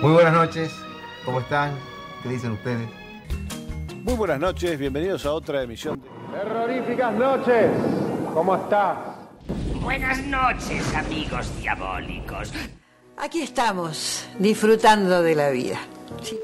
Muy buenas noches, ¿cómo están? ¿Qué dicen ustedes? Muy buenas noches, bienvenidos a otra emisión de... Terroríficas noches, ¿cómo estás? Buenas noches, amigos diabólicos. Aquí estamos, disfrutando de la vida. Sí.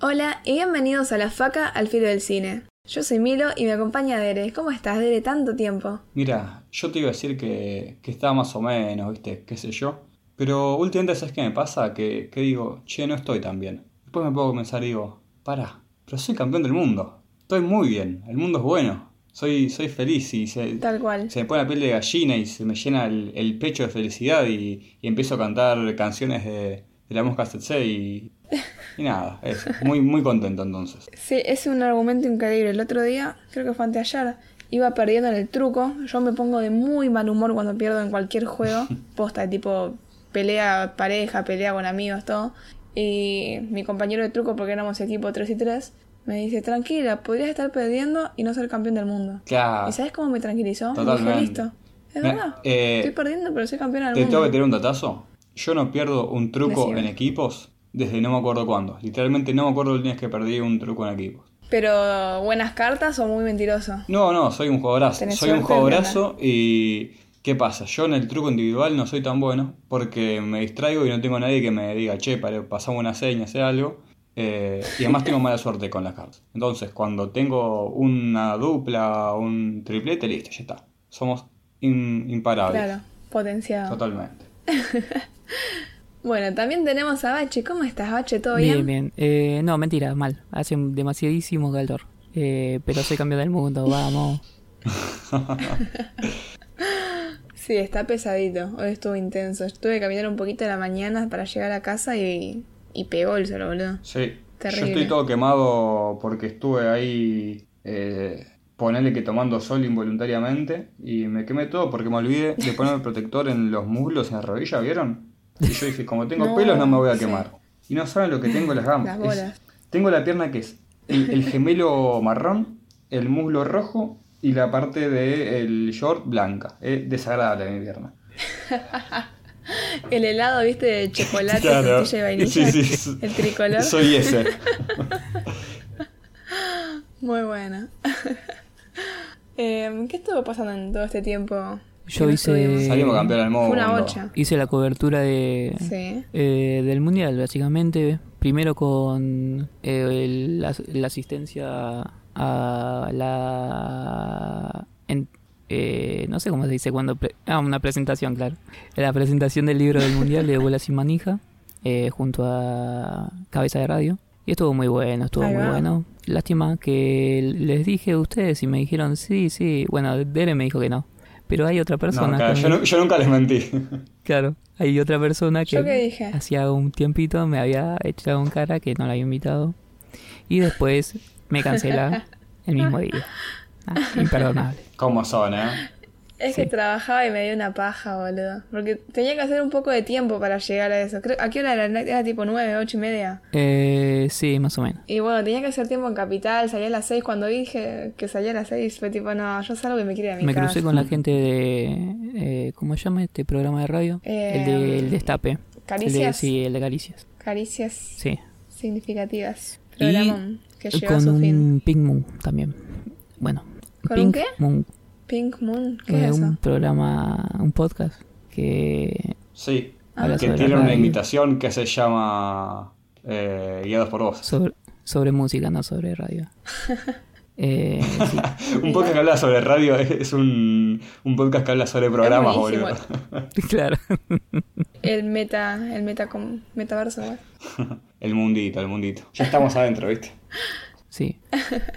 Hola y bienvenidos a La Faca al Filo del Cine. Yo soy Milo y me acompaña Dere. ¿Cómo estás, Dere? Tanto tiempo. Mira, yo te iba a decir que, que estaba más o menos, ¿viste? ¿Qué sé yo? Pero últimamente, ¿sabes qué me pasa? Que, que digo, che, no estoy tan bien. Después me puedo comenzar y digo, para, pero soy campeón del mundo. Estoy muy bien, el mundo es bueno. Soy, soy feliz y se, Tal cual. se me pone la piel de gallina y se me llena el, el pecho de felicidad y, y empiezo a cantar canciones de, de la mosca Tsetse y, y nada, eso. Muy, muy contento entonces. Sí, es un argumento increíble. El otro día, creo que fue anteayer, iba perdiendo en el truco. Yo me pongo de muy mal humor cuando pierdo en cualquier juego. Posta, de tipo pelea pareja, pelea con amigos, todo. Y mi compañero de truco, porque éramos equipo 3 y 3, me dice, tranquila, podrías estar perdiendo y no ser campeón del mundo. Claro. ¿Y sabes cómo me tranquilizó? Me Totalmente. dije, listo. Es verdad. eh, Estoy perdiendo, pero soy campeona del Te mundo. tengo que tirar un datazo. Yo no pierdo un truco Decime. en equipos desde no me acuerdo cuándo. Literalmente no me acuerdo el día que perdí un truco en equipos. Pero buenas cartas o muy mentiroso. No, no, soy un jugadorazo. Soy un jugadorazo y... ¿Qué pasa? Yo en el truco individual no soy tan bueno porque me distraigo y no tengo nadie que me diga, che, pare, pasamos una seña, hacer algo. Eh, y además tengo mala suerte con las cartas. Entonces, cuando tengo una dupla o un triplete, listo, ya está. Somos in- imparables. Claro, potenciado. Totalmente. Bueno, también tenemos a Bache. ¿Cómo estás, Bache? ¿Todo bien? Bien, bien. Eh, no, mentira, mal. Hace demasiadísimo calor. Eh, pero soy campeón del mundo, vamos. Sí, está pesadito. Hoy estuvo intenso. Estuve que caminar un poquito a la mañana para llegar a casa y, y pegó el sol, boludo. Sí, Terrible. yo estoy todo quemado porque estuve ahí, eh, ponerle que tomando sol involuntariamente y me quemé todo porque me olvidé de poner el protector en los muslos, en la rodilla, ¿vieron? Y yo dije, como tengo No, pelos no me voy a sí. quemar. Y no saben lo que tengo en las gambas. Las Es- bolas. tengo la pierna que es el, el gemelo marrón, el muslo rojo y la parte del short blanca. Es desagradable mi pierna. El helado, viste, de chocolate, Claro. frutilla y vainilla. Sí, sí, El tricolor. Soy ese. Muy bueno. Em, ¿Qué estuvo pasando en todo este tiempo? Yo hice-? Salimos campeón del mundo. Fue una bocha. Hice la cobertura de Sí. eh, del mundial, básicamente. Primero con eh, el- la, la asistencia a la. en- eh, no sé cómo se dice cuando. pre- ah, una presentación, claro. La presentación del libro del mundial de Bola sin manija, eh, junto a Cabeza de Radio. Y estuvo muy bueno, estuvo Ahí muy va. bueno. Lástima que les dije a ustedes y me dijeron sí, sí. Bueno, Dere me dijo que no. Pero hay otra No, persona. claro, que yo, me- nu- yo nunca les mentí. Claro, hay otra persona que hacía un tiempito me había echado en cara que no la había invitado. Y después me cancela el mismo día. Ah, imperdonable. ¿Cómo son, eh? Es Sí. que trabajaba y me dio una paja, boludo. Porque tenía que hacer un poco de tiempo para llegar a eso. Creo, ¿A qué hora era? Era tipo nueve, ocho y media. Eh, sí, más o menos. Y bueno, tenía que hacer tiempo en Capital, salía a las 6. Cuando dije que salía a las 6, fue tipo, no, yo salgo y me quiero ir a mi Me casa. crucé con la gente de... Eh, ¿Cómo se llama este programa de radio? Eh, el de el Destape. El de, Caricias. sí, el de Caricias. Caricias Sí. significativas. Y Que a con su un fin. Pink Moon también. Bueno. ¿Con un Pink qué? Moon. Pink Moon, ¿qué eh, es eso? un programa, un podcast que Sí. habla que tiene una radio. imitación que se llama eh, Guiados por Vos. sobre, sobre música, no sobre radio. Eh, sí, Un podcast que habla sobre radio es, un, un podcast que habla sobre programas, boludo. claro. El meta, el meta com- metaverso, ¿no? El mundito, el mundito. Ya estamos adentro, ¿viste? Sí.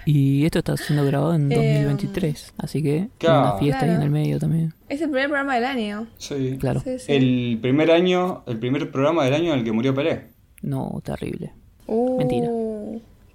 Y esto está siendo grabado en Eh, 2023, así que Claro. una fiesta ahí en el medio también. Es el primer programa del año. Sí. Claro. Sí, sí. El primer año, el primer programa del año en el que murió Pelé. No, terrible. Uh, Mentira.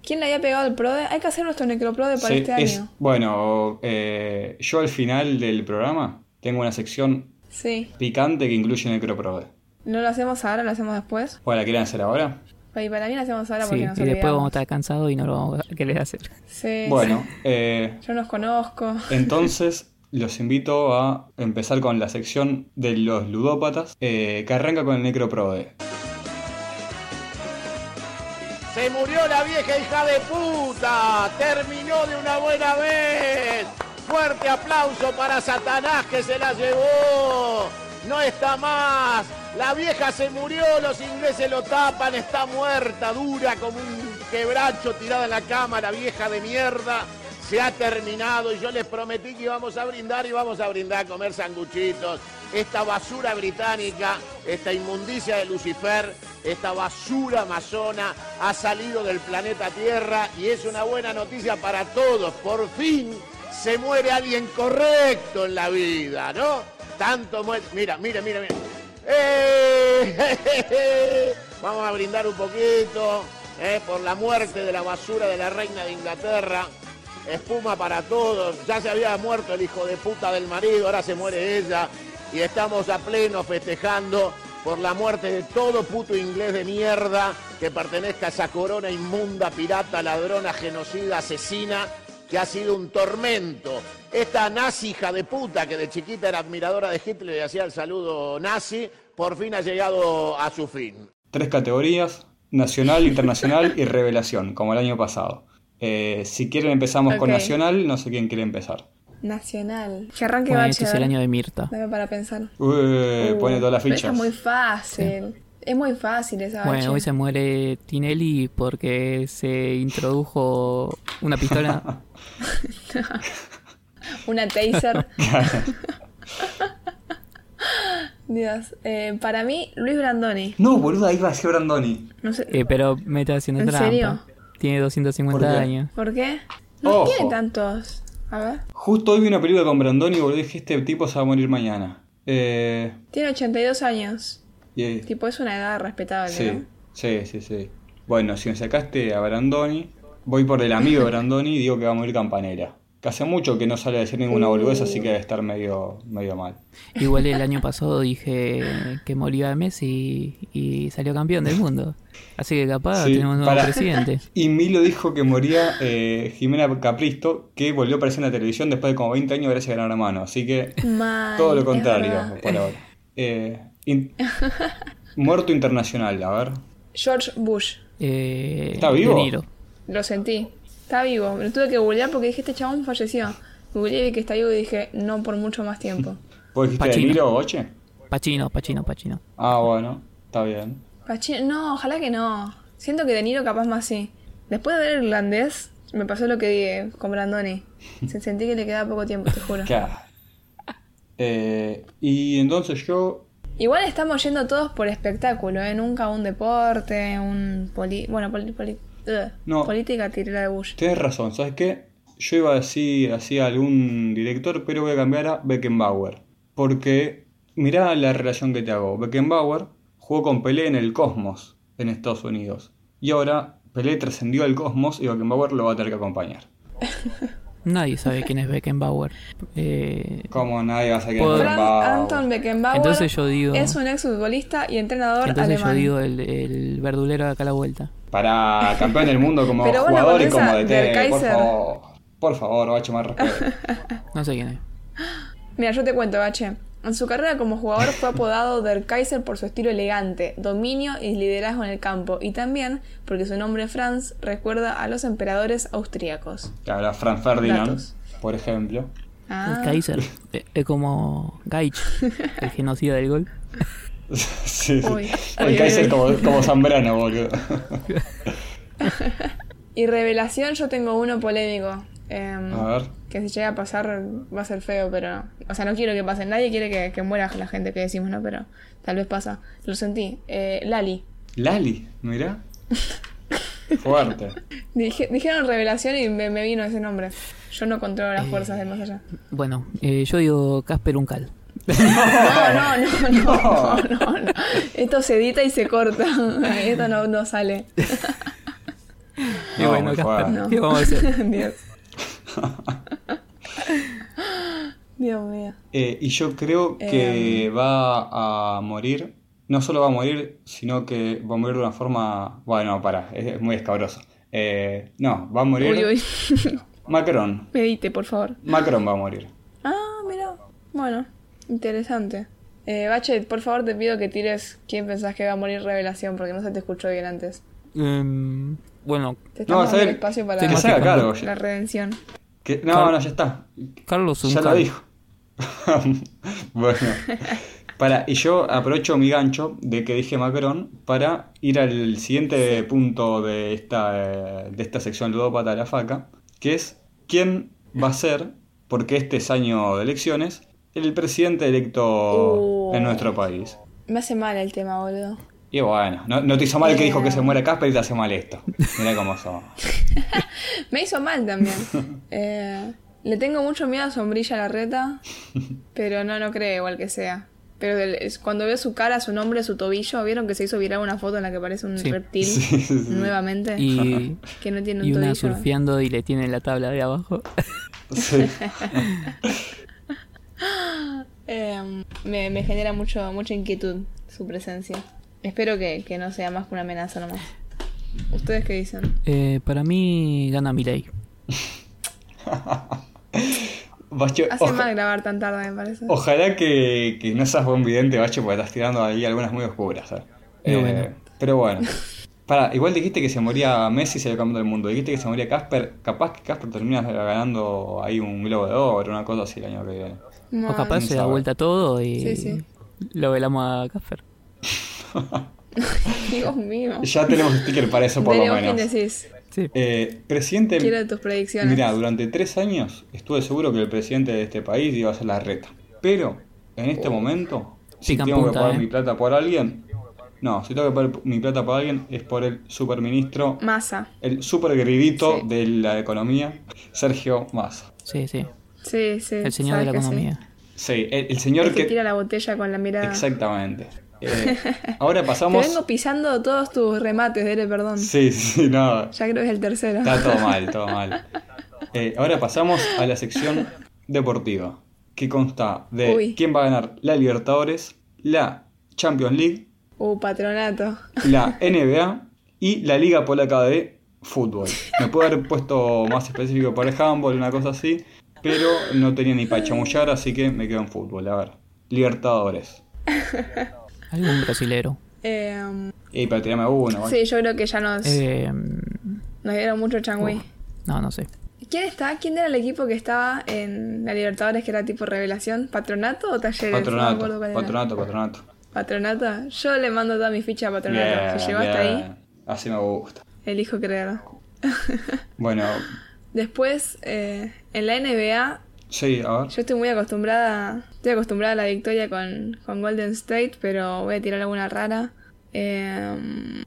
¿Quién le había pegado el prode? Hay que hacer nuestro necroprode para Sí, este es- año. bueno, eh, yo al final del programa tengo una sección Sí. picante que incluye Necroprode. No lo hacemos ahora, lo hacemos después. ¿Cuál la quieren hacer ahora? Y para mí lo hacemos ahora Sí, porque y nos después vamos a estar cansados y no lo vamos a querer hacer. Sí, Bueno, eh, sí. Yo nos conozco. entonces los invito a empezar con la sección de los ludópatas, eh, que arranca con el Necroprode. Se murió la vieja hija de puta. Terminó de una buena vez. Fuerte aplauso para Satanás que se la llevó. No está más. La vieja se murió, los ingleses lo tapan, está muerta, dura como un quebracho tirada en la cama, la vieja de mierda. Se ha terminado y yo les prometí que íbamos a brindar y vamos a brindar a comer sanguchitos. Esta basura británica, esta inmundicia de Lucifer, esta basura amazona ha salido del planeta Tierra y es una buena noticia para todos. Por fin se muere alguien correcto en la vida, ¿no? Tanto muere. Mira, mira, mira, mira. ¡Eh! Vamos a brindar un poquito ¿eh? por la muerte de la basura de la reina de Inglaterra. Espuma para todos. Ya se había muerto el hijo de puta del marido, ahora se muere ella. Y estamos a pleno festejando por la muerte de todo puto inglés de mierda que pertenezca a esa corona inmunda, pirata, ladrona, genocida, asesina, que ha sido un tormento. Esta nazi hija de puta que de chiquita era admiradora de Hitler y hacía el saludo nazi, por fin ha llegado a su fin. Tres categorías, nacional, internacional y revelación, como el año pasado. Eh, si quieren empezamos con nacional, no sé quién quiere empezar. Nacional. Que arranque Bueno, este es a el año de Mirta. Dame para pensar. Uy, Uh, pone todas las fichas. es muy fácil. Es muy fácil esa Bueno, Bache. hoy se muere Tinelli porque se introdujo una pistola. Una taser. Dios. Eh, para mí, Luis Brandoni. No, boludo, ahí va a ser Brandoni. No sé. Eh, pero me está haciendo ¿En trampa. serio? Tiene 250 ¿Por años. ¿Por qué? No Ojo. tiene tantos. A ver. Justo hoy vi una película con Brandoni y boludo, dije, este tipo se va a morir mañana. Eh, Tiene 82 años. y- Tipo, es una edad respetable, sí, ¿no? sí, sí, sí. Bueno, si me sacaste a Brandoni, voy por el amigo de Brandoni y digo que va a morir Campanera. Que hace mucho que no sale a decir ninguna boludez, así que debe estar medio, medio mal. Igual el año pasado dije que moría Messi y salió campeón del mundo. Así que capaz Sí, tenemos un nuevo para- presidente. Y Milo dijo que moría eh, Jimena Capristo, que volvió a aparecer en la televisión después de como 20 años gracias a Gran Hermano. Así que Mal, todo lo contrario verdad. por ahora. Eh, in- muerto internacional, a ver. George Bush. Eh, ¿Está vivo? De Niro. Lo sentí. Está vivo. Lo tuve que googlear porque dije, este chabón falleció. Googleé y vi que está vivo y dije, no por mucho más tiempo. ¿Vos dijiste. Niro Boche? Pachino, Pachino, Pachino. Ah, bueno, está bien. Pachi- no, ojalá que no. Siento que De Niro capaz más sí. Después de ver el irlandés, me pasó lo que dije con Brandoni. Se sentí que le quedaba poco tiempo, te juro. Claro. Eh, y entonces yo. Igual estamos yendo todos por espectáculo, ¿eh? Nunca un deporte, un poli... Bueno, poli- poli- ugh. No. política tiré la de Bush. Tienes razón, ¿sabes qué? Yo iba a decir así a algún director, pero voy a cambiar a Beckenbauer. Porque mirá la relación que te hago. Beckenbauer jugó con Pelé en el Cosmos, en Estados Unidos. Y ahora Pelé trascendió al Cosmos y Beckenbauer lo va a tener que acompañar. Nadie sabe quién es Beckenbauer. Eh, ¿Cómo nadie va a saber quién es Beckenbauer? Anton Beckenbauer Entonces yo digo- es un exfutbolista y entrenador entonces yo alemán. digo el, el verdulero de acá a la vuelta. Para campeón del mundo como Pero jugador y con como DT, por Kaiser. favor. Por favor, bacho más respeto. No sé quién es. Mira, yo te cuento, Bache. En su carrera como jugador fue apodado Der Kaiser por su estilo elegante, dominio y liderazgo en el campo, y también porque su nombre Franz recuerda a los emperadores austríacos. Habla Franz Ferdinand, Datos. por ejemplo. Ah, El Kaiser. Es como Gaich, el genocida del gol. sí, sí. Uy, El Kaiser como, como Zambrano, boludo. Y revelación, yo tengo uno polémico. em, A ver. que si llega a pasar va a ser feo, pero... O sea, no quiero que pase. Nadie quiere que, que muera la gente que decimos, ¿no? Pero tal vez pasa. Lo sentí. Eh, Lali. Lali, mirá. Fuerte. Dije- dijeron revelación y me, me vino ese nombre. Yo no controlo las fuerzas del más allá. Bueno, eh, yo digo Casper Uncal. No, no, no, no, no, no, no. Esto se edita y se corta. Esto no, no sale. Y No, bueno, muy Casper, fuerte. No. ¿qué vamos a hacer? Dios. Dios mío. Eh, y yo creo que va a morir. No solo va a morir, sino que va a morir de una forma. Bueno, para, es, muy escabroso. no, va a morir. Uy, uy. Macron. Medite, por favor. Macron va a morir. Ah, mira. Bueno, interesante. Eh, Bache, por favor te pido que tires quién pensás que va a morir revelación, porque no se te escuchó bien antes. Em, bueno, Te No, estamos está dando el espacio para Que la redención. Que- no, Car- no, ya está. Carlos Ya lo dijo. bueno. Para, y yo aprovecho mi gancho de que dije Macron para ir al siguiente punto de esta, de esta sección ludópata de la faca, que es quién va a ser, porque este es año de elecciones, el presidente electo Uh. en nuestro país. Me hace mal el tema, boludo. Y bueno, no, no te hizo mal que dijo que se muera Casper y te hace mal esto. Mira cómo son. Me hizo mal también. Eh, le tengo mucho miedo a Sombrilla Larreta, pero no, no creo igual que sea. Pero cuando veo su cara, su nombre, su tobillo, ¿vieron que se hizo viral una foto en la que parece un Sí. reptil Sí, sí, sí. nuevamente? Y, Que no tiene un y una tobillo. surfeando y le tiene la tabla de abajo. Eh, me, me genera mucho, mucha inquietud su presencia. Espero que, que no sea más que una amenaza nomás. ¿Ustedes qué dicen? Eh, para mí gana Milei. Bacho, Hace mal grabar tan tarde, me parece. Ojalá que, que no seas buen vidente, Bacho, porque estás tirando ahí algunas muy oscuras. ¿eh? Eh, bueno. Pero bueno. Para, igual dijiste que se moría Messi y se le campeón del mundo. Dijiste que se moría Casper. Capaz que Casper termina ganando ahí un globo de oro, una cosa así el año que viene. No, o capaz se da vuelta todo y Sí, sí. lo velamos a Casper. Dios mío. Ya tenemos sticker para eso por lo Dele, ¿vos quién menos. decís? Sí. Eh, presidente. Quiero tus predicciones. Mira, durante tres años estuve seguro que el presidente de este país iba a ser la reta. Pero, en este momento, si Pican tengo punta, que pagar eh. mi plata por alguien, no, si tengo que pagar mi plata por alguien es por el superministro, Masa. el super gridito Sí. de la economía, Sergio Massa. Sí, sí. Sí, sí. El señor de la sí. economía. Sí, el, el señor El que que... tira la botella con la mirada. Exactamente. Eh, ahora Te pasamos... vengo pisando todos tus remates, Dele, perdón. Sí, sí, no, Ya creo que es el tercero. Está todo mal, todo mal. Eh, ahora pasamos a la sección deportiva, que consta de Uy. quién va a ganar la Libertadores, la Champions League, Uh, patronato. la NBA y la Liga Polaca de Fútbol. Me puedo haber puesto más específico para el handball, una cosa así, pero no tenía ni para chamullar, así que me quedo en fútbol. A ver, Libertadores. Algún brasilero. Eh, Y para tirarme uno, ¿vale? sí, yo creo que ya nos, Eh, nos dieron mucho changüí. no, no sé. ¿Quién está? ¿Quién era el equipo que estaba en la Libertadores que era tipo revelación? ¿Patronato o Talleres? No me Patronato, era. patronato, patronato. ¿Patronato? Yo le mando toda mi ficha a Patronato. Bien, si llegó hasta bien. ahí, Así me gusta. elijo creerlo. Bueno, Después, eh, en la NBA, sí, a ver. yo estoy muy acostumbrada. Estoy acostumbrada a la victoria con, con Golden State, pero voy a tirar alguna rara. Eh,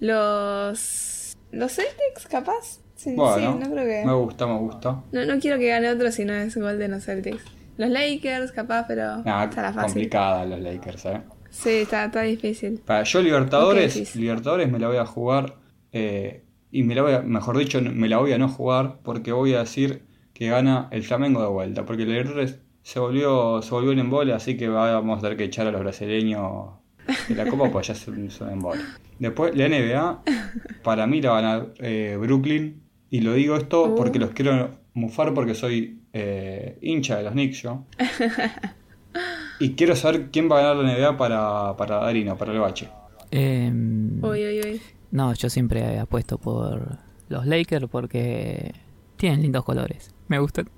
los. ¿Los Celtics, capaz? Sí, Bueno, sí, no creo que. me gusta, me gusta. No, no quiero que gane otro si no es Golden o Celtics. Los Lakers, capaz, pero Nah, estará fácil. complicada los Lakers, ¿eh? Sí, está, está difícil. Para yo Libertadores. Libertadores me la voy a jugar eh, y me la voy a, mejor dicho, me la voy a no jugar porque voy a decir que gana el Flamengo de vuelta, porque el Libertadores se volvió, se volvió un embole, así que vamos a tener que echar a los brasileños de la Copa, pues ya es un, embole. Después, la NBA, para mí la va a ganar eh, Brooklyn, y lo digo esto Uh. porque los quiero mufar porque soy eh, hincha de los Knicks yo. Y quiero saber quién va a ganar la NBA para, para Darino, para el bache. Eh, uy, uy. No, yo siempre apuesto por los Lakers porque tienen lindos colores. Me gustan.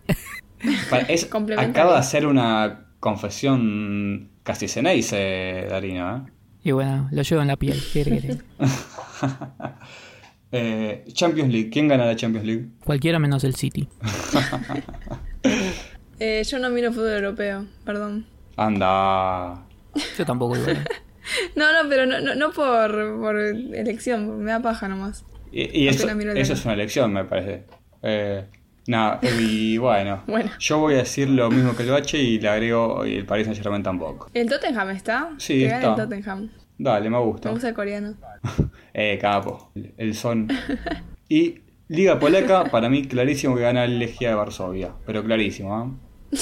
Es, Complementario. acaba de hacer una confesión casi ceneice, Darino. ¿eh? Y bueno, lo llevo en la piel. ¿Qué quiere que te- Eh, Champions League, ¿quién gana la Champions League? Cualquiera menos el City. Eh, yo no miro fútbol europeo, perdón. Anda. Yo tampoco igual. No, no, pero no, no, no por, por elección, me da paja nomás. Y, y eso, eso es una elección, me parece. Eh, nada, y bueno, Bueno. yo voy a decir lo mismo que el bache y le agrego el Paris Saint Germain tampoco. ¿El Tottenham está? Sí, está. el Tottenham. Dale, me Me gusta. gusta el coreano. Eh, capo, el- el son. Y Liga Polaca, para mí clarísimo que gana el Legia de Varsovia, pero clarísimo, ¿eh?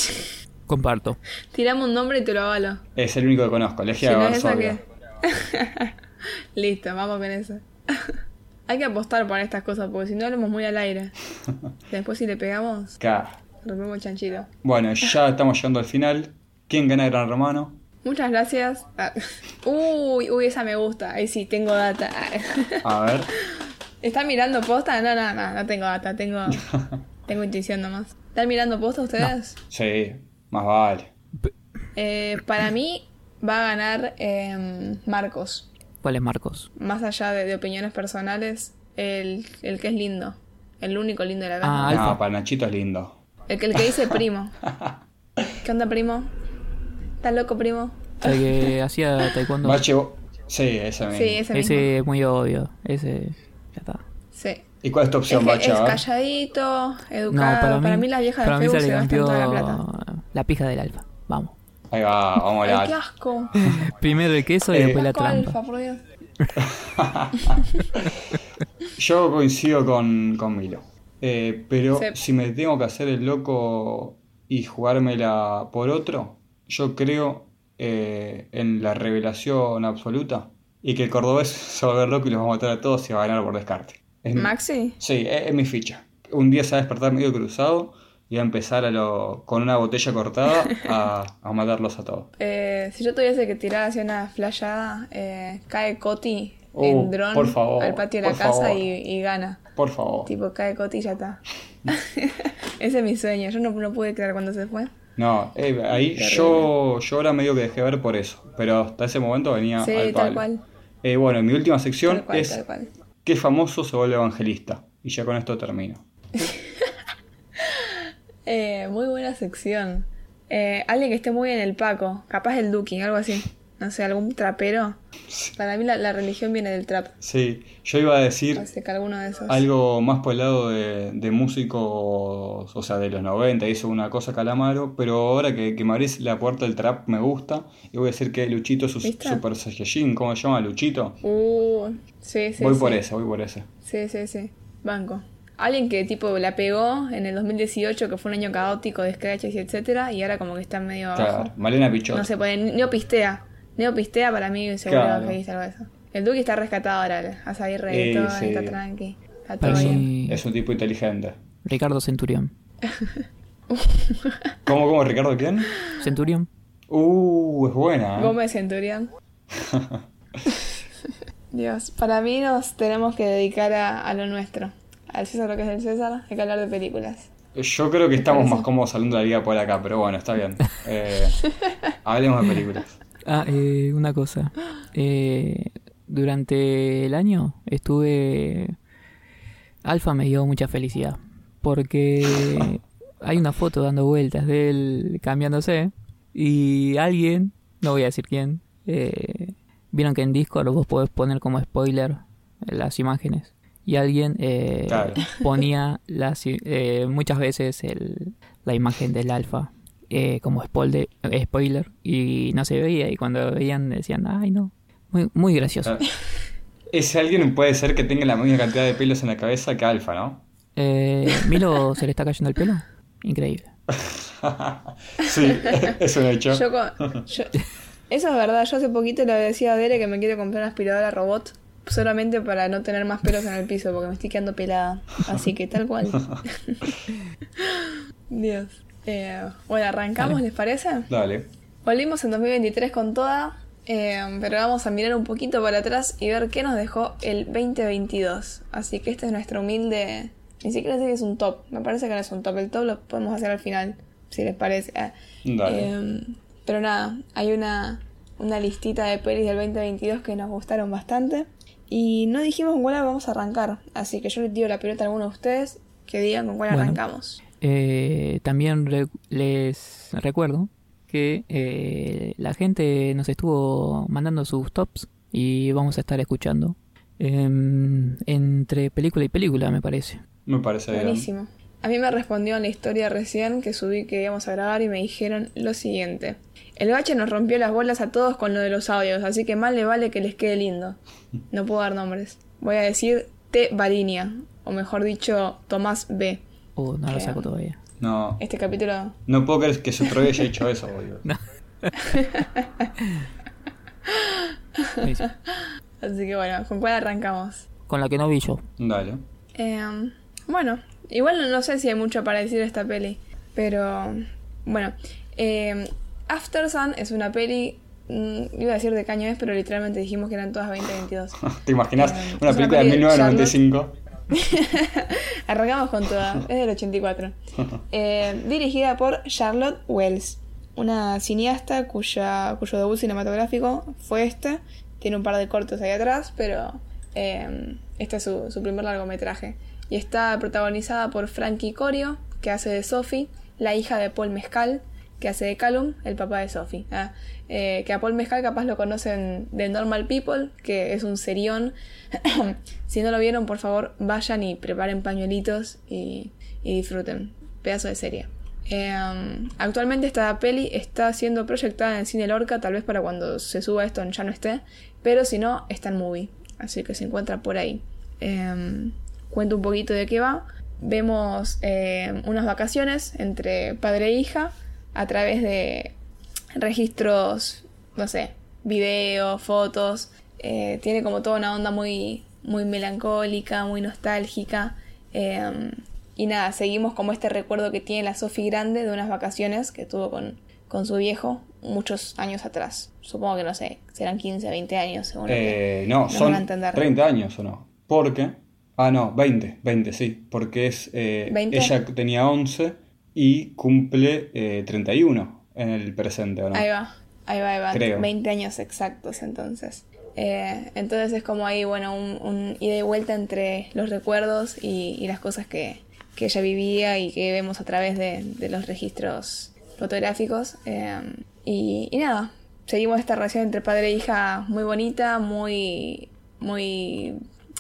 Comparto. Tirame un nombre y te lo avalo. Es el único que conozco, Legia Si de no es. Listo, vamos con eso. Hay que apostar por estas cosas, porque si no hablamos muy al aire. Después si le pegamos... Rompemos el chanchito. Bueno, ya estamos llegando al final. ¿Quién gana Gran Hermano? Muchas gracias. Ah, Uy, uy, esa me gusta. Ahí sí, tengo data. A ver. ¿Están mirando posta? No, no, no, no tengo data, tengo, tengo intuición nomás. ¿Están mirando posta ustedes? Sí, más vale. Eh, para mí va a ganar eh, Marcos. ¿Cuál es Marcos? Más allá de, de opiniones personales, el, el que es lindo. El único lindo de la casa. Ah, Alfa. No, para Nachito es lindo. El, que- el que dice primo. ¿Qué onda, primo? ¿Estás loco, primo? El que hacía taekwondo. Vos- Sí, ese mismo. Sí, ese mismo. Ese es muy obvio. Ese. Ya está. Sí. ¿Y cuál es tu opción, que Bache? es ver. calladito, No, educado. para mí, la vieja para de mí Facebook se se cambió toda la plata. la pija del alfa. Vamos. Ahí va, vamos a Ay, qué la. asco. Primero el queso y Eh, después la trampa. alfa, por Dios. Yo coincido con, con Milo. Eh, pero Sí. si me tengo que hacer el loco y jugármela por otro, yo creo eh, en la revelación absoluta y que el cordobés se va a volver loco y los va a matar a todos y va a ganar por descarte. Es mi- Maxi. Sí, es, es mi ficha. Un día se va a despertar medio cruzado y va a empezar a lo, con una botella cortada a, a matarlos a todos. Eh, si yo tuviese que tirar hacia una flayada, eh, cae Coti Uh, en dron por favor, al patio de la casa y, y gana. Por favor. Tipo, cae Coti y ya está. Ese es mi sueño. Yo no, no pude creer cuando se fue. No, eh, ahí yo, yo ahora medio que dejé ver por eso. Pero hasta ese momento venía Sí, al tal palo. cual. Eh, bueno, mi última sección Tal cual, es tal cual. ¿Qué famoso se vuelve evangelista? Y ya con esto termino. Eh, muy buena sección. Eh, alguien que esté muy en el Paco. Capaz el Duki, algo así. No sé, algún trapero. Para mí la, la religión viene del trap. Sí, yo iba a decir Así que alguno de esos. algo más por el lado de, de músicos, o sea, de los 90, hizo una cosa Calamaro, pero ahora que, que me abrís la puerta del trap me gusta, y voy a decir que Luchito es su. Super Saiyajin, ¿cómo se llama? Luchito. Uh, sí, sí. voy sí. por ese, voy por ese. Sí, sí, sí. Banco. Alguien que tipo la pegó en el 2018, que fue un año caótico de scratches y etcétera, y ahora como que está medio abajo. Claro, Malena Pichot. No se puede, neopistea. Neopistea para mí se vuelve Claro. evangelista algo de eso. El Duque está rescatado ahora, a salir reggaetón, sí. está tranqui, está todo Para bien. mí, Es un tipo inteligente. Ricardo Centurión. ¿Cómo, cómo, Ricardo quién? Centurión. Uh, es buena. ¿eh? Gómez Centurión. Dios, para mí nos tenemos que dedicar a, a lo nuestro. Al César lo que es del César, hay que hablar de películas. Yo creo que estamos parece? más cómodos hablando de la vida por acá, pero bueno, está bien. Eh, hablemos de películas. Ah, eh, una cosa. Eh, durante el año estuve... Alfa me dio mucha felicidad. Porque hay una foto dando vueltas de él cambiándose. Y alguien, no voy a decir quién, eh, vieron que en Discord vos podés poner como spoiler las imágenes. Y alguien eh, Claro. ponía las, eh, muchas veces el- la imagen del alfa eh, como spoiler, spoiler y no se veía. Y cuando veían decían, ay no, muy, muy gracioso. Ah, Ese alguien puede ser que tenga la misma cantidad de pelos en la cabeza que Alfa, ¿no? Eh, ¿Milo se le está cayendo el pelo? Increíble. sí, es un hecho. Yo con- yo- eso es verdad, yo hace poquito le decía a Dere que me quiero comprar una aspiradora robot solamente para no tener más pelos en el piso porque me estoy quedando pelada. Así que tal cual. Dios. Eh, bueno, arrancamos, ¿les parece? Dale. Volvimos en 2023 con toda, eh, pero vamos a mirar un poquito para atrás y ver qué nos dejó el 2022. Así que este es nuestro humilde... Ni siquiera sé que es un top, me parece que no es un top, el top lo podemos hacer al final, si les parece. Dale. eh, pero nada, hay una, una listita de pelis del 2022 que nos gustaron bastante. Y no dijimos con cuál vamos a arrancar, así que yo les tiro la pelota a alguno de ustedes que digan con cuál Bueno. arrancamos. Eh, también re- les recuerdo que eh, la gente nos estuvo mandando sus tops y vamos a estar escuchando em, entre película y película, me parece. Me parece bien. Buenísimo. A mí me respondió en la historia recién que subí que íbamos a grabar y me dijeron lo siguiente. El bache nos rompió las bolas a todos con lo de los audios, así que más le vale que les quede lindo. No puedo dar nombres. Voy a decir T. Barinia, o mejor dicho, Tomás B. Oh, no lo saco todavía. No, Este capítulo... no puedo creer que se haya hecho eso, boludo. Así que bueno, ¿con cuál arrancamos? Con la que no vi yo. Dale. Em, bueno, igual no, sé si hay mucho para decir de esta peli. Pero bueno, eh, After Sun es una peli, mm, iba a decir de qué año es, pero literalmente dijimos que eran todas 2022. ¿Te imaginas? Eh, una es una película de 1995. Arrancamos con toda, es del 84. Eh, dirigida por Charlotte Wells, una cineasta cuya, cuyo debut cinematográfico fue este. Tiene un par de cortos ahí atrás, pero eh, este es su, su primer largometraje. Y está protagonizada por Frankie Corio, que hace de Sophie, la hija de Paul Mescal, que hace de Callum, el papá de Sophie. Ah, eh, que a Paul Mescal capaz lo conocen de Normal People, que es un serión. si no lo vieron, por favor, vayan y preparen pañuelitos y, disfruten. Pedazo de serie. Eh, actualmente esta peli está siendo proyectada en el cine Lorca, tal vez para cuando se suba esto ya no esté, pero si no, está en movie, así que se encuentra por ahí. Eh, cuento un poquito de qué va. Vemos unas vacaciones entre padre e hija a través de registros, no sé, videos, fotos. Eh, tiene como toda una onda muy, muy melancólica, muy nostálgica. Eh, y nada, seguimos como este recuerdo que tiene la Sofi grande de unas vacaciones que tuvo con, con su viejo muchos años atrás. Supongo que no sé, serán 15, 20 años, según Eh, no, nos son van a entender. 30 años o no. Porque. Ah, no, 20, 20, sí. Porque es. eh, ¿20? ella tenía 11 y cumple eh, 31 en el presente, ¿o no? Ahí va, ahí va, ahí va. Creo. 20 años exactos entonces. Eh, entonces es como ahí, bueno, un, un ida y vuelta entre los recuerdos y, y las cosas que, que ella vivía y que vemos a través de, de los registros fotográficos. Eh, y, y nada, seguimos esta relación entre padre e hija muy bonita, muy, muy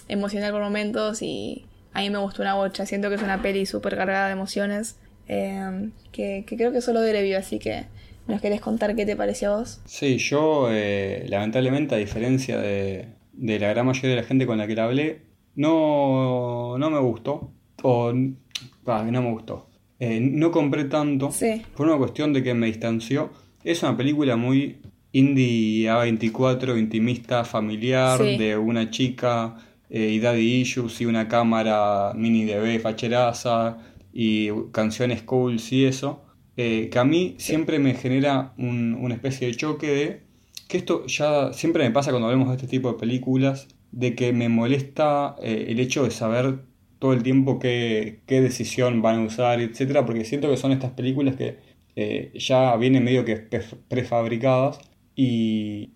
emocional por momentos y a mí me gustó una bocha. Siento que es una peli súper cargada de emociones eh, que, que creo que solo Dere vio, así que ¿nos querés contar qué te pareció a vos? Sí, yo eh, lamentablemente, a diferencia de, de la gran mayoría de la gente con la que la hablé, no, no me gustó. O no me gustó. Eh, no compré tanto Sí. por una cuestión de que me distanció. Es una película muy indie A24, intimista, familiar, Sí. de una chica eh, y daddy issues y una cámara mini DV facheraza y canciones cool y eso. eh, que a mí siempre me genera un- una especie de choque de que esto ya siempre me pasa cuando hablamos de este tipo de películas, de que me molesta eh, el hecho de saber todo el tiempo qué, qué decisión van a usar, etcétera, porque siento que son estas películas que eh, ya vienen medio que prefabricadas y,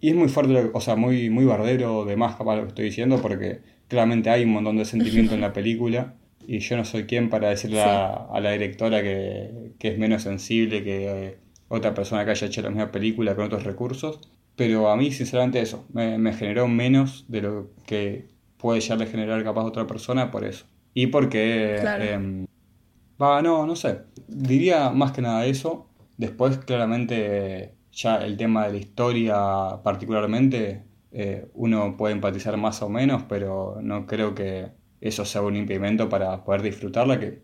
y es muy fuerte, lo que- o sea, muy, muy bardero de más capaz lo que estoy diciendo, porque claramente hay un montón de sentimiento en la película y yo no soy quien para decirle a, a la directora que, que es menos sensible que eh, otra persona que haya hecho la misma película con otros recursos. Pero a mí, sinceramente, eso me, me generó menos de lo que puede ya de generar capaz otra persona por eso. Y porque... Claro. Va, no, no sé. Diría más que nada eso. Después, claramente, ya el tema de la historia particularmente, eh, uno puede empatizar más o menos, pero no creo que eso sea un impedimento para poder disfrutarla, que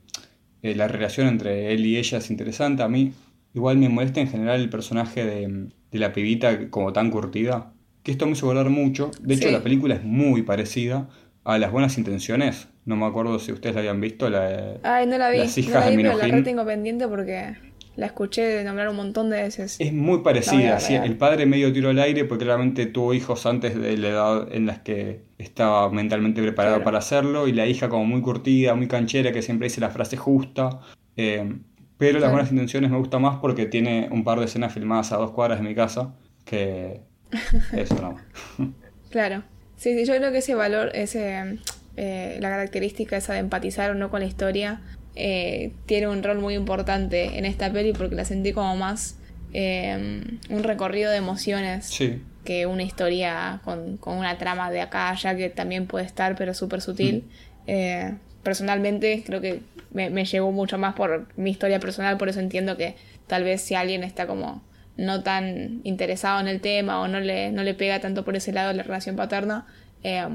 eh, la relación entre él y ella es interesante. A mí igual me molesta en general el personaje de, de la pibita como tan curtida, que esto me hizo volar mucho. De hecho, Sí. la película es muy parecida a Las Buenas Intenciones. No me acuerdo si ustedes la habían visto, la, Ay, no la vi, Las no la de pero la tengo pendiente porque la escuché nombrar un montón de veces. Es muy parecida, sí, el padre medio tiro al aire porque claramente tuvo hijos antes de la edad en las que estaba mentalmente preparado Claro. para hacerlo y la hija como muy curtida, muy canchera, que siempre dice la frase justa. Eh, pero Las. Buenas Intenciones me gusta más porque tiene un par de escenas filmadas a dos cuadras de mi casa que eso no. Claro. Sí, sí, yo creo que ese valor, ese, eh, la característica esa de empatizar o no con la historia, eh, tiene un rol muy importante en esta peli porque la sentí como más eh, un recorrido de emociones Sí, que una historia con, con una trama de acá a allá que también puede estar, pero súper sutil. Eh, personalmente creo que me, me llegó mucho más por mi historia personal, por eso entiendo que tal vez si alguien está como no tan interesado en el tema o no le, no le pega tanto por ese lado la relación paterna, eh,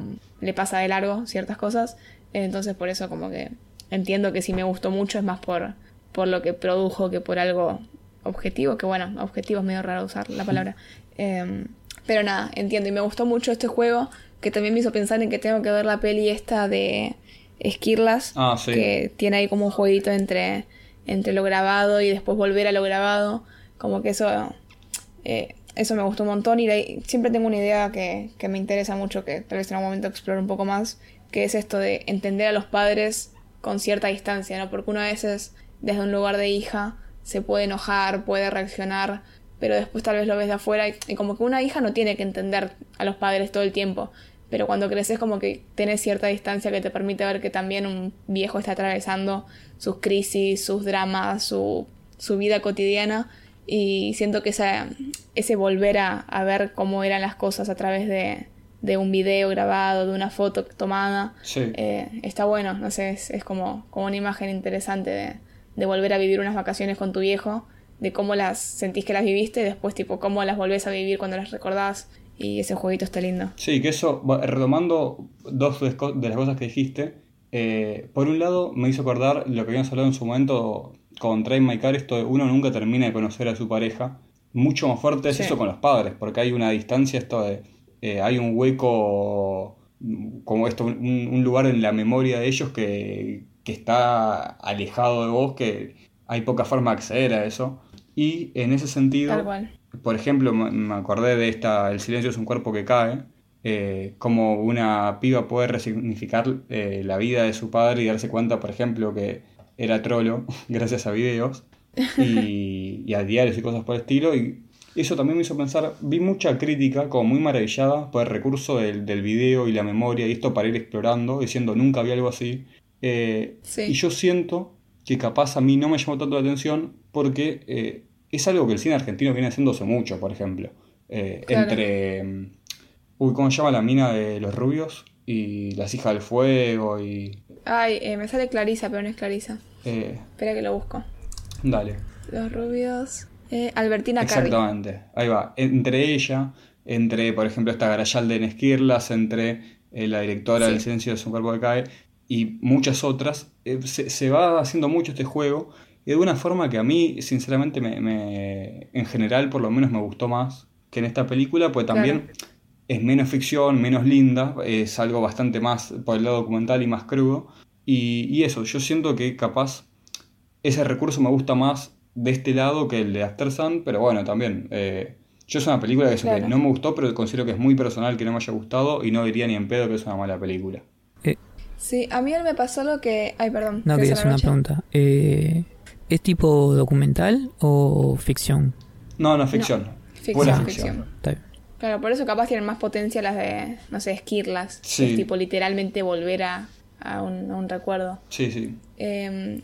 le pasa de largo ciertas cosas. Entonces por eso como que entiendo que si me gustó mucho es más por, por lo que produjo que por algo objetivo, que bueno, objetivo es medio raro usar la palabra. Eh, pero nada, entiendo. Y me gustó mucho este juego, que también me hizo pensar en que tengo que ver la peli esta de Esquirlas, Ah, sí. que tiene ahí como un jueguito entre entre lo grabado y después volver a lo grabado. Como que eso, eh, eso me gustó un montón y siempre tengo una idea que, que me interesa mucho, que tal vez en algún momento explore un poco más, que es esto de entender a los padres con cierta distancia, ¿no? Porque uno a veces desde un lugar de hija se puede enojar, puede reaccionar, pero después tal vez lo ves de afuera y, como que una hija no tiene que entender a los padres todo el tiempo, pero cuando creces como que tenés cierta distancia que te permite ver que también un viejo está atravesando sus crisis, sus dramas, su, su vida cotidiana y siento que esa, ese volver a, a ver cómo eran las cosas a través de, de un video grabado, de una foto tomada, Sí. eh, está bueno, no sé, es, es como, como una imagen interesante de, de volver a vivir unas vacaciones con tu viejo, de cómo las sentís que las viviste y después tipo cómo las volvés a vivir cuando las recordás y ese jueguito está lindo. Sí, que eso, retomando dos de las cosas que dijiste, eh, por un lado me hizo acordar lo que habíamos hablado en su momento con Train My Car, esto de uno nunca termina de conocer a su pareja. Mucho más fuerte es Sí. eso con los padres, porque hay una distancia, esto de, eh, hay un hueco, mm, como esto, un, un lugar en la memoria de ellos que, que está alejado de vos, que hay poca forma de acceder a eso. Y en ese sentido, por ejemplo, me me acordé de esta El silencio es un cuerpo que cae, eh, como una piba puede resignificar eh, la vida de su padre y darse cuenta, por ejemplo, que era trolo gracias a videos y, y a diarios y cosas por el estilo. Y eso también me hizo pensar, vi mucha crítica como muy maravillada por el recurso del, del video y la memoria y esto para ir explorando, diciendo nunca había algo así. Eh, Sí. Y yo siento que capaz a mí no me llamó tanto la atención porque eh, es algo que el cine argentino viene haciendo hace mucho, por ejemplo. Eh, Claro. Entre. mm, Uy, ¿cómo se llama la mina de los rubios? Y las hijas del fuego y. Ay, me sale Clarisa, pero no es Clarisa. Espera que lo busco. dale. Los rubios. Eh, Albertina Carri. Exactamente. Ahí va. Entre ella, entre, por ejemplo, esta Garayalde en Esquirlas, entre eh, la directora Sí. del Silencio de un cuerpo que cae y muchas otras, eh, se, se va haciendo mucho este juego y de una forma que a mí, sinceramente, me, me- en general, por lo menos me gustó más que en esta película, pues también es menos ficción, menos linda, es algo bastante más por el lado documental y más crudo. Y, y eso, yo siento que capaz ese recurso me gusta más de este lado que el de After Sun, pero bueno, también. eh, yo es una película que, no me gustó, pero considero que es muy personal que no me haya gustado y no diría ni en pedo que es una mala película. Sí, a mí él me pasó lo que... Ay, perdón. No, ¿qué quería es hacer una noche? pregunta. Eh, ¿Es tipo documental o ficción? No, no, ficción. Ficción, Pura ficción. Está bien. Claro, por eso capaz tienen más potencia las de, no sé, esquirlas. que Sí. Es tipo literalmente volver a, a un, a un recuerdo. Sí, sí. Eh,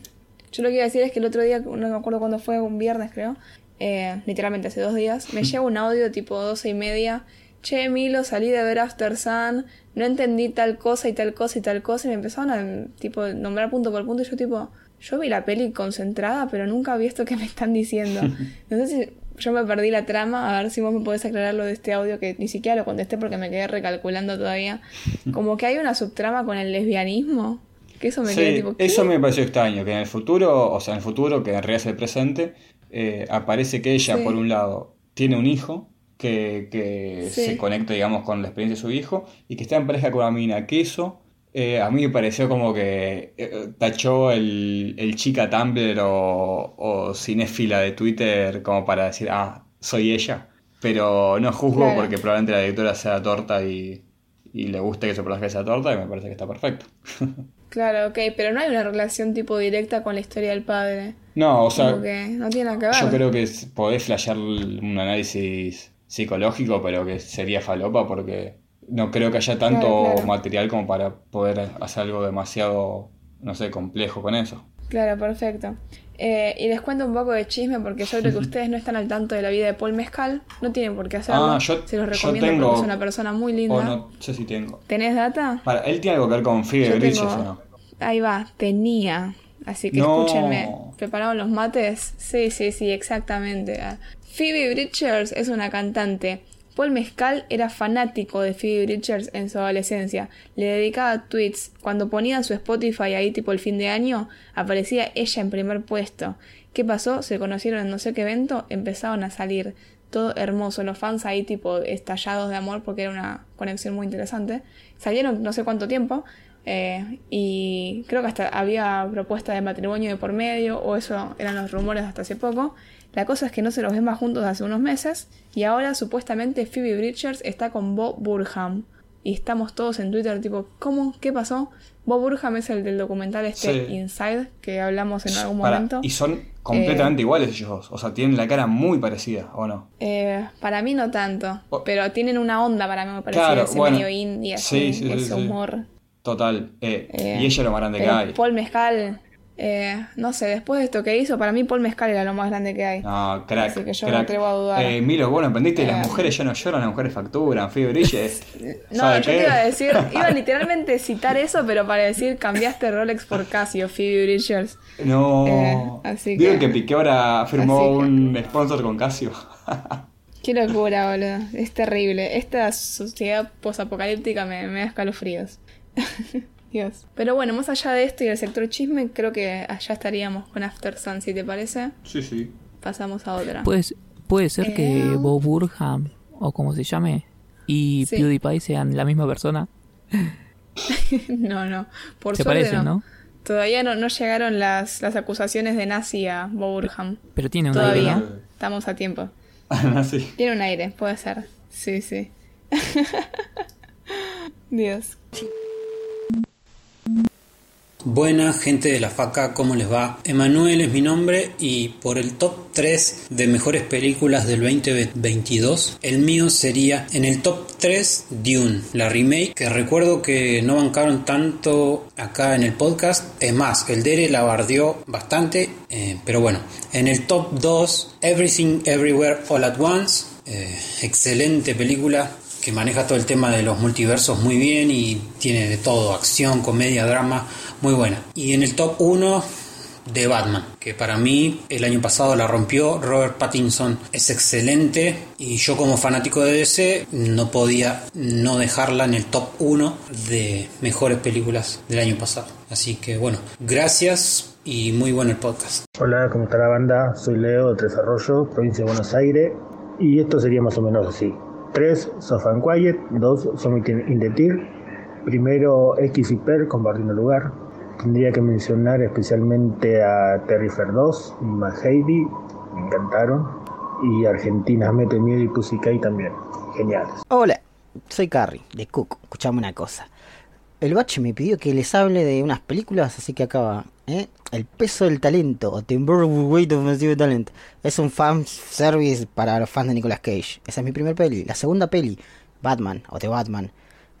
yo lo que iba a decir es que el otro día, no me acuerdo cuándo fue, un viernes creo, eh, literalmente hace dos días, me llega un audio tipo doce y media. Che, Milo, salí de ver After Sun, no entendí tal cosa y tal cosa y tal cosa, y me empezaron a tipo nombrar punto por punto, y yo tipo, yo vi la peli concentrada, pero nunca vi esto que me están diciendo. Entonces yo me perdí la trama, a ver si vos me podés aclarar lo de este audio que ni siquiera lo contesté porque me quedé recalculando todavía. Como que hay una subtrama con el lesbianismo, que eso me quedé Sí, tipo, ¿qué? eso me pareció extraño, que en el futuro, o sea, en el futuro, que en realidad es el presente, eh, aparece que ella, Sí. por un lado, tiene un hijo que, que Sí. se conecta, digamos, con la experiencia de su hijo y que está en pareja con una mina, que eso eh, a mí me pareció como que eh, tachó el, el chica Tumblr o, o cinéfila de Twitter como para decir, ah, soy ella. Pero no juzgo Claro. porque probablemente la directora sea torta y, y le guste que su personaje sea torta y me parece que está perfecto. Claro, ok, pero no hay una relación tipo directa con la historia del padre. No, o sea, que no tiene nada que ver. yo creo que podés flashear un análisis psicológico, pero que sería falopa porque no creo que haya tanto Claro, claro. material como para poder hacer algo demasiado, no sé, complejo con eso. Claro, perfecto. Eh, y les cuento un poco de chisme porque yo creo que ustedes no están al tanto de la vida de Paul Mezcal. No tienen por qué hacerlo. Ah, yo- Se los yo recomiendo tengo- porque es una persona muy linda. O no sé si tengo. ¿Tenés data? Para, ¿Él tiene algo que ver con Bridges tengo- o no? Ahí va, tenía. Así que No. escúchenme. ¿Prepararon los mates? Sí, sí, sí, exactamente. Ah, Phoebe Bridgers es una cantante. Paul Mezcal era fanático de Phoebe Bridgers en su adolescencia. Le dedicaba tweets. Cuando ponían su Spotify ahí tipo el fin de año, aparecía ella en primer puesto. ¿Qué pasó? Se conocieron en no sé qué evento, empezaron a salir. Todo hermoso, los fans ahí tipo estallados de amor porque era una conexión muy interesante. Salieron no sé cuánto tiempo, Eh, y creo que hasta había propuesta de matrimonio de por medio, o eso eran los rumores hasta hace poco. La cosa es que no se los ven más juntos hace unos meses, y ahora supuestamente Phoebe Bridgers está con Bob Burham. Y estamos todos en Twitter tipo, ¿cómo? ¿Qué pasó? Bob Burham es el del documental este Sí. Inside, que hablamos en algún Para- momento. y son completamente iguales ellos dos. O sea, tienen la cara muy parecida, ¿o no? Eh, para mí no tanto, O- pero tienen una onda para mí, me parece, Claro, ese bueno. medio indie, Sí, sí, sí, ese humor. Total. Eh, Eh, y ella es lo más grande que hay. Paul Mezcal, eh, no sé, después de esto que hizo, para mí Paul Mezcal era lo más grande que hay. No, crack. Así que yo me crack. atrevo a dudar. Eh, Milo, bueno, aprendiste, Eh, las mujeres ya no lloran, las mujeres facturan, Phoebe Bridges. No, ¿sabe yo qué? te iba a decir, iba a literalmente citar eso, pero para decir cambiaste Rolex por Casio, Phoebe Bridgers. No. Eh, así ¿Vieron que- que Piqué ahora firmó que- un sponsor con Casio? Qué locura, boludo. Es terrible. Esta sociedad posapocalíptica me, me da escalofríos. Dios. Pero bueno, más allá de esto y del sector chisme, creo que allá estaríamos con After Sun, si te parece. sí, sí. Pasamos a otra. Pues, puede ser que Eh. Bob Burham, o como se llame, y Sí. PewDiePie sean la misma persona. no, no. Por Se suerte parecen, no. ¿no? Todavía no, no llegaron las, las acusaciones de nazi a Boburham. Pero tiene un aire, Todavía. ¿no? Estamos a tiempo. Así. Tiene un aire, puede ser. Sí, sí. Dios. Buena gente de la faca, ¿cómo les va? Emanuel es mi nombre y por el top 3 de mejores películas del 2022, el mío sería en el top 3 Dune, la remake, que recuerdo que no bancaron tanto acá en el podcast, es más, el Dere la bardeó bastante, eh, pero bueno, en el top 2 Everything Everywhere All at Once, eh, excelente película, maneja todo el tema de los multiversos muy bien y tiene de todo, acción, comedia, drama, muy buena. Y en el top 1 de Batman, que para mí el año pasado la rompió, Robert Pattinson es excelente y yo como fanático de DC no podía no dejarla en el top 1 de mejores películas del año pasado. Así que bueno, gracias y muy bueno el podcast. Hola, ¿cómo está la banda? Soy Leo de Tres Arroyos, provincia de Buenos Aires. Y esto sería más o menos así. 3, Sofa and Quiet. 2, Summit in the Tier. Primero, X y Per compartiendo lugar. Tendría que mencionar especialmente a Terrifier 2 y Mad Heidi. Me encantaron. Y Argentina Mete Miedo y Pussycat también. Geniales. Hola, soy Carrie, de Cook. Escuchame una cosa. El bache me pidió que les hable de unas películas, así que acaba. ¿Eh? El peso del talento, o The Weight of Talent. Es un fan service para los fans de Nicolas Cage. Esa es mi primer peli. La segunda peli, Batman, o The Batman.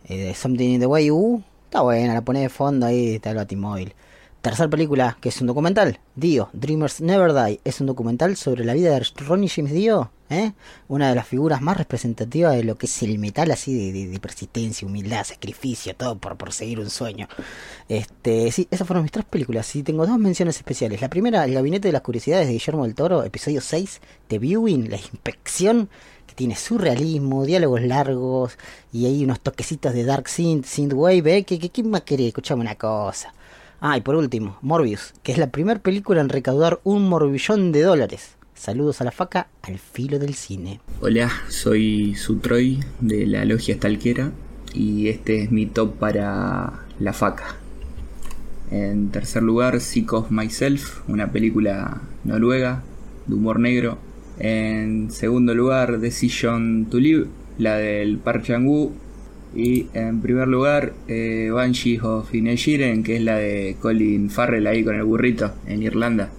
eh, Something in the Way, uh, está buena, la pone de fondo ahí, está el Batimóvil. Tercer película, que es un documental, Dio, Dreamers Never Die, es un documental sobre la vida de Ronnie James Dio, ¿eh? una de las figuras más representativas de lo que es el metal así de, persistencia, humildad, sacrificio, todo por perseguir un sueño. Este, sí, esas fueron mis tres películas y tengo dos menciones especiales. La primera, El Gabinete de las Curiosidades de Guillermo del Toro, episodio 6, The Viewing, la inspección, que tiene surrealismo, diálogos largos y hay unos toquecitos de Dark Synth, Synthwave, ¿eh? ¿Qué, qué, más quería? Escuchame una cosa. Ah, y por último, Morbius, que es la primera película en recaudar un morbillón de dólares. Saludos a la faca al filo del cine. Hola, soy Sutroy de la Logia Stalkera y este es mi top para La Faca. En tercer lugar, Sick of Myself, una película noruega de humor negro. En segundo lugar, Decision to Live, la del Park Chan-wook. Y en primer lugar, eh, Banshees of Inisherin, que es la de Colin Farrell ahí con el burrito en Irlanda.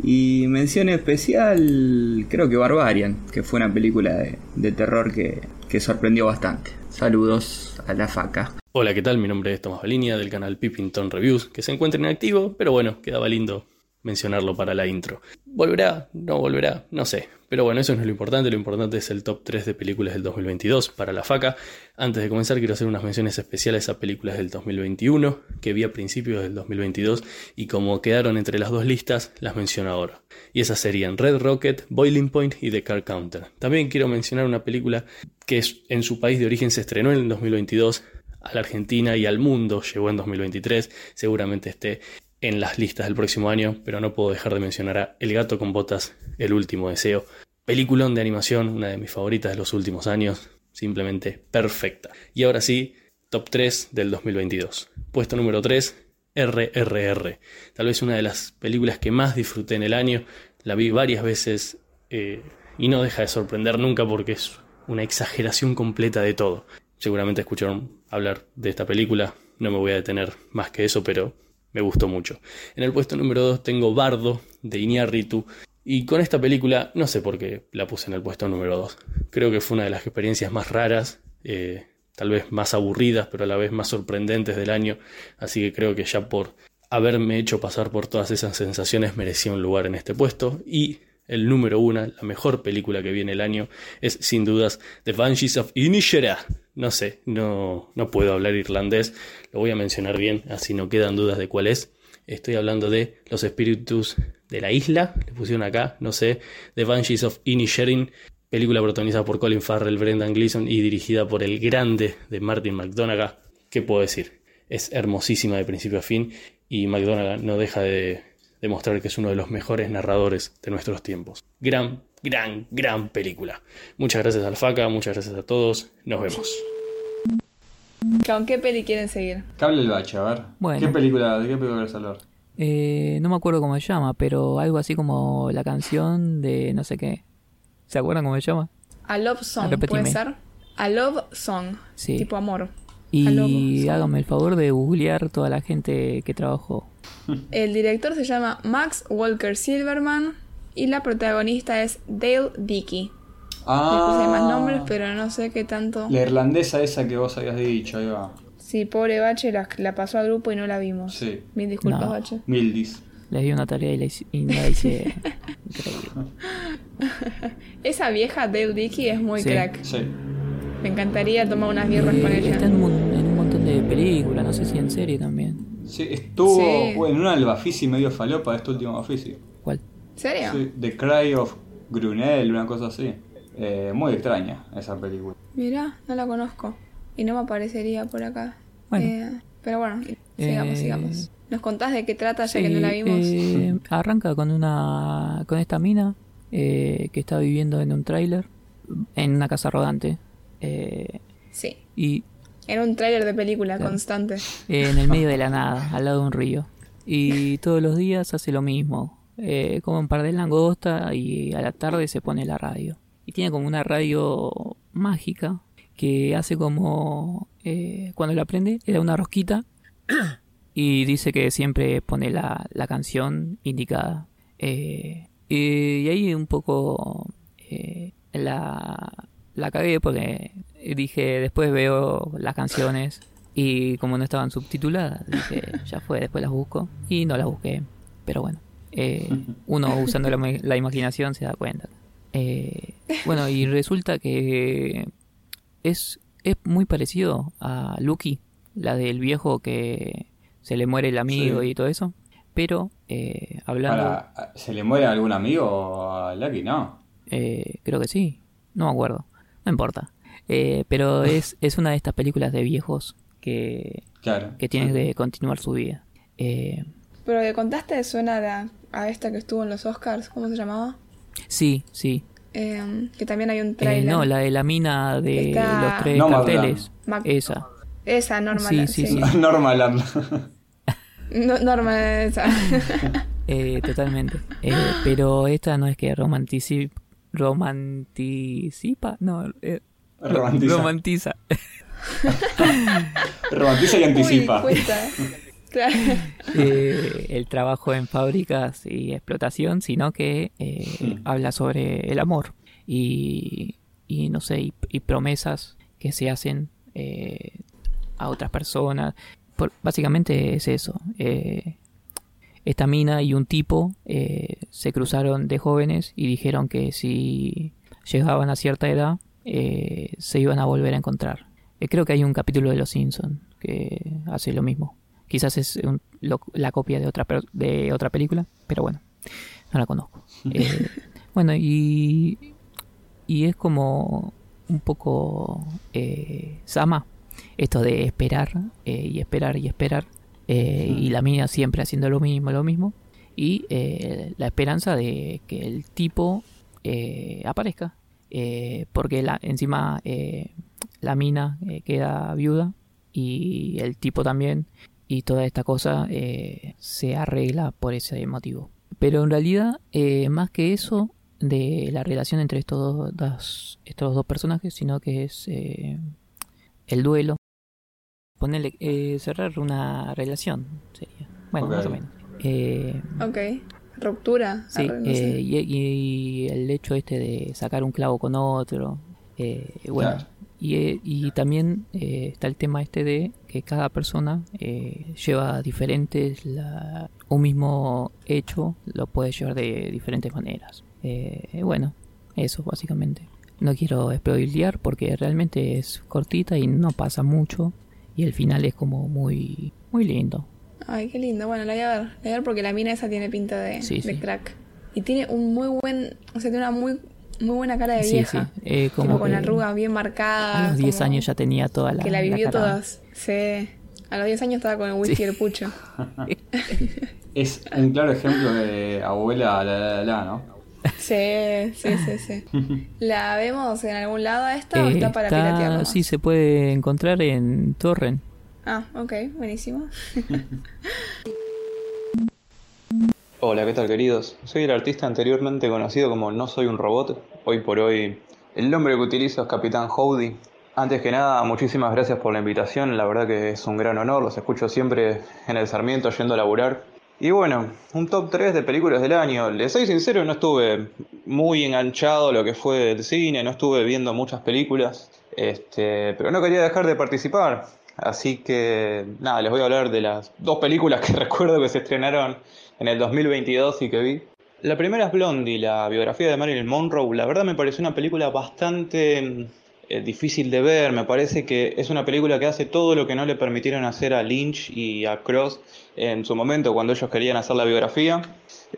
Y mención especial, creo que Barbarian, que fue una película de, terror que, que sorprendió bastante. Saludos a la faca. Hola, ¿qué tal? Mi nombre es Tomás Balinia del canal Pippington Reviews, que se encuentra inactivo, pero bueno, quedaba lindo mencionarlo para la intro. ¿Volverá? ¿No volverá? No sé. Pero bueno, eso no es lo importante, lo importante es el top 3 de películas del 2022 para la faca. Antes de comenzar quiero hacer unas menciones especiales a películas del 2021 que vi a principios del 2022 y como quedaron entre las dos listas, las menciono ahora. Y esas serían Red Rocket, Boiling Point y The Car Counter. También quiero mencionar una película que en su país de origen se estrenó en el 2022, a la Argentina y al mundo llegó en 2023, seguramente esté en las listas del próximo año, pero no puedo dejar de mencionar a El gato con botas, El último deseo. Peliculón de animación, una de mis favoritas de los últimos años, simplemente perfecta. Y ahora sí, top 3 del 2022. Puesto número 3, RRR. Tal vez una de las películas que más disfruté en el año. La vi varias veces eh, y no deja de sorprender nunca porque es una exageración completa de todo. Seguramente escucharon hablar de esta película, no me voy a detener más que eso, pero me gustó mucho. En el puesto número 2 tengo Bardo de Iñárritu y con esta película no sé por qué la puse en el puesto número 2. Creo que fue una de las experiencias más raras, eh, tal vez más aburridas, pero a la vez más sorprendentes del año, así que creo que ya por haberme hecho pasar por todas esas sensaciones merecía un lugar en este puesto y el número uno, la mejor película que viene el año, es sin dudas The Banshees of Inisherin. No sé, no, no puedo hablar irlandés, lo voy a mencionar bien, así no quedan dudas de cuál es. Estoy hablando de Los Espíritus de la Isla, le pusieron acá, no sé, The Banshees of Inisherin, película protagonizada por Colin Farrell, Brendan Gleeson y dirigida por el grande de Martin McDonagh. ¿Qué puedo decir? Es hermosísima de principio a fin y McDonagh no deja de demostrar que es uno de los mejores narradores de nuestros tiempos. Gran, gran, gran película. Muchas gracias Alfaca, muchas gracias a todos. Nos vemos. ¿Con qué peli quieren seguir? Cable el bache, a ver. Bueno. ¿Qué película, ¿De qué película querés hablar? Eh, no me acuerdo cómo se llama, pero algo así como la canción de no sé qué. ¿Se acuerdan cómo se llama? A Love Song, Repetime. ¿puede ser? A Love Song, Sí. tipo amor. Y Song. háganme el favor de googlear toda la gente que trabajó. El director se llama Max Walker Silverman y la protagonista es Dale Dickey. Le puse más nombres, pero no sé qué tanto. La irlandesa esa que vos habías dicho, ahí va. Sí, pobre Bache la, la pasó al grupo y no la vimos. Sí. Mil disculpas, No. Bache. Mildis. Les di una tarea y la hice, y la hice increíble. Esa vieja Dale Dickey es muy Sí. crack. Sí. Me encantaría tomar unas birras con Eh, ella. está en un, en un montón de películas, no sé si en serie también. Sí, estuvo Sí. en una del Bafisi medio falopa, este último Bafisi. ¿Cuál? ¿Serio? Sí, The Cry of Grunel, una cosa así. Eh, muy extraña esa película. Mirá, no la conozco. Y no me aparecería por acá. Bueno. Eh, pero bueno, sigamos, Eh, sigamos. ¿Nos contás de qué trata ya que Sí, no la vimos? eh, arranca con una con esta mina eh, que está viviendo en un tráiler en una casa rodante eh, Sí. y Era un tráiler de película Claro. constante. eh, en el medio de la nada, al lado de un río. Y todos los días hace lo mismo. Eh, come un par de langosta y a la tarde se pone la radio. Y tiene como una radio mágica que hace como... eh, cuando la prende, le da una rosquita y dice que siempre pone la, la canción indicada. Eh, y, y ahí un poco eh, la, la cagué porque dije, después veo las canciones y como no estaban subtituladas, dije, ya fue, después las busco y no las busqué. Pero bueno, eh, uno usando la, la imaginación se da cuenta. Eh, bueno, y resulta que es, es muy parecido a Lucky, la del viejo que se le muere el amigo Sí. y todo eso. Pero eh, hablando... Para, ¿Se le muere algún amigo a Lucky? No. Eh, creo que sí. No me acuerdo. No importa. Eh, pero es, es una de estas películas de viejos que, Claro. que tienen que continuar su vida. Eh, Pero que contaste suena a, a esta que estuvo en los Oscars, ¿cómo se llamaba? Sí, sí. Eh, que también hay un Eh, trailer. no, la de la mina de Está- los tres carteles. Mac- Esa. Esa, Norma. Sí, sí, sí. Normal. No, Norma, esa. Eh, totalmente. Eh, pero esta no es que romantici romanticipa. No, eh, ro- Romantiza. romantiza. Romantiza y anticipa. Uy. Claro. eh, el trabajo en fábricas y explotación, sino que eh, habla sobre el amor y, y no sé, y, y promesas que se hacen eh, a otras personas. Por- básicamente es eso. eh, esta mina y un tipo eh, se cruzaron de jóvenes y dijeron que si llegaban a cierta edad eh, se iban a volver a encontrar. Eh, creo que hay un capítulo de Los Simpson que hace lo mismo. Quizás es un- lo- la copia de otra de otra película, pero bueno, no la conozco. Eh, bueno, y, y es como un poco eh, Sama, esto de esperar eh, y esperar y esperar, eh, y la mina siempre haciendo lo mismo, lo mismo, y la esperanza de que el tipo aparezca, porque la, encima la mina queda viuda y el tipo también y toda esta cosa eh, se arregla por ese motivo. Pero en realidad, eh, más que eso de la relación entre estos dos, estos dos personajes, sino que es eh, el duelo. Ponerle, eh, cerrar una relación sería. Bueno, más o menos. Eh, Ok. Ruptura. Sí, eh, y, y el hecho este de sacar un clavo con otro. eh, bueno, Claro. y, eh, y también eh, está el tema este de que cada persona eh, lleva diferentes, la, un mismo hecho lo puede llevar de diferentes maneras. Eh, bueno, eso básicamente. No quiero spoilear porque realmente es cortita y no pasa mucho. Y el final es como muy, muy lindo. Ay, qué lindo. Bueno, la voy a ver. La voy a ver porque la mina esa tiene pinta de, Sí, de sí. crack. Y tiene un muy buen. O sea, tiene una muy, muy buena cara de Sí, vieja. sí, eh, Tipo como con que arrugas bien marcadas. A los 10 como años ya tenía toda la. Que la la vivió cara- todas. Sí. A los 10 años estaba con el whisky Sí. y el pucho. Es un claro ejemplo de abuela la la la, la, ¿no? Sí, sí, sí, sí. ¿La vemos en algún lado a esta o Eh, está para está- nomás? Sí, se puede encontrar en Torrent. Ah, ok, buenísimo. Hola, ¿qué tal queridos? Soy el artista anteriormente conocido como No Soy un Robot. Hoy por hoy el nombre que utilizo es Capitán Howdy. Antes que nada, muchísimas gracias por la invitación, la verdad que es un gran honor, los escucho siempre en el Sarmiento yendo a laburar. Y bueno, un top 3 de películas del año. Les soy sincero, no estuve muy enganchado a lo que fue el cine, no estuve viendo muchas películas, este, pero no quería dejar de participar. Así que nada, les voy a hablar de las dos películas que recuerdo que se estrenaron en el 2022 y que vi. La primera es Blondie, la biografía de Marilyn Monroe. La verdad me pareció una película bastante eh, difícil de ver. Me parece que es una película que hace todo lo que no le permitieron hacer a Lynch y a Cross en su momento cuando ellos querían hacer la biografía.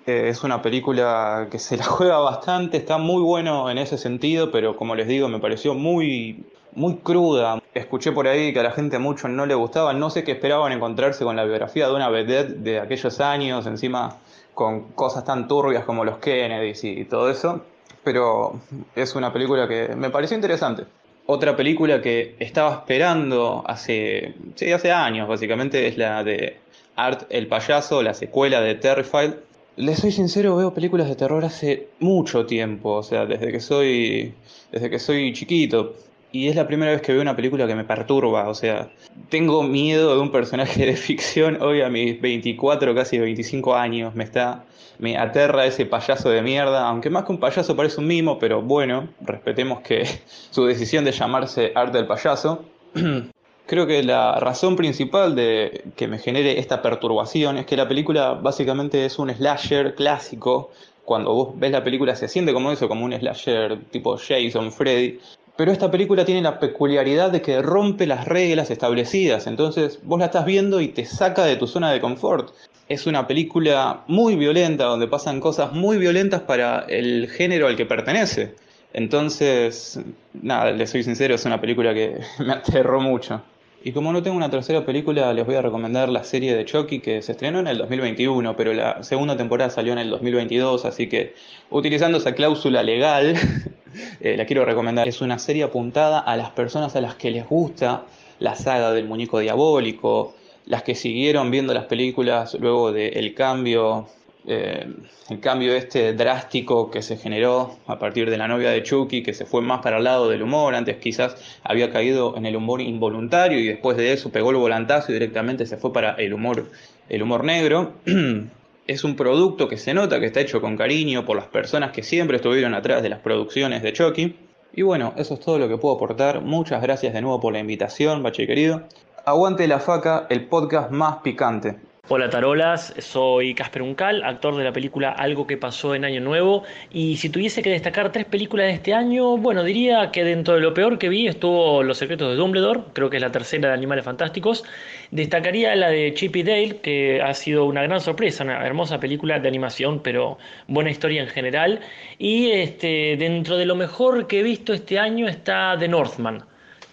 Eh, es una película que se la juega bastante, está muy bueno en ese sentido, pero como les digo, me pareció muy, muy cruda. Escuché por ahí que a la gente mucho no le gustaba, no sé qué esperaban encontrarse con la biografía de una vedette de aquellos años, encima con cosas tan turbias como los Kennedys y, todo eso, pero es una película que me pareció interesante. Otra película que estaba esperando hace, sí, hace años básicamente es la de Art el payaso, la secuela de Terrified. Les soy sincero, veo películas de terror hace mucho tiempo, o sea, desde que soy desde que soy chiquito. Y es la primera vez que veo una película que me perturba, o sea, tengo miedo de un personaje de ficción hoy a mis 24, casi 25 años, me está me aterra ese payaso de mierda, aunque más que un payaso parece un mimo, pero bueno, respetemos que su decisión de llamarse Art del payaso. Creo que la razón principal de que me genere esta perturbación es que la película básicamente es un slasher clásico. Cuando vos ves la película se siente como eso, como un slasher tipo Jason, Freddy. Pero esta película tiene la peculiaridad de que rompe las reglas establecidas. Entonces vos la estás viendo y te saca de tu zona de confort. Es una película muy violenta, donde pasan cosas muy violentas para el género al que pertenece. Entonces, nada, les soy sincero, es una película que me aterró mucho. Y como no tengo una tercera película, les voy a recomendar la serie de Chucky que se estrenó en el 2021, pero la segunda temporada salió en el 2022, así que utilizando esa cláusula legal, eh, la quiero recomendar. Es una serie apuntada a las personas a las que les gusta la saga del muñeco diabólico, las que siguieron viendo las películas luego del cambio, eh, el cambio este drástico que se generó a partir de la novia de Chucky, que se fue más para el lado del humor, antes quizás había caído en el humor involuntario y después de eso pegó el volantazo y directamente se fue para el humor, el humor negro. Es un producto que se nota que está hecho con cariño por las personas que siempre estuvieron atrás de las producciones de Chucky. Y bueno, eso es todo lo que puedo aportar. Muchas gracias de nuevo por la invitación, Bache querido. Aguante la faca, el podcast más picante. Hola Tarolas, soy Casper Uncal, actor de la película Algo que pasó en Año Nuevo. Y si tuviese que destacar tres películas de este año, bueno, diría que dentro de lo peor que vi estuvo Los secretos de Dumbledore, creo que es la tercera de Animales Fantásticos, destacaría la de Chip y Dale, que ha sido una gran sorpresa, una hermosa película de animación, pero buena historia en general, y este, dentro de lo mejor que he visto este año está The Northman.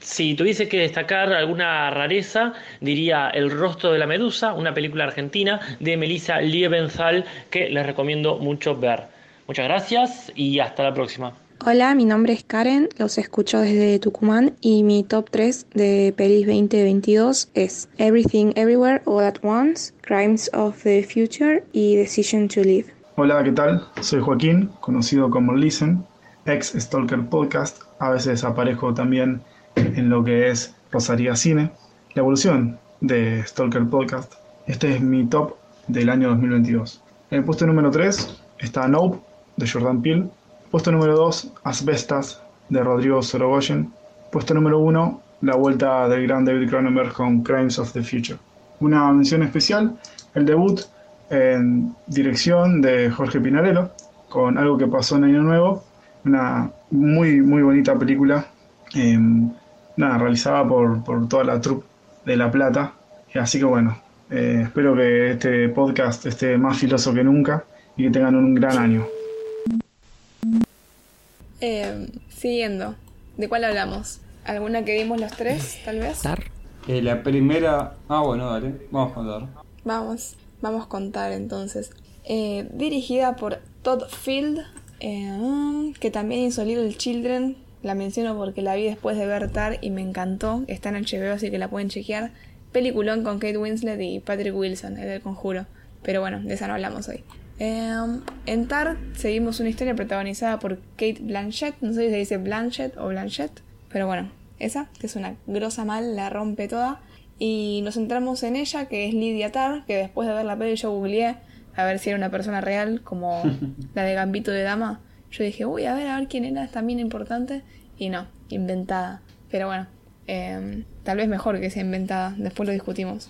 Si tuviese que destacar alguna rareza, diría El rostro de la medusa, una película argentina de Melissa Liebenthal que les recomiendo mucho ver. Muchas gracias y hasta la próxima. Hola, mi nombre es Karen, los escucho desde Tucumán y mi top 3 de pelis 2022 es Everything Everywhere All at Once, Crimes of the Future y Decision to Live. Hola, ¿qué tal? Soy Joaquín, conocido como Listen, ex Stalker Podcast. A veces aparezco también en lo que es Rosaría Cine, la evolución de Stalker Podcast. Este es mi top del año 2022. En el puesto número 3 está Nope, de Jordan Peele. Puesto número 2, Asbestas, de Rodrigo Sorogoyen. Puesto número 1, la vuelta del gran David Cronenberg con Crimes of the Future. Una mención especial, el debut en dirección de Jorge Pinarello, con algo que pasó en Año Nuevo, una muy, muy bonita película, eh, nada, realizada por, por, toda la troupe de La Plata. Así que bueno, eh, espero que este podcast esté más filoso que nunca y que tengan un gran año. Eh, siguiendo, ¿de cuál hablamos? ¿Alguna que vimos los tres, tal vez? Eh, la primera. Ah, bueno, dale. Vamos a contar. Vamos, vamos a contar entonces. Eh, dirigida por Todd Field, eh, que también hizo Little Children. La menciono porque la vi después de ver Tar y me encantó. Está en HBO, así que la pueden chequear. Peliculón con Kate Winslet y Patrick Wilson, el del conjuro. Pero bueno, de esa no hablamos hoy. Eh, en Tar seguimos una historia protagonizada por Kate Blanchett. No sé si se dice Blanchett o Blanchett. Pero bueno, esa, que es una grosa mal, la rompe toda. Y nos centramos en ella, que es Lydia Tar, que después de ver la peli yo googleé a ver si era una persona real, como la de Gambito de Dama. Yo dije, uy, a ver, a ver quién era, es también importante. Y no, inventada. Pero bueno, eh, tal vez mejor que sea inventada, después lo discutimos.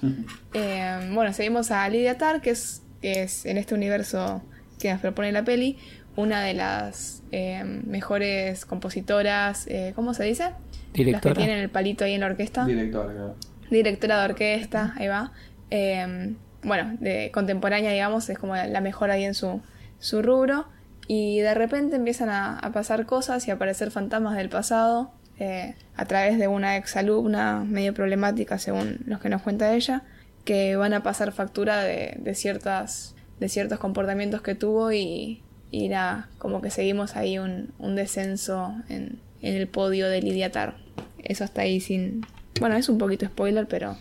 Eh, bueno, seguimos a Lydia Tar, que es, que es en este universo que nos propone la peli, una de las eh, mejores compositoras, eh, ¿cómo se dice? Directora. Las que tienen el palito ahí en la orquesta. Directora, claro. Directora de orquesta, ahí va. Eh, bueno, de contemporánea, digamos, es como la mejor ahí en su, su rubro. Y de repente empiezan a, pasar cosas y a aparecer fantasmas del pasado eh, a través de una exalumna medio problemática, según los que nos cuenta ella, que van a pasar factura de, de ciertas, de ciertos comportamientos que tuvo y, y como que seguimos ahí un, un descenso en, en el podio de Lidia Tar. Eso está ahí sin... Bueno, es un poquito spoiler, pero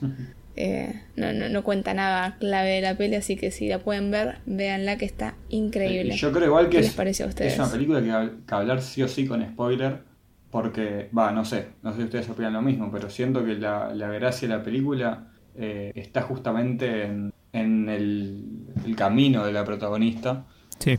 eh, no, no, no cuenta nada clave de la peli, así que si la pueden ver, véanla que está increíble. Yo creo igual que ¿Qué es, les parece a ustedes? es una película que, que hablar sí o sí con spoiler, porque, va, no sé, no sé si ustedes opinan lo mismo, pero siento que la, la gracia de la película eh, está justamente en, en el, el camino de la protagonista. Sí.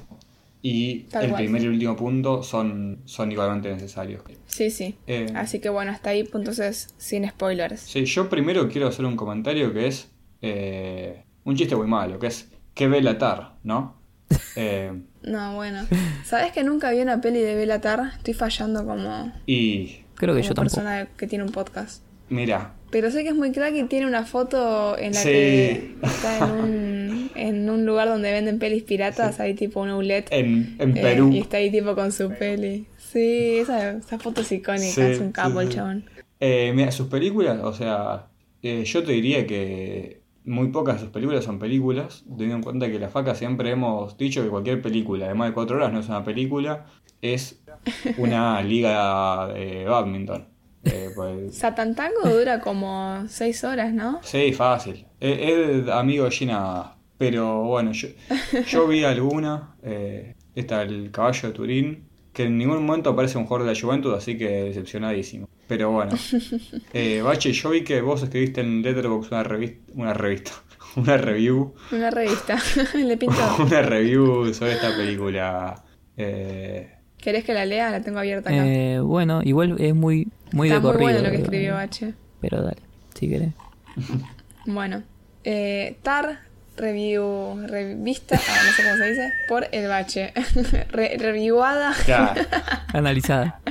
Y Tal el cual. primer y último punto son, son igualmente necesarios. Sí, sí. Eh, Así que bueno, hasta ahí, entonces, sin spoilers. Sí, yo primero quiero hacer un comentario que es eh, un chiste muy malo, que es que ve la tar, ¿no? Eh, No, bueno. ¿Sabes que nunca vi una peli de Belatar? Estoy fallando como, y Creo que como yo tampoco. persona que tiene un podcast. mira, Pero sé que es muy crack y tiene una foto en la Sí. que está en un, en un lugar donde venden pelis piratas, hay tipo un outlet. en, en eh, Perú. y está ahí tipo con su peli. Sí, esa, esa foto es icónica, Sí, es un capo el chabón. Eh, mira, sus películas, o sea, eh, yo te diría que muy pocas de sus películas son películas, teniendo en cuenta que la faca siempre hemos dicho que cualquier película de más de cuatro horas no es una película, es una liga de badminton. Eh, pues, Satan Tango dura como 6 horas, ¿no? sí, fácil. Es, es amigo de Gina, pero bueno, yo, yo vi alguna, eh, esta, el caballo de Turín, que en ningún momento aparece un jugador de la Juventud, así que decepcionadísimo. Pero bueno. Eh, Bache, yo vi que vos escribiste en Letterboxd una revista, una revista, una review, Una revista. Le pinto. una review sobre esta película. Eh, ¿Querés que la lea? La tengo abierta acá. Eh, bueno, igual es muy, muy Está de muy bueno lo que eh, escribió H. Pero dale, si querés. Bueno, eh, TAR review, revista, ah, no sé cómo se dice, por el bache. Re- reviewada, Analizada.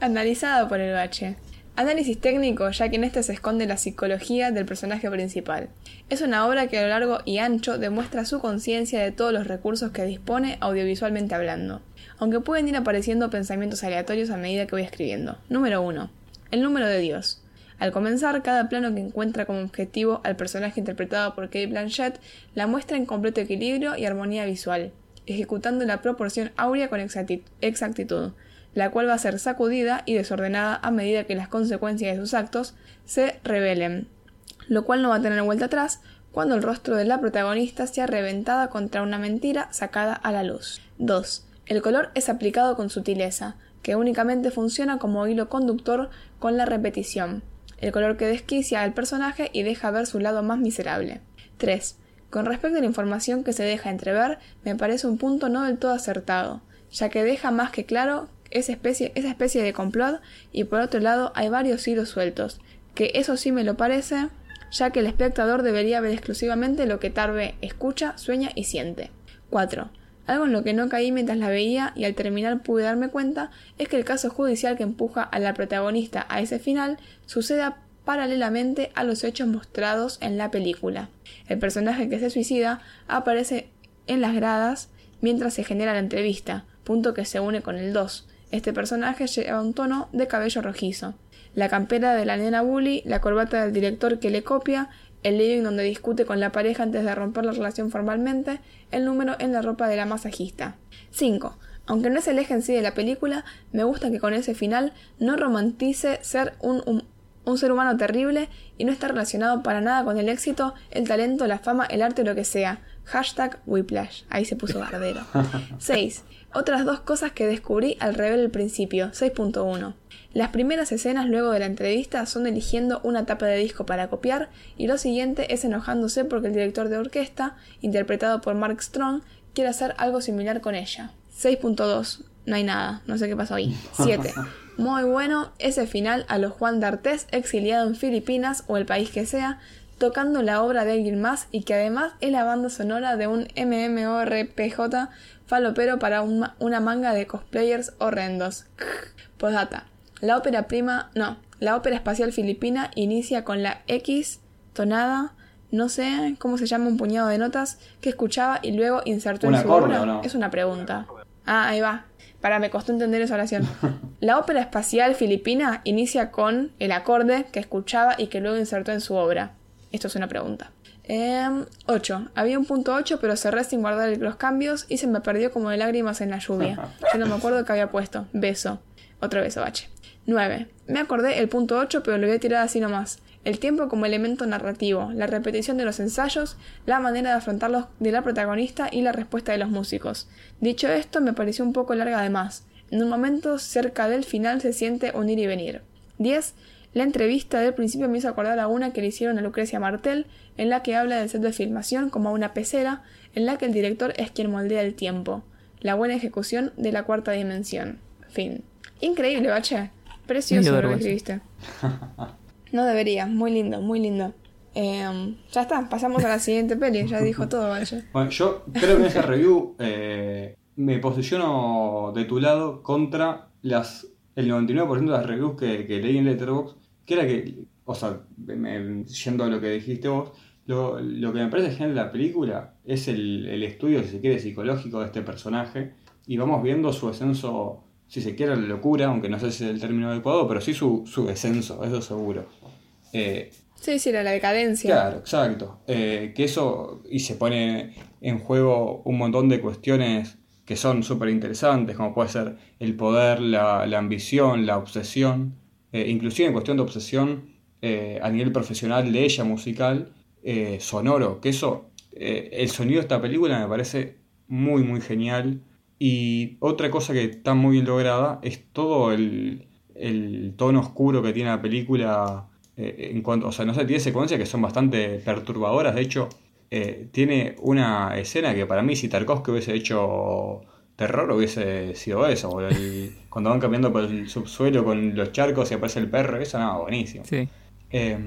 analizada por el bache. Análisis técnico, ya que en este se esconde la psicología del personaje principal. Es una obra que a lo largo y ancho demuestra su conciencia de todos los recursos que dispone audiovisualmente hablando, aunque pueden ir apareciendo pensamientos aleatorios a medida que voy escribiendo. Número 1. El número de Dios. Al comenzar, cada plano que encuentra como objetivo al personaje interpretado por Kate Blanchett la muestra en completo equilibrio y armonía visual. ejecutando la proporción áurea con exacti- exactitud, la cual va a ser sacudida y desordenada a medida que las consecuencias de sus actos se revelen, lo cual no va a tener vuelta atrás cuando el rostro de la protagonista sea reventada contra una mentira sacada a la luz. 2. El color es aplicado con sutileza, que únicamente funciona como hilo conductor con la repetición. El color que desquicia al personaje y deja ver su lado más miserable. 3. Con respecto a la información que se deja entrever, me parece un punto no del todo acertado, ya que deja más que claro esa especie, esa especie de complot y por otro lado hay varios hilos sueltos, que eso sí me lo parece, ya que el espectador debería ver exclusivamente lo que Tarve escucha, sueña y siente. 4. Algo en lo que no caí mientras la veía y al terminar pude darme cuenta es que el caso judicial que empuja a la protagonista a ese final suceda paralelamente a los hechos mostrados en la película. El personaje que se suicida aparece en las gradas mientras se genera la entrevista, punto que se une con el 2. Este personaje lleva un tono de cabello rojizo. La campera de la nena bully, la corbata del director que le copia, el living donde discute con la pareja antes de romper la relación formalmente, el número en la ropa de la masajista. 5. Aunque no es el eje en sí de la película, me gusta que con ese final no romantice ser un, un, un ser humano terrible y no está relacionado para nada con el éxito, el talento, la fama, el arte o lo que sea. Hashtag Whiplash. Ahí se puso bardero. 6. Otras dos cosas que descubrí al rever el principio. 6.1. Las primeras escenas luego de la entrevista son eligiendo una tapa de disco para copiar y lo siguiente es enojándose porque el director de orquesta, interpretado por Mark Strong, quiere hacer algo similar con ella. 6.2. No hay nada, no sé qué pasó ahí. 7. Muy bueno ese final a los Juan D'Artés exiliado en Filipinas o el país que sea, tocando la obra de alguien más y que además es la banda sonora de un MMORPJ falopero para un ma una manga de cosplayers horrendos. Postdata. La ópera prima, no, la ópera espacial filipina inicia con la X tonada, no sé cómo se llama un puñado de notas que escuchaba y luego insertó ¿Un en su obra. o no? Es una pregunta. Ah, ahí va. Para, me costó entender esa oración. La ópera espacial filipina inicia con el acorde que escuchaba y que luego insertó en su obra. Esto es una pregunta. 8. Había un punto 8, pero cerré sin guardar los cambios y se me perdió como de lágrimas en la lluvia. Yo no me acuerdo que había puesto. Beso. Otro beso, bache. 9. Me acordé el punto 8, pero lo voy a tirar así nomás. El tiempo como elemento narrativo, la repetición de los ensayos, la manera de afrontarlos de la protagonista y la respuesta de los músicos. Dicho esto, me pareció un poco larga de más. En un momento cerca del final se siente un ir y venir. 10. La entrevista del principio me hizo acordar a una que le hicieron a Lucrecia Martel, en la que habla del set de filmación como a una pecera, en la que el director es quien moldea el tiempo. La buena ejecución de la cuarta dimensión. Fin. Increíble, bache. Precioso lo que escribiste. No debería, muy lindo, muy lindo. Em, ya está, pasamos a la siguiente peli, ya dijo todo, Valle. Bueno, yo creo que en esa review eh, me posiciono de tu lado contra las el 99% de las reviews que, que leí en Letterboxd, que era que, o sea, me- yendo a lo que dijiste vos, lo, lo que me parece genial de la película es el, el estudio, si se quiere, psicológico de este personaje, y vamos viendo su ascenso, si se quiere, la locura, aunque no sé si es el término adecuado, pero sí su, su descenso, eso seguro. Eh, Sí, sí, la decadencia. Claro, exacto. Eh, que eso, y se pone en juego un montón de cuestiones que son súper interesantes, como puede ser el poder, la, la ambición, la obsesión, eh, inclusive en cuestión de obsesión a nivel profesional de ella musical, sonoro, que eso, el sonido de esta película me parece muy, muy genial. Y otra cosa que está muy bien lograda es todo el, el tono oscuro que tiene la película eh, en cuanto, o sea, no sé, tiene secuencias que son bastante perturbadoras. De hecho, eh, tiene una escena que para mí, si Tarkovsky hubiese hecho terror, hubiese sido eso. el- cuando van cambiando por el subsuelo con los charcos y aparece el perro, eso no, buenísimo. Sí. Eh,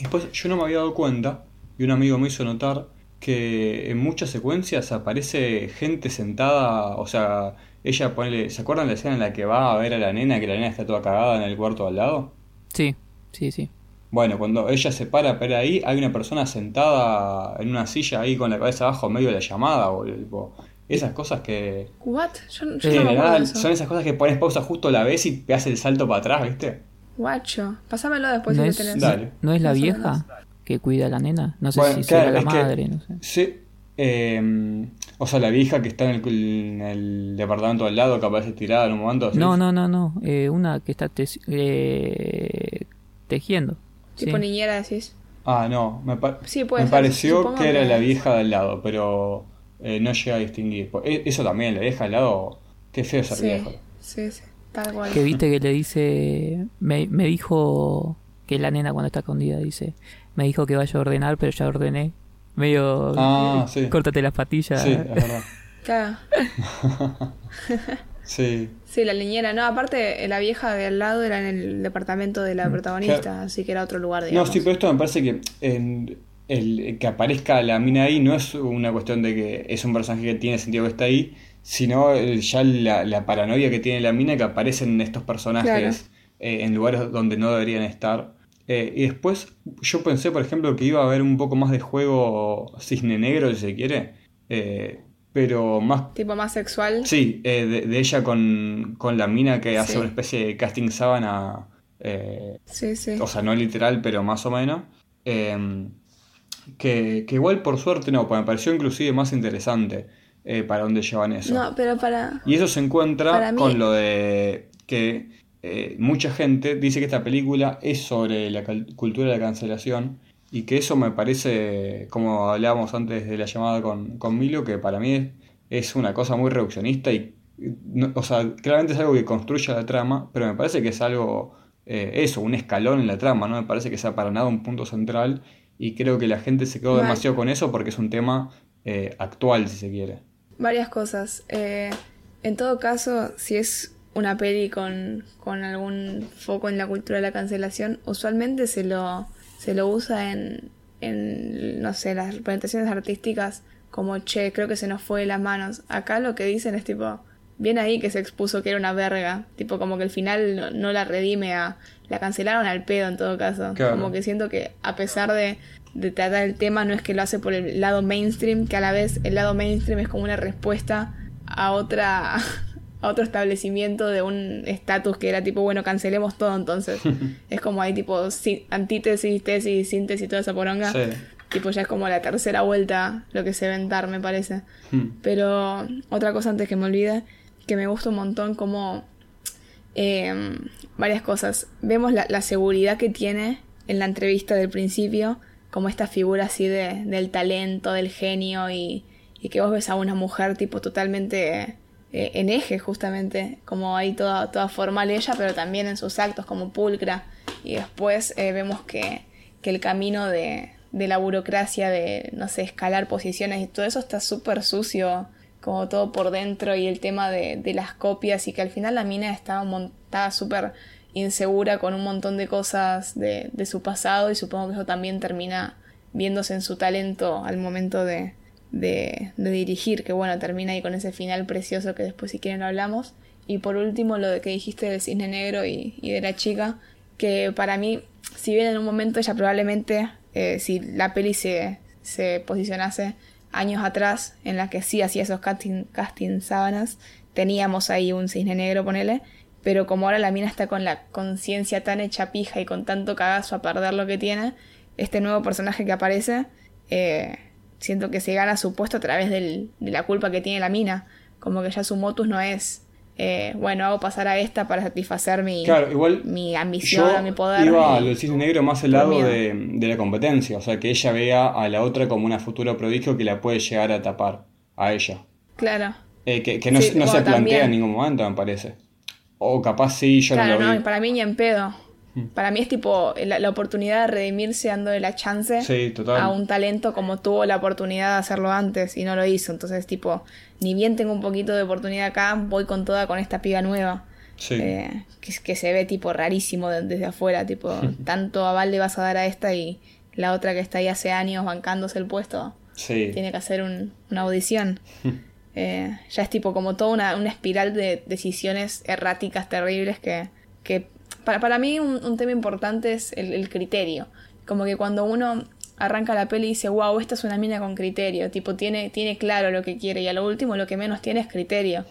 después, yo no me había dado cuenta, y un amigo me hizo notar, que en muchas secuencias aparece gente sentada, o sea, ella ponele, ¿se acuerdan la escena en la que va a ver a la nena, que la nena está toda cagada en el cuarto al lado? Sí, sí, sí. Bueno, cuando ella se para para ahí, hay una persona sentada en una silla ahí con la cabeza abajo en medio de la llamada, tipo, esas cosas que. ¿What? Yo, yo en no me acuerdo de general, eso. son esas cosas que pones pausa justo la vez y pegas el salto para atrás, ¿viste? Guacho. Pásamelo después ¿No si es, tenés. Dale. ¿No es la o vieja que cuida a la nena? No sé Bueno, si claro, será la que- madre, no sé. Sí. eh, O sea, la vieja que está en el, en el departamento al lado que aparece tirada en un momento. ¿sí? No, no, no, no. eh, una que está te- eh, tejiendo. Tipo sí. niñera decís. Ah, no, me, pa- Sí, puede me ser, pareció supongo que era que la vieja del lado, pero eh, no llega a distinguir. Pues, e- Eso también, la vieja del lado, qué feo ser Sí, viejo. sí, sí, tal cual. Que viste que le dice. Me, me dijo que la nena cuando está escondida dice. Me dijo que vaya a ordenar, pero ya ordené. Medio. Ah, sí. Córtate las patillas. Sí, es verdad. Claro. Sí. Sí, la leñera. No, aparte, la vieja de al lado era en el departamento de la protagonista, Claro. así que era otro lugar, No, digamos. sí, pero esto me parece que en el que aparezca la mina ahí no es una cuestión de que es un personaje que tiene sentido que está ahí, sino eh, ya la, la paranoia que tiene la mina que aparecen estos personajes eh, en lugares donde no deberían estar. Eh, y después yo pensé, por ejemplo, que iba a haber un poco más de juego cisne negro, si se quiere, eh, pero más Tipo más sexual. Sí, de, de ella con, con la mina que hace una especie de casting sábana, Sí, sí. o sea, no literal, pero más o menos. eh, que, que igual por suerte no, pues me pareció inclusive más interesante eh, para dónde llevan eso. No, pero para. Y eso se encuentra mí- con lo de que eh, mucha gente dice que esta película es sobre la cultura de la cancelación y que eso me parece, como hablábamos antes de la llamada con, con Milo, que para mí es, es una cosa muy reduccionista y, no- o sea, claramente es algo que construye la trama, pero me parece que es algo, eh, eso, un escalón en la trama, no me parece que sea para nada un punto central y creo que la gente se quedó demasiado con eso porque es un tema eh, actual, si se quiere. Varias cosas. Eh, en todo caso, si es una peli con, con algún foco en la cultura de la cancelación, usualmente se lo, se lo usa en, en, no sé, las representaciones artísticas como, che, creo que se nos fue de las manos. Acá lo que dicen es tipo, bien ahí que se expuso que era una verga. Tipo, como que el final no, no la redime a... La cancelaron al pedo en todo caso. Claro. Como que siento que a pesar de, de tratar el tema, no es que lo hace por el lado mainstream, que a la vez el lado mainstream es como una respuesta a otra a otro establecimiento de un estatus que era tipo, bueno, cancelemos todo entonces. es como hay tipo antítesis, tesis, síntesis, toda esa poronga. Sí. Tipo, ya es como la tercera vuelta lo que se ventar, me parece. Hmm. Pero otra cosa antes que me olvide, que me gusta un montón como eh, varias cosas. Vemos la, la seguridad que tiene en la entrevista del principio, como esta figura así de, del talento, del genio y, y que vos ves a una mujer tipo totalmente eh, en eje justamente, como ahí toda, toda formal ella, pero también en sus actos como pulcra. Y después eh, vemos que, que el camino de, de la burocracia, de, no sé, escalar posiciones y todo eso está súper sucio, como todo por dentro y el tema de, de las copias y que al final la mina estaba montada súper insegura con un montón de cosas de, de su pasado y supongo que eso también termina viéndose en su talento al momento de, de, dirigir, que bueno, termina ahí con ese final precioso que después si quieren hablamos. Y por último lo de que dijiste del cisne negro y, y de la chica, que para mí, si bien en un momento ella probablemente, eh, si la peli se, se posicionase años atrás, en la que sí hacía esos casting, casting sábanas, teníamos ahí un cisne negro, ponele, pero como ahora la mina está con la conciencia tan hecha pija y con tanto cagazo a perder lo que tiene, este nuevo personaje que aparece, eh, siento que se gana su puesto a través del- de la culpa que tiene la mina, como que ya su motus no es, eh, bueno, hago pasar a esta para satisfacer mi, Claro, igual mi ambición Yo mi poder. iba a y- lo del cisne negro más al lado de, de la competencia, o sea, que ella vea a la otra como una futura prodigio que la puede llegar a tapar a ella. Claro. Eh, que que no, Sí, no se plantea también. en ningún momento, me parece. O capaz sí, yo claro, no lo no, vi. y para mí ni en pedo. Para mí es tipo la, la oportunidad de redimirse dándole la chance Sí, total. a un talento como tuvo la oportunidad de hacerlo antes y no lo hizo. Entonces, tipo, ni bien tengo un poquito de oportunidad acá, voy con toda con esta piba nueva. Sí. Eh, que, que se ve tipo rarísimo de- desde afuera, tipo, tanto aval le vas a dar a esta y la otra que está ahí hace años bancándose el puesto, Sí. tiene que hacer un- una audición. Eh, ya es tipo como toda una, una espiral de decisiones erráticas terribles que, que para, para mí un, un tema importante es el, el criterio. Como que cuando uno arranca la peli y dice, wow, esta es una mina con criterio, tipo tiene, tiene claro lo que quiere y a lo último lo que menos tiene es criterio.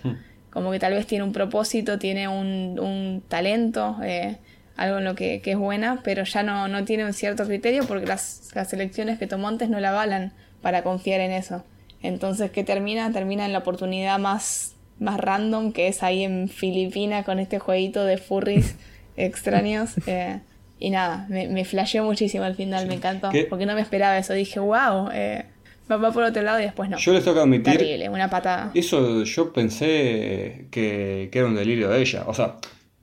Como que tal vez tiene un propósito, tiene un, un talento, eh, algo en lo que, que es buena, pero ya no, no tiene un cierto criterio porque las, las elecciones que tomó antes no la avalan para confiar en eso. Entonces, ¿qué termina? Termina en la oportunidad más, más random, que es ahí en Filipinas con este jueguito de furries extraños. Eh, y nada, me, me flasheó muchísimo al final, me encantó. ¿Qué? Porque no me esperaba eso. Dije, wow, eh, va, va por otro lado y después no. Yo les tengo que admitir, Terrible, una patada. eso yo pensé que, que era un delirio de ella. O sea,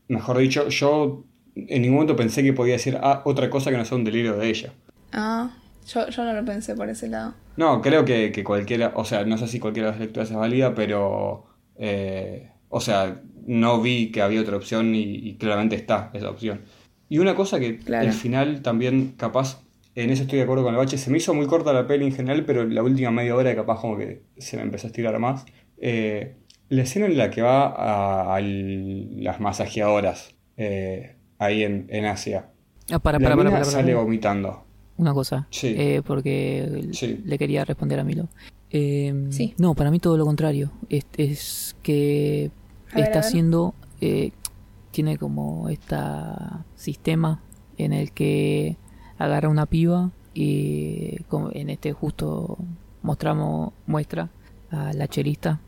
mejor dicho, yo en ningún momento pensé que podía decir ah, otra cosa que no sea un delirio de ella. Ah, yo, yo no lo pensé por ese lado. No, creo que, que cualquiera, o sea, no sé si cualquiera de las lecturas es válida, pero, eh, o sea, no vi que había otra opción y, y claramente está esa opción. Y una cosa que Claro. el final también, capaz, en eso estoy de acuerdo con el bache, se me hizo muy corta la peli en general, pero la última media hora capaz como que se me empezó a estirar más. Eh, la escena en la que va a, a las masajeadoras eh, ahí en, en Asia. Ah, para, La para, para, mina para, para, sale para. vomitando. Una cosa, Sí. eh, porque le quería responder a Milo. Eh, Sí. No, para mí todo lo contrario. Es, es que A está ver. haciendo, eh, tiene como esta sistema en el que agarra una piba y como en este justo mostramos muestra a la chelista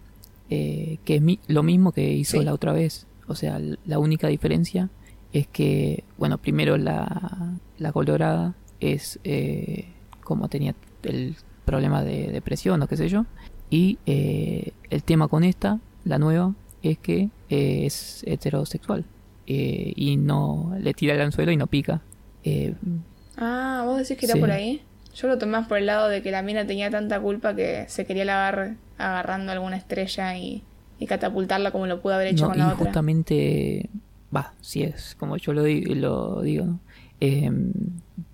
eh, que es mi- lo mismo que hizo Sí. la otra vez. O sea, la única diferencia es que, bueno, primero la, la colorada es eh, como tenía el problema de depresión o qué sé yo. Y eh, el tema con esta, la nueva, es que eh, es heterosexual. Eh, y no le tira el anzuelo y no pica. Eh, Ah, vos decís que era Sí. por ahí. Yo lo tomé más por el lado de que la mina tenía tanta culpa que se quería lavar agarrando alguna estrella y, y catapultarla como lo pudo haber hecho No, con y la otra. justamente, va, si es como yo lo, di- lo digo, ¿no? Em,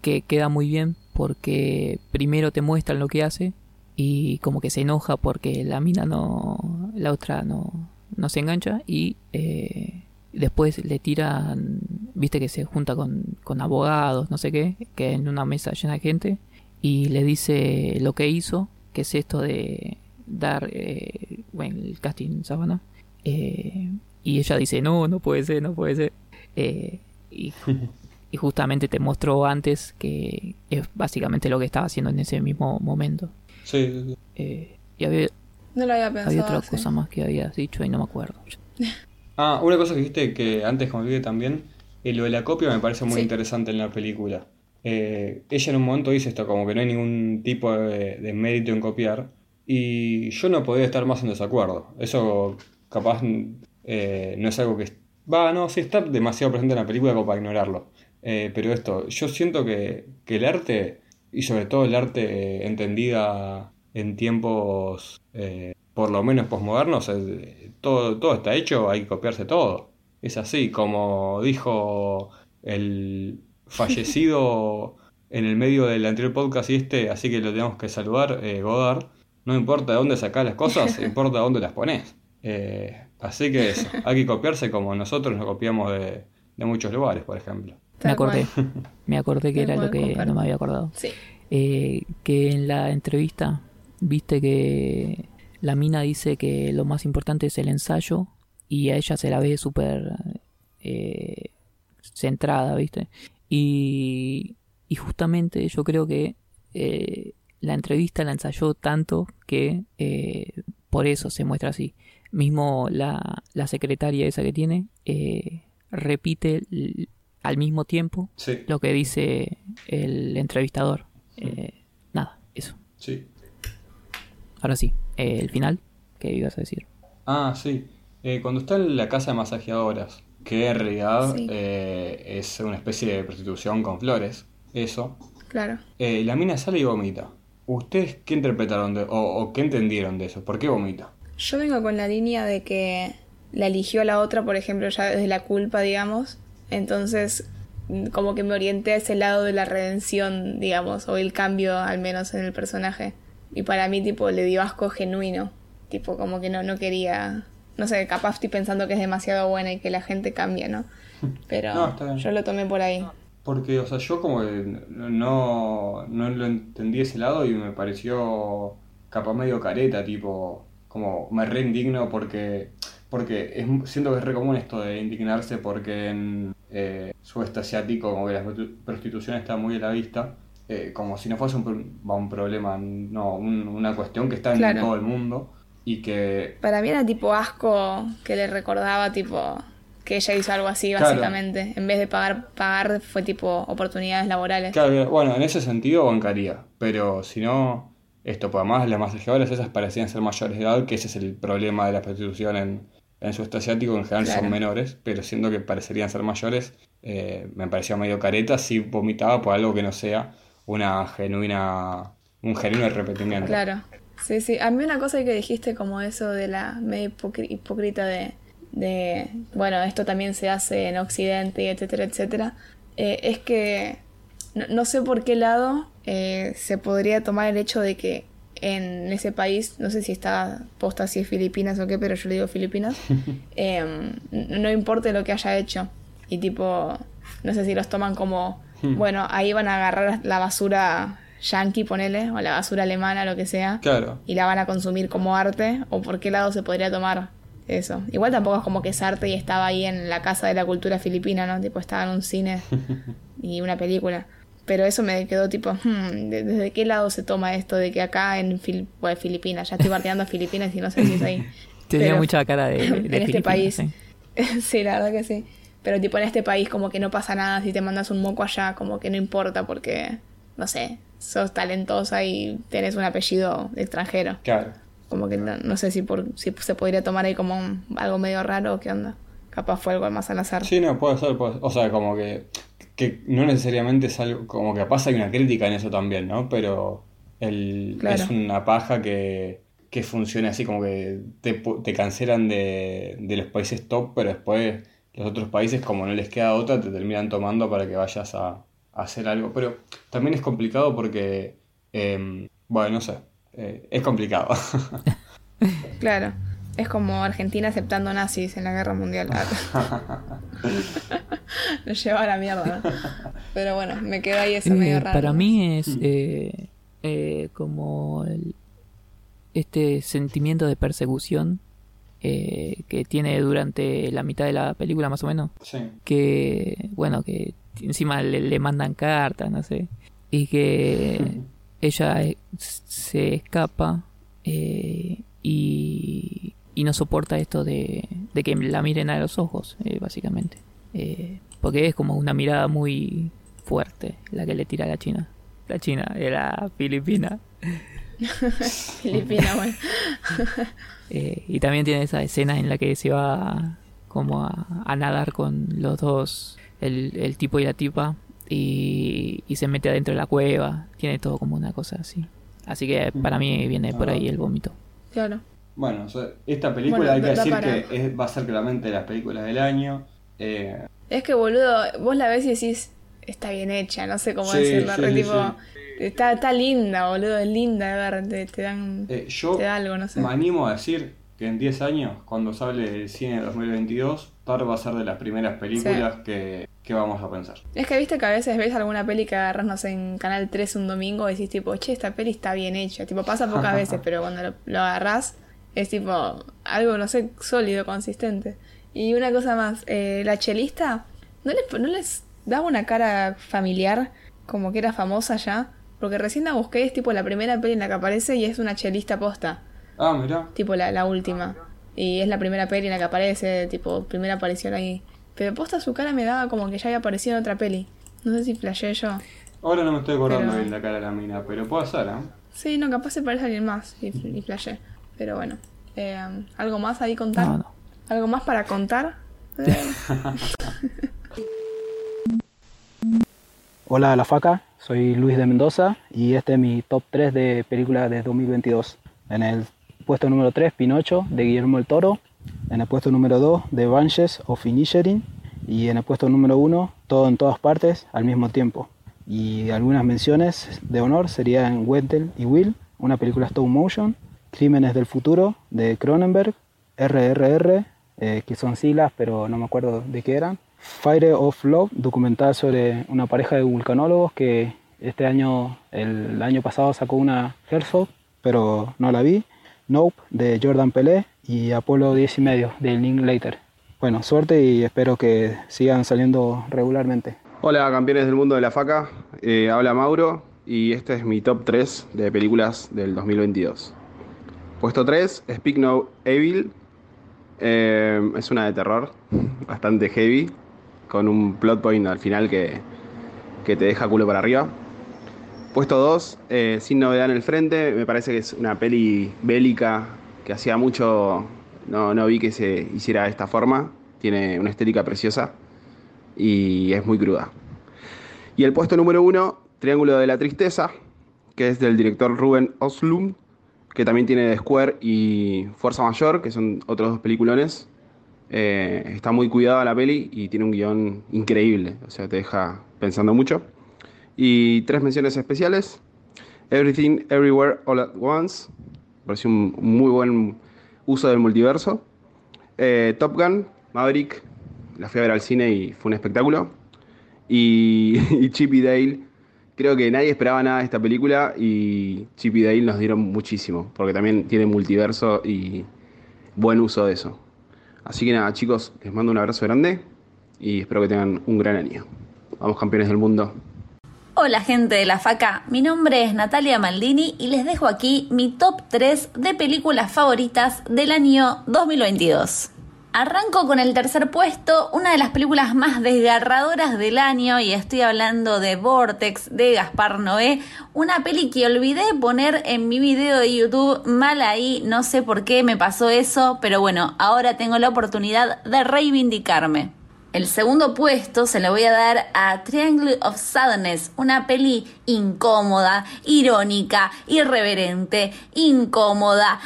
que queda muy bien porque primero te muestran lo que hace y como que se enoja porque la mina no, la otra no, no se engancha y eh, después le tiran, viste que se junta con, con abogados, no sé qué, que en una mesa llena de gente y le dice lo que hizo, que es esto de dar eh, bueno, el casting sábana. Eh, y ella dice, no, no puede ser, no puede ser. Eh, y, y justamente te mostró antes que es básicamente lo que estaba haciendo en ese mismo momento. Sí, sí, sí. Eh, y había, No lo había pensado. había otra sí. cosa más que habías dicho y no me acuerdo. Ah, una cosa que dijiste que antes olvidé también, eh, lo de la copia me parece muy Sí. interesante en la película. Eh, ella en un momento dice esto, como que no hay ningún tipo de, de mérito en copiar, y yo no podría estar más en desacuerdo. Eso capaz eh, no es algo que... Va, no, sí está demasiado presente en la película como para ignorarlo. Eh, pero esto, yo siento que, que el arte, y sobre todo el arte entendida en tiempos eh, por lo menos posmodernos, eh, todo, todo está hecho, hay que copiarse todo. Es así, como dijo el fallecido en el medio del anterior podcast y este, así que lo tenemos que saludar, eh, Godard. No importa de dónde sacás las cosas, importa dónde las pones. Eh, así que eso, hay que copiarse como nosotros nos copiamos de, de muchos lugares, por ejemplo. Me acordé, cual. me acordé que Tal era lo que comparto. no me había acordado. Sí. Eh, que en la entrevista viste que la mina dice que lo más importante es el ensayo y a ella se la ve súper eh, centrada, ¿viste? Y, y justamente yo creo que eh, la entrevista la ensayó tanto que eh, por eso se muestra así. Mismo la, la secretaria esa que tiene repite al mismo tiempo Sí. lo que dice el entrevistador. Eh, nada, eso. Sí. Ahora sí, eh, el final, ¿qué ibas a decir? Ah, sí. Eh, cuando está en la casa de masajeadoras, que en realidad Sí. eh, es una especie de prostitución con flores, eso, Claro. eh, la mina sale y vomita. ¿Ustedes qué interpretaron de, o, o qué entendieron de eso? ¿Por qué vomita? Yo vengo con la línea de que la eligió a la otra, por ejemplo, ya desde la culpa, digamos. Entonces, como que me orienté a ese lado de la redención, digamos, o el cambio al menos en el personaje. Y para mí, tipo, le dio asco genuino. Tipo, como que no, no quería... No sé, capaz estoy pensando que es demasiado buena y que la gente cambia, ¿no? Pero No, está bien. yo lo tomé por ahí. Porque, o sea, yo como que no, no lo entendí ese lado y me pareció capaz medio careta, tipo, como me re indigno porque, porque es, siento que es re común esto de indignarse porque en eh, sudeste asiático como que la prostitu- prostitución está muy a la vista eh, como si no fuese un, pro- un problema, no, un- una cuestión que está en Claro. todo el mundo y que Para mí era tipo asco que le recordaba tipo que ella hizo algo así Claro. básicamente. En vez de pagar, pagar fue tipo oportunidades laborales. Claro, bueno, en ese sentido bancaría, pero si no, esto, pues además las masajeadoras esas parecían ser mayores de edad, que ese es el problema de la prostitución en, en sudeste asiático, en general Claro. son menores, pero siendo que parecerían ser mayores, eh, me parecía medio careta si vomitaba por algo que no sea una genuina, un genuino arrepentimiento. Claro. Sí, sí. A mí una cosa que dijiste como eso de la medio hipócrita de, de, bueno, esto también se hace en Occidente, etcétera, etcétera, eh, es que no, no sé por qué lado eh, se podría tomar el hecho de que en ese país, no sé si está posta si es Filipinas o qué, pero yo le digo Filipinas, eh, no importa lo que haya hecho. Y tipo, no sé si los toman como, Hmm. bueno, ahí van a agarrar la basura yankee, ponele, o la basura alemana, lo que sea, Claro. y la van a consumir como arte, o por qué lado se podría tomar eso. Igual tampoco es como que es arte y estaba ahí en la casa de la cultura filipina, ¿no? Tipo, estaba en un cine y una película. Pero eso me quedó tipo, hmm, ¿de- ¿desde qué lado se toma esto de que acá en Fil- bueno, Filipinas, ya estoy bardeando a Filipinas y no sé si es ahí. Tenía Pero mucha cara de, de en este país. sí. sí, la verdad que sí. Pero tipo en este país como que no pasa nada si te mandas un moco allá, como que no importa porque, no sé, sos talentosa y tenés un apellido extranjero. Claro. Como que no, no sé si por si se podría tomar ahí como un- algo medio raro o qué onda. Capaz fue algo más al azar. Sí, no, puede ser, puede ser. O sea, como que, que no necesariamente es algo, como que pasa hay una crítica en eso también, ¿no? Pero el, Claro. es una paja que, que funcione así, como que te, te cancelan de, de los países top, pero después los otros países, como no les queda otra, te terminan tomando para que vayas a, a hacer algo. Pero también es complicado porque, em, bueno, no sé, eh, es complicado. Claro. Es como Argentina aceptando nazis en la guerra mundial. Lo lleva a la mierda. ¿no? Pero bueno, me quedó ahí eso Eh, medio raro. Para mí es eh, eh, como el- este sentimiento de persecución eh, que tiene durante la mitad de la película más o menos. Sí. Que, bueno, que encima le, le mandan cartas, no sé. Y que ella se escapa eh, y, y no soporta esto de, de que la miren a los ojos, eh, básicamente. Eh, porque es como una mirada muy fuerte la que le tira a la China. La China era filipina. Filipina, bueno. Eh, y también tiene esa escena en la que se va como a, a nadar con los dos, el, el tipo y la tipa, y, y se mete adentro de la cueva. Tiene todo como una cosa así. Así que para mí viene por ahí el vómito. Claro. Bueno, esta película Bueno, hay que decir para- que es- va a ser claramente de las películas del año. Eh, Es que boludo, vos la ves y decís, está bien hecha, no sé cómo Sí, decirlo. sí, re sí, tipo, Está, está linda, boludo, es linda de ver, te, te dan eh, yo te da algo, no sé. me animo a decir que en 10 años, cuando se hable del cine de 2022, Tar va a ser de las primeras películas que, que vamos a pensar. Es que viste que a veces ves alguna peli que agarras, no sé, en Canal 3 un domingo y decís tipo, che, esta peli está bien hecha. Tipo, pasa pocas veces, pero cuando lo, lo agarrás es tipo algo, no sé, sólido, consistente. Y una cosa más, eh, la chelista, ¿no les, ¿no les daba una cara familiar como que era famosa ya? Porque recién la busqué, es tipo la primera peli en la que aparece y es una chelista posta. Ah, mirá. Tipo la, la última. Y es la primera peli en la que aparece, tipo, primera aparición ahí. Pero posta su cara me daba como que ya había aparecido en otra peli. No sé si flashé yo. Ahora no me estoy acordando Pero- bien la cara de la mina, pero puede ser, ¿eh? Sí, no, capaz se parece a alguien más y, y flashé. Pero bueno. Eh, ¿Algo más ahí contar? No, no. ¿Algo más para contar? Eh, Hola La Faca, soy Luis de Mendoza y este es mi top 3 de películas de 2022. En el puesto número 3, Pinocho, de Guillermo el Toro. En el puesto número 2, The Banshees of Inisherin. Y en el puesto número 1, Todo en todas partes al mismo tiempo. Y algunas menciones de honor serían Wendell y Will, una película stop motion. Crímenes del futuro, de Cronenberg. RRR, eh, que son siglas, pero no me acuerdo de qué eran. Fire of Love, documental sobre una pareja de vulcanólogos que este año, el año pasado sacó una Herzog, pero no la vi. Nope, de Jordan Pelé y Apolo 10 y medio, de Linklater. Bueno, suerte y espero que sigan saliendo regularmente. Hola campeones del mundo de la faca, Eh, habla Mauro y este es mi top 3 de películas del 2022. Puesto 3, Speak No Evil. Eh, es una de terror, bastante heavy, con un plot point al final que, que te deja culo para arriba. Puesto 2, eh, Sin Novedad en el Frente. Me parece que es una peli bélica que hacía mucho no, no vi que se hiciera de esta forma. Tiene una estética preciosa y es muy cruda. Y el puesto número 1, Triángulo de la Tristeza, que es del director Ruben Oslum, que también tiene Square y Fuerza Mayor, que son otros dos peliculones. Eh, está muy cuidada la peli y tiene un guion increíble, o sea, te deja pensando mucho. Y tres menciones especiales. Everything, Everywhere, All at Once. Pareció un muy buen uso del multiverso. Eh, Top Gun, Maverick, la fui a ver al cine y fue un espectáculo. Y, y Chip y Dale, creo que nadie esperaba nada de esta película y Chip y Dale nos dieron muchísimo, porque también tiene multiverso y buen uso de eso. Así que nada, chicos, les mando un abrazo grande y espero que tengan un gran año. Vamos campeones del mundo. Hola gente de la faca, mi nombre es Natalia Maldini y les dejo aquí mi top 3 de películas favoritas del año 2022. Arranco con el tercer puesto, una de las películas más desgarradoras del año y estoy hablando de Vortex de Gaspar Noé, una peli que olvidé poner en mi video de YouTube, mal ahí, no sé por qué me pasó eso, pero bueno, ahora tengo la oportunidad de reivindicarme. El segundo puesto se lo voy a dar a Triangle of Sadness, una peli incómoda, irónica, irreverente, incómoda,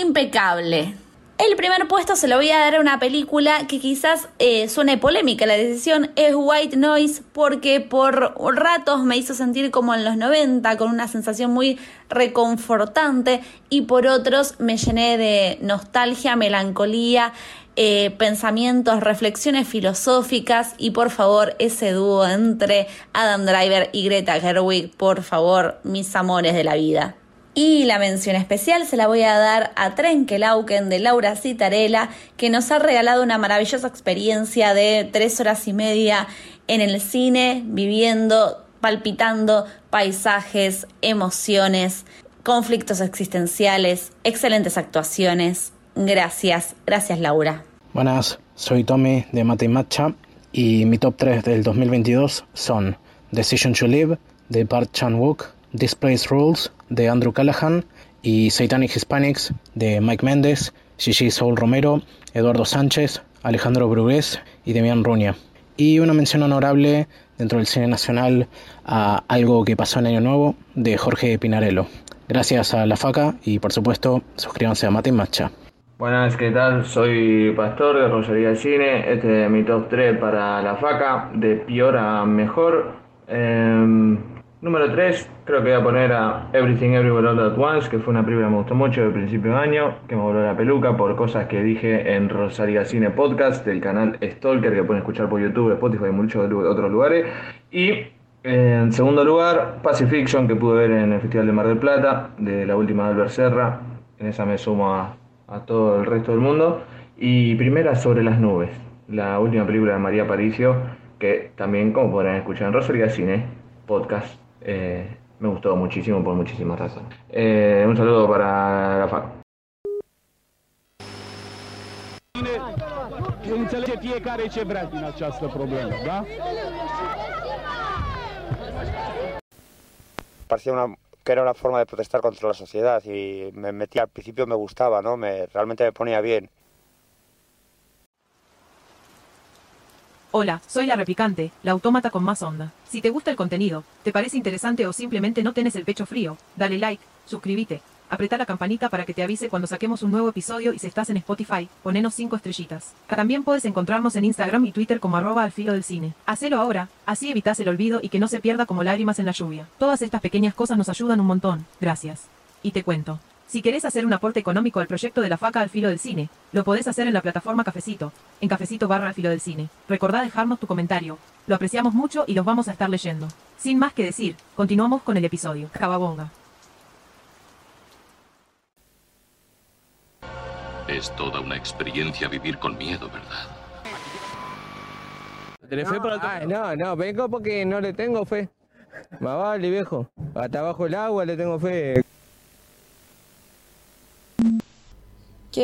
impecable. El primer puesto se lo voy a dar a una película que quizás eh, suene polémica. La decisión es White Noise porque por ratos me hizo sentir como en los 90 con una sensación muy reconfortante y por otros me llené de nostalgia, melancolía, eh, pensamientos, reflexiones filosóficas y por favor ese dúo entre Adam Driver y Greta Gerwig, por favor, mis amores de la vida. Y la mención especial se la voy a dar a Trenkelauken de Laura Citarella, que nos ha regalado una maravillosa experiencia de tres horas y media en el cine, viviendo, palpitando paisajes, emociones, conflictos existenciales, excelentes actuaciones. Gracias, gracias Laura. Buenas, soy Tommy de Mate y Matcha y mi top 3 del 2022 son Decision to Live de Bart Chan-wook, Displays Rules de Andrew Callahan y Satanic Hispanics de Mike Méndez, Gigi Saul Romero, Eduardo Sánchez, Alejandro Brugués y Demian Ruña. Y una mención honorable dentro del cine nacional a Algo que pasó en Año Nuevo de Jorge Pinarello. Gracias a La Faca y por supuesto suscríbanse a Mate y Matcha. Buenas, ¿qué tal? Soy Pastor de Rosería Cine. Este es mi top 3 para La Faca, de peor a mejor. Em, Número 3, creo que voy a poner a Everything Everywhere All At Once, que fue una película que me gustó mucho de principio de año, que me voló la peluca por cosas que dije en Rosaria Cine Podcast, del canal Stalker, que pueden escuchar por YouTube, Spotify y muchos otros lugares. Y en segundo lugar, Pacifiction, que pude ver en el Festival de Mar del Plata, de la última de Albert Serra. En esa me sumo a, todo el resto del mundo. Y primera, Sobre las Nubes, la última película de María Paricio, que también, como podrán escuchar en Rosaria Cine Podcast, eh, me gustó muchísimo por muchísimas razones. Eh, un saludo para la FAC. Înțelege fiecare ce vrea din această problemă, da? Parecía una, que era una forma de protestar contra la sociedad y me metí al principio me gustaba, ¿no? Me, realmente me ponía bien. Hola, soy la repicante, la autómata con más onda. Si te gusta el contenido, te parece interesante o simplemente no tienes el pecho frío, dale like, suscríbete, apretá la campanita para que te avise cuando saquemos un nuevo episodio y si estás en Spotify, ponenos 5 estrellitas. También puedes encontrarnos en Instagram y Twitter como arroba al filo del cine. Hacelo ahora, así evitas el olvido y que no se pierda como lágrimas en la lluvia. Todas estas pequeñas cosas nos ayudan un montón, gracias. Y te cuento. Si querés hacer un aporte económico al proyecto de la faca al filo del cine, lo podés hacer en la plataforma Cafecito, en cafecito barra al filo del cine. Recordá dejarnos tu comentario. Lo apreciamos mucho y los vamos a estar leyendo. Sin más que decir, continuamos con el episodio. Cababonga. Es toda una experiencia vivir con miedo, ¿verdad? ¿Tenés fe para el no, no, vengo porque no le tengo fe. Más vale, viejo. Hasta abajo el agua le tengo fe.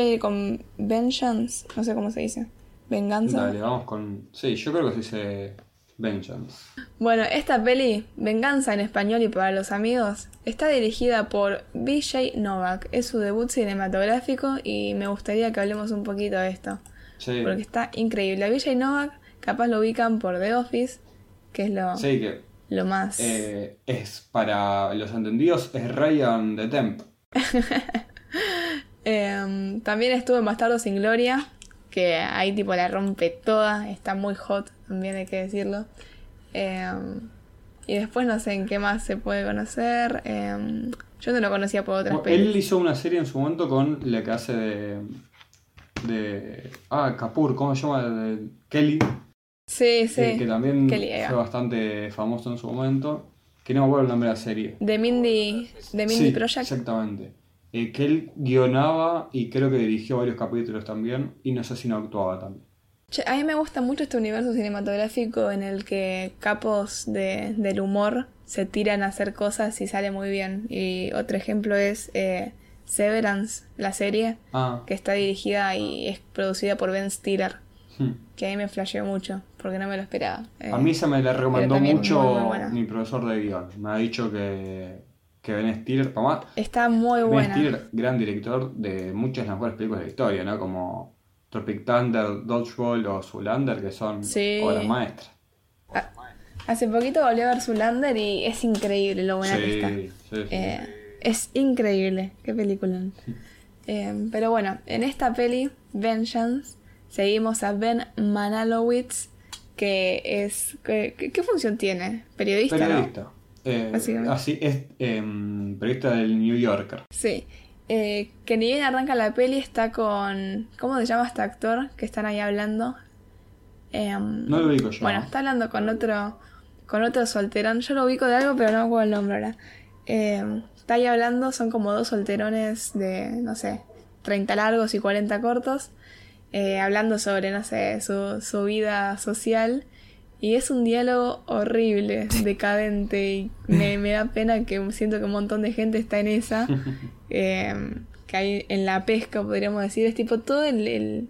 Ir con Vengeance, no sé cómo se dice. Venganza. Dale, vamos con. Sí, yo creo que se dice Vengeance. Bueno, esta peli, Venganza en español y para los amigos, está dirigida por Vijay Novak. Es su debut cinematográfico y me gustaría que hablemos un poquito de esto. Sí. Porque está increíble. A Vijay Novak capaz lo ubican por The Office, que es lo, Sí, que lo más... eh, es para los entendidos, es Ryan de Temp. Em, también estuvo en Bastardo sin Gloria, que ahí tipo la rompe toda, está muy hot, también hay que decirlo. Em, y después no sé en qué más se puede conocer. Em, yo no lo conocía por otras Bueno, él hizo una serie en su momento con la que hace de. de. Ah, Kapoor, ¿cómo se llama? De Kelly. Sí, sí. eh, que también Kelly, fue bastante famoso en su momento. Que no me acuerdo el nombre de la serie. De Mindy, de Mindy Sí, Project. Exactamente. Eh, que él guionaba y creo que dirigió varios capítulos también. Y no sé si no actuaba también. Che, a mí me gusta mucho este universo cinematográfico en el que capos de, del humor se tiran a hacer cosas y sale muy bien. Y otro ejemplo es eh, Severance, la serie, Ah. que está dirigida y es producida por Ben Stiller, Hmm. que a mí me flasheó mucho, porque no me lo esperaba. Eh, A mí se me la recomendó mucho muy, muy buena. mi profesor de guion. Me ha dicho que, que Ben Stiller, además, Está muy Ben buena. Stiller, gran director de muchas de las mejores películas de la historia, ¿no? Como Tropic Thunder, Dodgeball o Zoolander, que son Sí. obras maestras. Hace poquito volví a ver Zulander y es increíble lo buena que está. Sí. Eh, es increíble, qué película. Eh, pero bueno, en esta peli, Vengeance, seguimos a Ben Manalowitz, que es... ¿Qué, función tiene? ¿Periodista? no? Eh, así es, em, periodista del New Yorker. Sí. Eh, que ni bien arranca la peli está con... ¿Cómo se llama este actor que están ahí hablando? Em, No lo ubico yo. Bueno, está hablando con otro con otro solterón. Yo lo ubico de algo, pero no me acuerdo el nombre ahora. Eh, está ahí hablando, son como dos solterones de, no sé, 30 largos y 40 cortos, eh, hablando sobre, no sé, su, su vida social. Y es un diálogo horrible, decadente, y me, me da pena que siento que un montón de gente está en esa. eh, que hay en la pesca, podríamos decir. Es tipo todo el, el-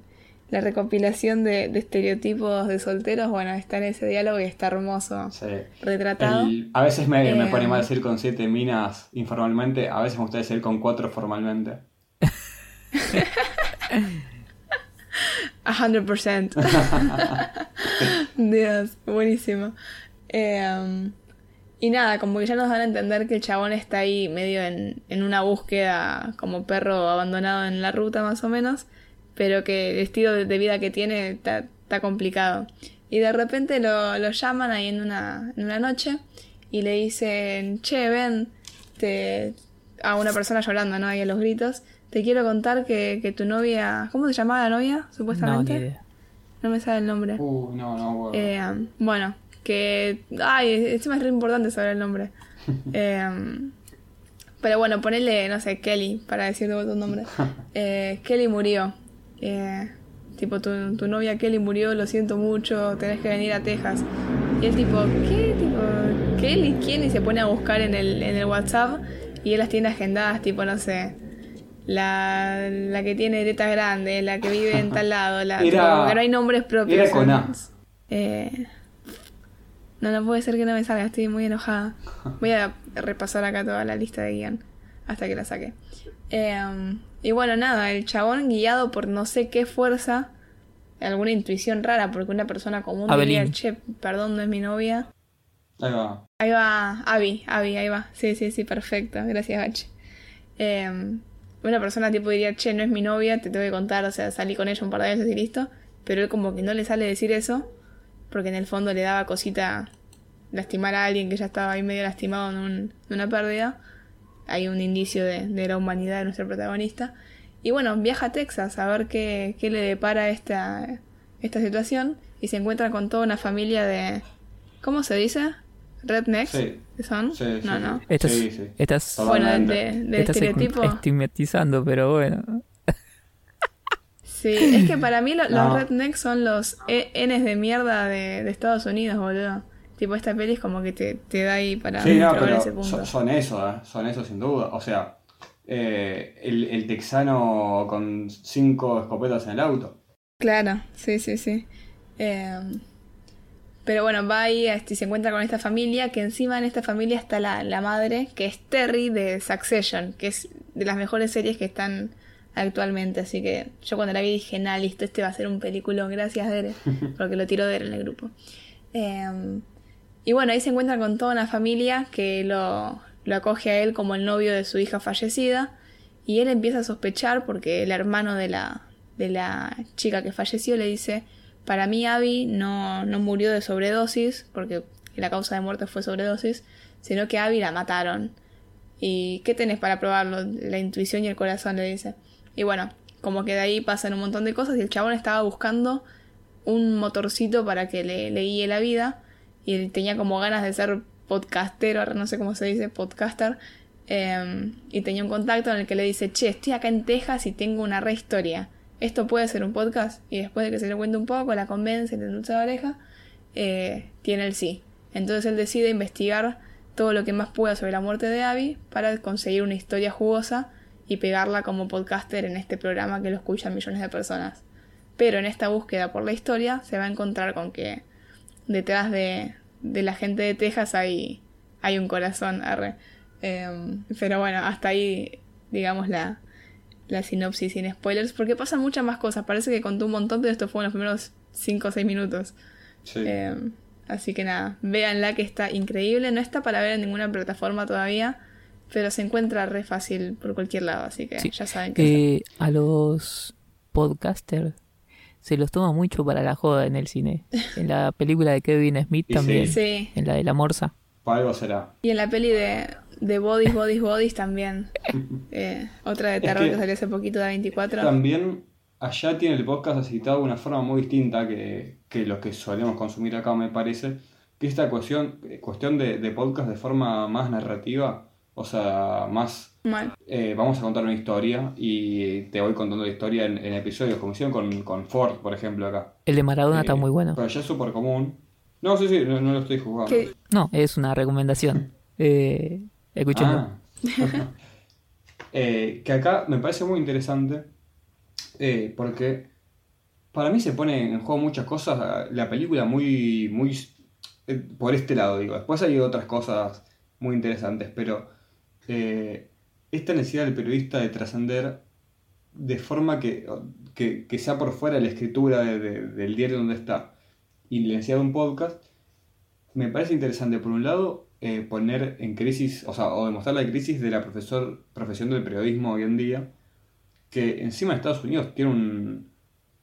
la recopilación de, de estereotipos de solteros. Bueno, está en ese diálogo y está hermoso retratado. El- a veces me, me pone mal decir con siete minas informalmente, a veces me gusta decir con cuatro formalmente. A hundred percent. Dios, buenísimo. Eh, y nada, como que ya nos dan a entender que el chabón está ahí medio en, en una búsqueda como perro abandonado en la ruta más o menos, pero que el estilo de, vida que tiene está complicado. Y de repente lo, lo llaman ahí en una, en una noche y le dicen, che, ven, te... a una persona llorando, ¿no? Ahí a los gritos. Te quiero contar que, que tu novia... ¿Cómo se llamaba la novia, supuestamente? No, ni idea. No me sabe el nombre. Uh, no, no, bueno. Eh, bueno, que. Ay, encima es re importante saber el nombre. Eh, pero bueno, ponele, no sé, Kelly, para decirte tu nombre. Eh, Kelly murió. Eh, tipo, tu, tu novia Kelly murió, lo siento mucho, tenés que venir a Texas. Y el tipo, ¿qué? Tipo, ¿Kelly? ¿Quién? Y se pone a buscar en el, en el WhatsApp y él las tiene agendadas, tipo, no sé. La, la que tiene tetas grandes, la que vive en tal lado, la, Era- tipo, como que no hay nombres propios. era con A. eh, no, no puede ser que no me salga, estoy muy enojada. Voy a repasar acá toda la lista de guion hasta que la saque. Eh, y bueno, nada, el chabón guiado por no sé qué fuerza, alguna intuición rara, porque una persona común diría, Abelín. che, perdón, no es mi novia. Ahí va. Ahí va, Abby, Abby, ahí va. Sí, sí, sí, perfecto. Gracias, H. Eh, una persona tipo diría, che, no es mi novia, te tengo que contar, o sea, salí con ella un par de veces y listo. Pero él como que no le sale decir eso, porque en el fondo le daba cosita lastimar a alguien que ya estaba ahí medio lastimado en, un- una pérdida. Hay un indicio de, la humanidad de nuestro protagonista. Y bueno, viaja a Texas a ver qué, qué le depara esta situación. Y se encuentra con toda una familia de... ¿Cómo se dice? ¿Rednecks? Sí. ¿Son? Sí, sí, no, no. Estás, Sí, sí. estás, Bueno, de, de- estás estereotipo. estigmatizando, pero bueno. Sí, es que para mí lo- No. los rednecks son los E- Ns de mierda de, de Estados Unidos, boludo. Tipo, esta peli es como que te, te da ahí para Sí, no, pero ese punto. son, son eso, ¿eh? son eso sin duda. O sea, eh, el, el texano con cinco escopetas en el auto. Claro, sí, sí, sí. Eh, pero bueno, va ahí este, y se encuentra con esta familia, que encima en esta familia está la, la madre, que es Terry de Succession, que es de las mejores series que están actualmente. Así que yo cuando la vi dije, nah, listo, este va a ser un peliculón, gracias Dere, porque lo tiró Dere en el grupo. Eh, y bueno, ahí se encuentra con toda una familia que lo, lo acoge a él como el novio de su hija fallecida. Y él empieza a sospechar porque el hermano de la, de la chica que falleció le dice, para mí Abby no, no murió de sobredosis, porque la causa de muerte fue sobredosis, sino que Abby la mataron. ¿Y qué tenés para probarlo? La intuición y el corazón, le dice. Y bueno, como que de ahí pasan un montón de cosas y el chabón estaba buscando un motorcito para que le, le guíe la vida y él tenía como ganas de ser podcastero, ahora no sé cómo se dice, podcaster, eh, y tenía un contacto en el que le dice, che, estoy acá en Texas y tengo una re historia, esto puede ser un podcast, y después de que se le cuente un poco, la convence, le endulza la oreja, eh, tiene el sí. Entonces él decide investigar todo lo que más pueda sobre la muerte de Abby para conseguir una historia jugosa y pegarla como podcaster en este programa que lo escuchan millones de personas. Pero en esta búsqueda por la historia se va a encontrar con que detrás de, de la gente de Texas hay, hay un corazón. Arre. Eh, pero bueno, hasta ahí, digamos, la, la sinopsis sin spoilers, porque pasan muchas más cosas. Parece que contó un montón, pero esto fue en los primeros 5 o 6 minutos. Eh, así que nada, véanla que está increíble. No está para ver en ninguna plataforma todavía, pero se encuentra re fácil por cualquier lado, así que ya saben que Eh, a los podcasters se los toma mucho para la joda en el cine. En la película de Kevin Smith también. sí. En la de la morsa. Para algo será. Y en la peli de, de Bodies, Bodies, Bodies también. Eh, otra de Es terror que, que salió hace poquito de 24. También allá tiene el podcast asistado de una forma muy distinta que, que lo que solemos consumir acá, me parece. Que esta cuestión, cuestión de, de podcast de forma más narrativa, o sea, más Mal. eh, vamos a contar una historia y te voy contando la historia en, en episodios, como hicieron con, con Ford, por ejemplo, acá. El de Maradona está Eh, muy bueno. Pero allá es súper común. No, sí, sí, no, no lo estoy jugando. ¿Qué? No, es una recomendación. Eh, escúchenlo. Ah. Eh, que acá me parece muy interesante eh, porque para mí se pone en juego muchas cosas, la película muy, muy eh, por este lado, digo. Después hay otras cosas muy interesantes, pero esta necesidad del periodista de trascender de forma que, que, sea por fuera la escritura de- de- del diario donde está y la necesidad de un podcast, me parece interesante, por un lado, eh, poner en crisis, o sea, o demostrar la crisis de la profesor, profesión del periodismo hoy en día, que encima de Estados Unidos tiene un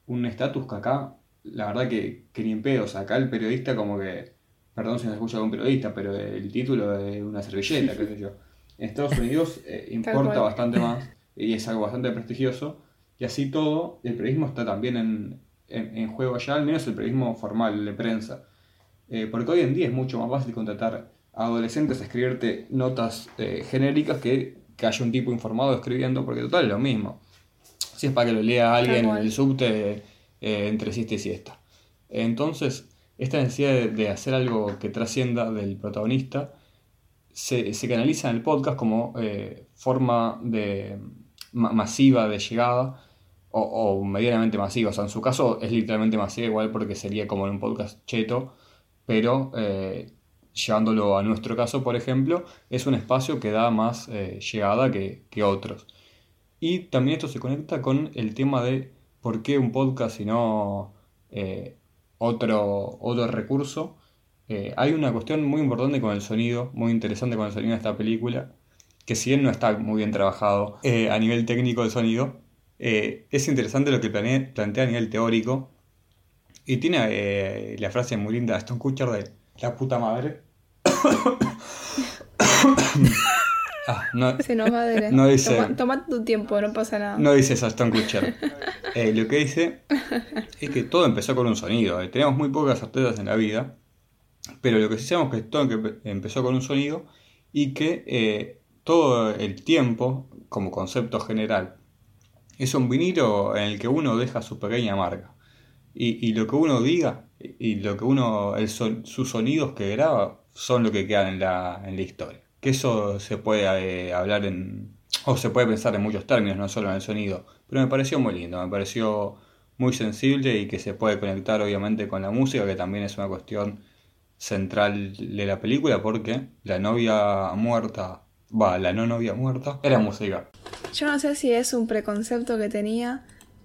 un estatus que acá, la verdad que, que ni en pedo, o sea, acá el periodista como que, perdón si no escucha algún periodista, pero el título de una servilleta, qué sé yo. En Estados Unidos eh, importa bastante más y es algo bastante prestigioso, y así todo, el periodismo está también en, en, en juego allá, al menos el periodismo formal, de prensa. Eh, porque hoy en día es mucho más fácil contratar adolescentes a escribirte notas eh, genéricas que, que haya un tipo informado escribiendo, porque total es lo mismo. Si es para que lo lea alguien en el subte eh, entre siesta y siesta. Entonces, esta necesidad de, de hacer algo que trascienda del protagonista se, se canaliza en el podcast como eh, forma de, ma- masiva de llegada o, o medianamente masiva. O sea, en su caso es literalmente masiva igual porque sería como en un podcast cheto, pero eh, llevándolo a nuestro caso, por ejemplo, es un espacio que da más eh, llegada que, otros. Y también esto se conecta con el tema de por qué un podcast y no eh, otro, otro recurso. Eh, hay una cuestión muy importante con el sonido, muy interesante con el sonido de esta película, que si bien no está muy bien trabajado a nivel técnico de sonido, es interesante lo que plantea a nivel teórico. Y tiene la frase muy linda de Aston Kutcher de la puta madre. Ah, no, Se nos va de no dice- Toma, toma tu tiempo, no pasa nada. no dice eso Aston Kutcher. Eh, lo que dice es que todo empezó con un sonido. eh. Tenemos muy pocas certezas en la vida, pero lo que sí sabemos es que todo empe- empezó con un sonido y que eh, todo el tiempo, como concepto general, es un vinilo en el que uno deja su pequeña marca. Y, y lo que uno diga y lo que uno, el son- sus sonidos que graba son lo que quedan en la, en la historia. Que eso se puede eh, hablar en, o se puede pensar en muchos términos, no solo en el sonido, pero me pareció muy lindo, me pareció muy sensible y que se puede conectar obviamente con la música, que también es una cuestión central de la película, porque la novia muerta, va, la no novia muerta, era música. Yo no sé si es un preconcepto que tenía,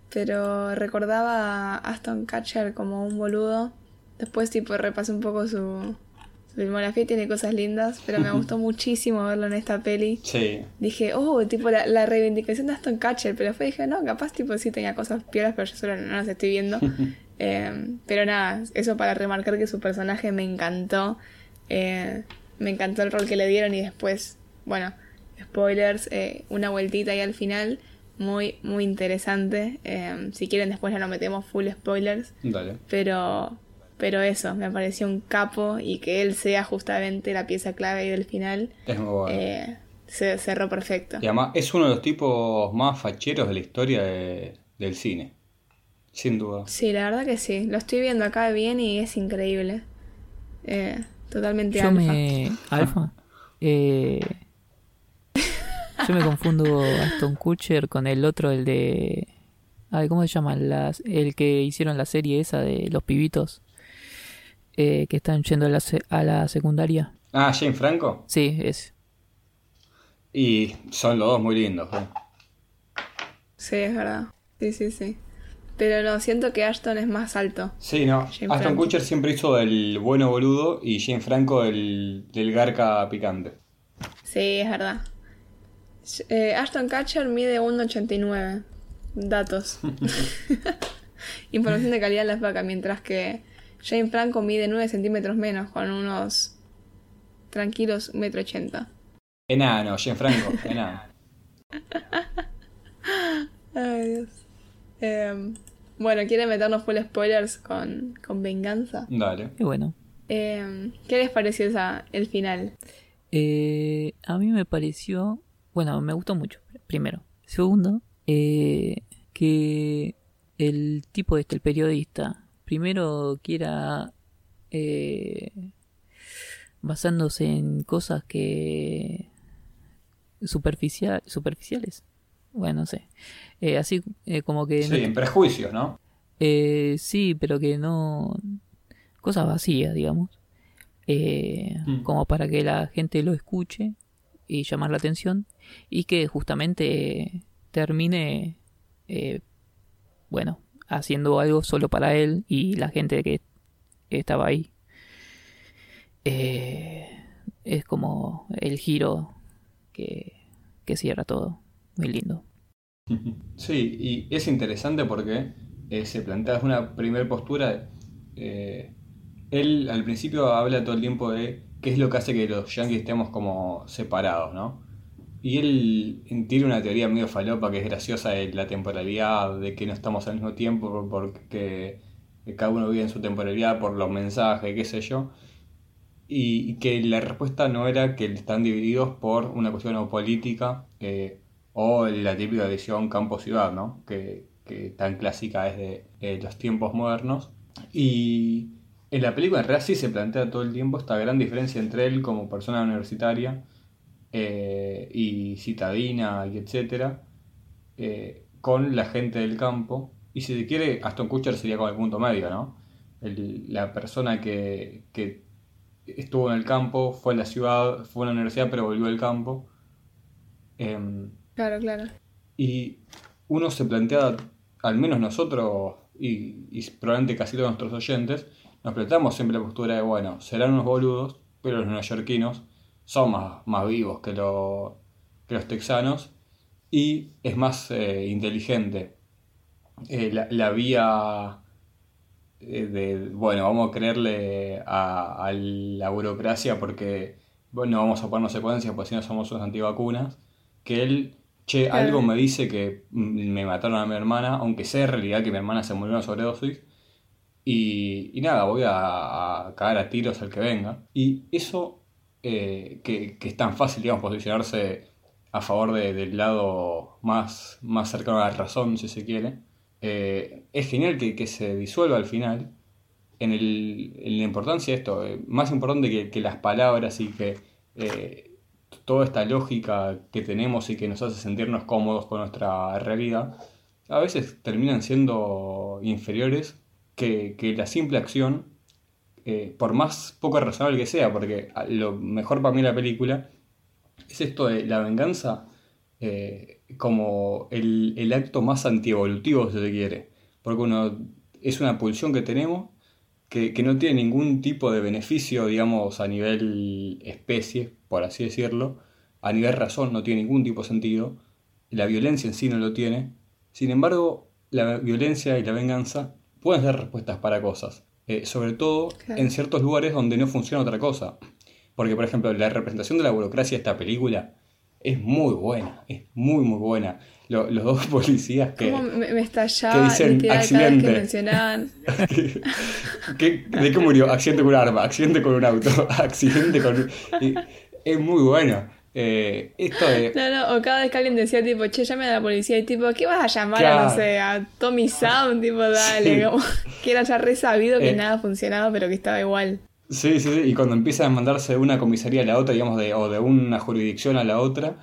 pero recordaba a Aston Catcher como un boludo. Después tipo repasé un poco su, su filmografía tiene cosas lindas, pero me gustó muchísimo verlo en esta peli. Sí, Dije, oh, tipo la, la reivindicación de Aston Catcher, pero después dije, no, capaz tipo sí tenía cosas piolas, pero yo solo no las estoy viendo. Eh, pero nada, eso para remarcar que su personaje me encantó. Eh, me encantó el rol que le dieron y después, bueno, spoilers, eh, una vueltita ahí al final, muy, muy interesante. Eh, si quieren después ya lo metemos full spoilers. dale. Pero, pero eso, me pareció un capo y que él sea justamente la pieza clave ahí del final. Es muy bueno. eh, se cerró perfecto. Y además es uno de los tipos más facheros de la historia de- del cine. Sin duda. Sí, la verdad que sí. Lo estoy viendo acá bien y es increíble. Eh, totalmente Yo alfa. me. Alfa. Eh, yo me confundo Aston Kutcher con el otro, el de. Ay, ¿cómo se llama? Las, el que hicieron la serie esa de los pibitos. eh, que están yendo a la, se- a la secundaria. Ah, Jane Franco. Sí, es. Y son los dos muy lindos. ¿eh? Sí, es verdad. Sí, sí, sí. Pero no, siento que Ashton es más alto. Sí, no. Jane Aston Franco. Kutcher siempre hizo el bueno boludo y Jane Franco el del garca picante. Sí, es verdad. Eh, Ashton Catcher mide 1,89. Datos. Información de calidad en las vacas, mientras que Jane Franco mide 9 centímetros menos, con unos tranquilos 1,80 Enano, Jane Franco, enano. Ay, Dios. Em, bueno, ¿quieren meternos full spoilers con, con venganza? Dale. Y bueno. Em, ¿Qué les pareció esa, el final? Eh, a mí me pareció, bueno, me gustó mucho, primero. Segundo, eh, que el tipo este, el periodista, primero quiera, eh, basándose en cosas que superficial, superficiales, bueno, no sé, Eh, así eh, como que... Sí, en prejuicios, ¿no? Eh, sí, pero que no... Cosas vacías, digamos. Eh, Mm. Como para que la gente lo escuche y llamar la atención. Y que justamente termine, eh, bueno, haciendo algo solo para él y la gente que estaba ahí. Eh, es como el giro que, que cierra todo. Muy lindo. Sí, y es interesante porque eh, se plantea una primera postura. él al principio habla todo el tiempo de qué es lo que hace que los yankees estemos como separados, ¿no? Y él tiene una teoría medio falopa que es graciosa de la temporalidad, de que no estamos al mismo tiempo por- porque cada uno vive en su temporalidad por los mensajes, qué sé yo. Y, que la respuesta no era que están divididos por una cuestión o política eh, o la típica división campo-ciudad, ¿no? Que, que tan clásica es de los tiempos modernos. Y en la película en realidad sí se plantea todo el tiempo esta gran diferencia entre él como persona universitaria eh, y citadina y etcétera, eh, con la gente del campo. Y si se quiere, Aston Kutcher sería como el punto medio, ¿no? El- la persona que, que estuvo en el campo, fue a la ciudad, fue a la universidad, pero volvió al campo. Em, Claro, claro. y uno se plantea, al menos nosotros y, y probablemente casi todos nuestros oyentes, nos planteamos siempre la postura de, bueno, serán unos boludos, pero los neoyorquinos son más, más vivos que, lo- que los texanos y es más eh, inteligente. Eh, la, la vía eh, de, bueno, vamos a creerle a, a la burocracia porque, bueno, vamos a ponernos secuencias porque si no somos unos antivacunas, que él, che, algo me dice que mm, me mataron a mi hermana, aunque sé en realidad que mi hermana se murió de una sobredosis, y, y nada, voy a, a a tiros al que venga. Y eso, eh, que, es tan fácil, digamos, posicionarse a favor de- del lado más, más cercano a la razón, si se quiere, eh, es genial que, se disuelva al final en, el, en la importancia de esto, eh, más importante que, las palabras y que toda esta lógica que tenemos y que nos hace sentirnos cómodos con nuestra realidad, a veces terminan siendo inferiores que, la simple acción, eh, por más poco razonable que sea, porque lo mejor para mí la película es esto de la venganza eh, como el, el acto más antievolutivo, si se quiere. Porque uno es una pulsión que tenemos que, que no tiene ningún tipo de beneficio, digamos, a nivel especie, por así decirlo. A nivel razón no tiene ningún tipo de sentido. La violencia en sí no lo tiene. Sin embargo, la violencia y la venganza pueden ser respuestas para cosas. Eh, sobre todo Claro. en ciertos lugares donde no funciona otra cosa. Porque, por ejemplo, la representación de la burocracia de esta película es muy buena, es muy, muy buena. Lo- los dos policías que... ¿Cómo me, me que dicen vez que accidente. mencionaban? ¿Qué- ¿De qué murió? Accidente con un arma, accidente con un auto, accidente con... es muy bueno. Eh, esto de... No, no, o cada vez que alguien decía tipo, che, llame a la policía y tipo, ¿qué vas a llamar a, no sé, a Tommy Sound? Tipo, dale, Sí. como que era ya re sabido que Eh. nada funcionaba, pero que estaba igual. Sí, sí, sí, y cuando empiezan a mandarse de una comisaría a la otra, digamos, de, o de una jurisdicción a la otra,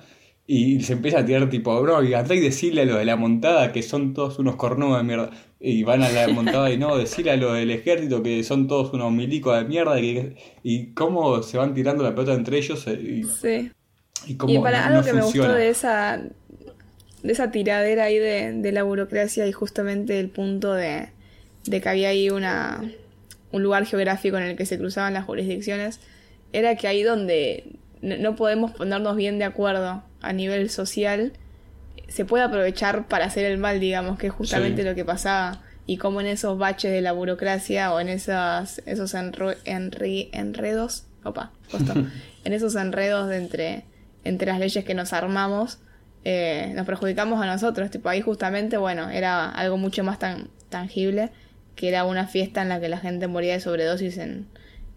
y se empieza a tirar tipo, bro, y andá y decirle a los de la montada que son todos unos cornudos de mierda. Y van a la montada y no, decirle a los del ejército que son todos unos milicos de mierda. y cómo se van tirando la pelota entre ellos. eh, Y, Sí. Y cómo Y para no- algo no que me gustó de esa de esa tiradera ahí de, de la burocracia y justamente el punto de, de que había ahí una un lugar geográfico en el que se cruzaban las jurisdicciones, era que ahí donde no, podemos ponernos bien de acuerdo a nivel social, se puede aprovechar para hacer el mal, digamos, que es justamente Sí. lo que pasaba. Y como en esos baches de la burocracia o en esas, esos enredos, opa, justo, en esos enredos de entre, entre las leyes que nos armamos, eh, nos perjudicamos a nosotros. Tipo, ahí justamente, bueno, era algo mucho más tan tangible, que era una fiesta en la que la gente moría de sobredosis en,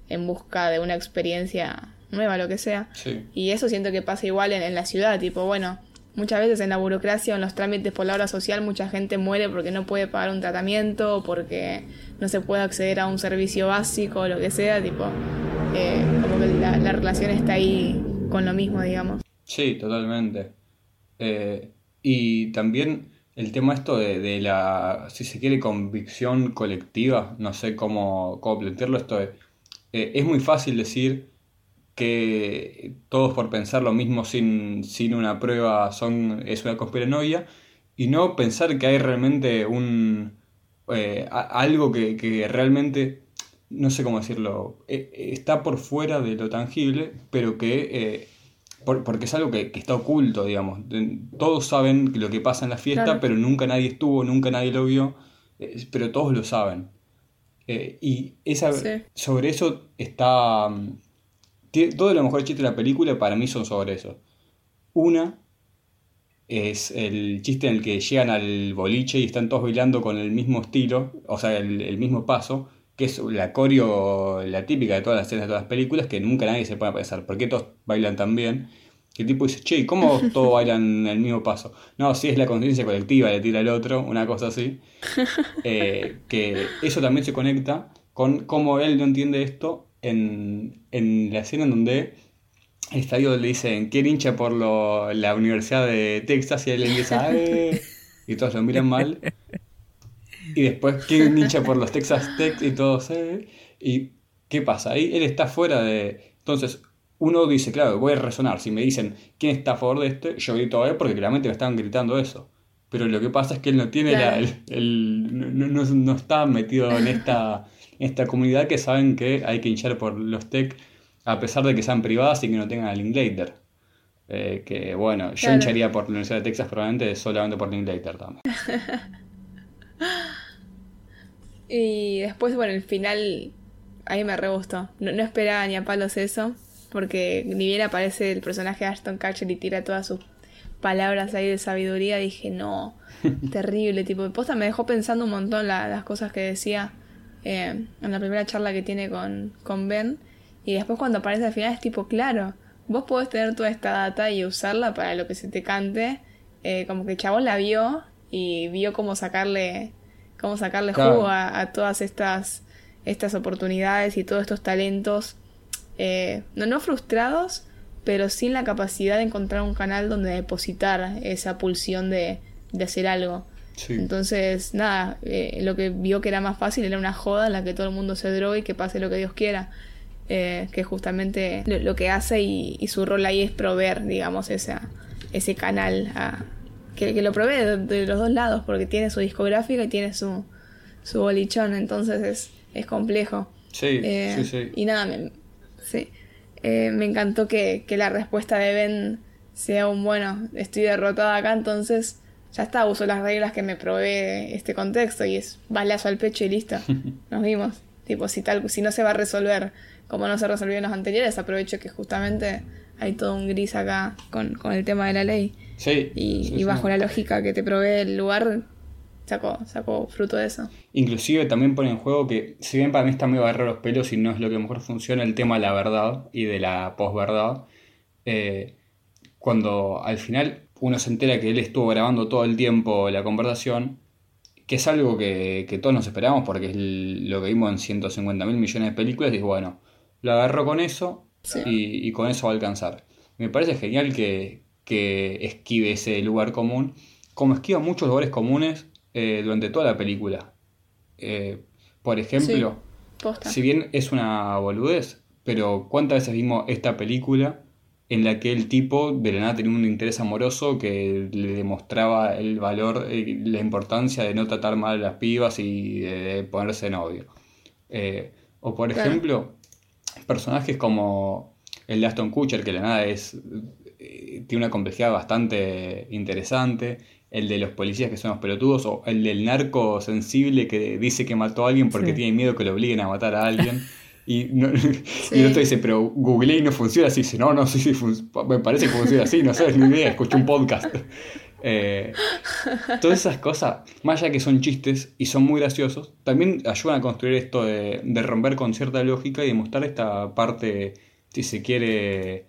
en busca de una experiencia nueva, lo que sea. Sí. Y eso siento que pasa igual en, en la ciudad, tipo, bueno, muchas veces en la burocracia o en los trámites por la obra social mucha gente muere porque no puede pagar un tratamiento o porque no se puede acceder a un servicio básico o lo que sea, tipo, eh, como que la, la relación está ahí con lo mismo, digamos. Sí, totalmente. Eh, y también el tema esto de, la, si se quiere, convicción colectiva, no sé cómo, cómo plantearlo, esto eh, es muy fácil decir que todos por pensar lo mismo sin, sin una prueba son, es una conspiranoia, y no pensar que hay realmente un, eh, algo que realmente, no sé cómo decirlo, eh, está por fuera de lo tangible, pero que eh, por- porque es algo que, que está oculto, digamos. Todos saben lo que pasa en la fiesta, Claro. pero nunca nadie estuvo, nunca nadie lo vio, eh, pero todos lo saben. Eh, y esa, Sí. sobre eso está... mm, Todo lo mejor chiste de la película para mí son sobre eso. Una es el chiste en el que llegan al boliche y están todos bailando con el mismo estilo, o sea, el, el mismo paso, que es la coreo, la típica de todas las escenas de todas las películas, que nunca nadie se pone a pensar, ¿por qué todos bailan tan bien? Que el tipo dice, che, ¿y ¿cómo todos bailan el mismo paso? No, si es la conciencia colectiva, le tira el otro, una cosa así. Eh, que eso también se conecta con cómo él no entiende esto en, en la escena en donde el estadio le dicen, ¿quién hincha por lo- la Universidad de Texas? Y él empieza, "Eh", y todos lo miran mal. Y después, ¿quién hincha por los Texas Tech? Y todos, "Eh". ¿Y qué pasa? Ahí él está fuera de... Entonces, uno dice, claro, voy a resonar. Si me dicen, ¿quién está a favor de este? Yo grito a él porque claramente me estaban gritando eso. Pero lo que pasa es que él no tiene la- Claro. el, el- no, no- no está metido en esta, en esta comunidad que saben que hay que hinchar por los tech a pesar de que sean privadas y que no tengan el Linklater. Eh, que bueno, yo Claro. hincharía por la Universidad de Texas probablemente solamente por Linklater también. Y después, bueno, el final a mí me re gustó. No, no esperaba ni a palos eso, porque ni bien aparece el personaje de Ashton Kutcher y tira todas sus palabras ahí de sabiduría, dije, no, terrible, tipo, de posta me dejó pensando un montón la- las cosas que decía eh, en la primera charla que tiene con, con Ben, y después cuando aparece al final es tipo, claro, vos podés tener toda esta data y usarla para lo que se te cante, eh, como que el chabón la vio y vio cómo sacarle cómo sacarle Claro. jugo a, a todas estas estas oportunidades y todos estos talentos, eh, no, no frustrados, pero sin la capacidad de encontrar un canal donde depositar esa pulsión de, de hacer algo. Entonces, nada, eh, lo que vio que era más fácil era una joda en la que todo el mundo se drogue y que pase lo que Dios quiera. Eh, que justamente lo, lo que hace y, y, su rol ahí es proveer, digamos, esa, ese canal a, que, que, lo provee de, de, los dos lados, porque tiene su discográfica y tiene su, su bolichón, entonces es, es complejo. Sí, eh, sí, sí. Y nada, me, sí. Eh, me encantó que, que, la respuesta de Ben sea un bueno, estoy derrotada acá, entonces ya está, uso las reglas que me provee este contexto y es balazo al pecho y listo. Nos vimos. Tipo, si tal, si no se va a resolver como no se resolvió en los anteriores, aprovecho que justamente hay todo un gris acá con, con el tema de la ley. Sí. Y, sí, y sí. bajo la lógica que te provee el lugar, sacó, sacó fruto de eso. Inclusive también pone en juego que, si bien para mí está medio agarrar los pelos y no es lo que mejor funciona, el tema de la verdad y de la posverdad, eh, cuando al final uno se entera que él estuvo grabando todo el tiempo la conversación, que es algo que, que todos nos esperamos porque es lo que vimos en 150 mil millones de películas, y bueno, lo agarró con eso Sí. y, y con eso va a alcanzar. Me parece genial que, que esquive ese lugar común, como esquiva muchos lugares comunes eh, durante toda la película. Eh, por ejemplo, si bien es una boludez, pero ¿cuántas veces vimos esta película en la que el tipo de la nada tenía un interés amoroso que le demostraba el valor, eh, la importancia de no tratar mal a las pibas y de, de ponerse novio? Eh, o por Claro. ejemplo, personajes como el de Aston Kutcher, que de la nada es eh, tiene una complejidad bastante interesante, el de los policías que son los pelotudos, o el del narco sensible que dice que mató a alguien porque Sí. tiene miedo que lo obliguen a matar a alguien. Y, no- y el otro dice, pero googleé y no funciona así. Dice, no, no, sí, sí, me parece que funciona así, no sé, es mi idea, escuché un podcast. Eh, todas esas cosas, más allá que son chistes y son muy graciosos, también ayudan a construir esto de, de romper con cierta lógica y demostrar esta parte, si se quiere,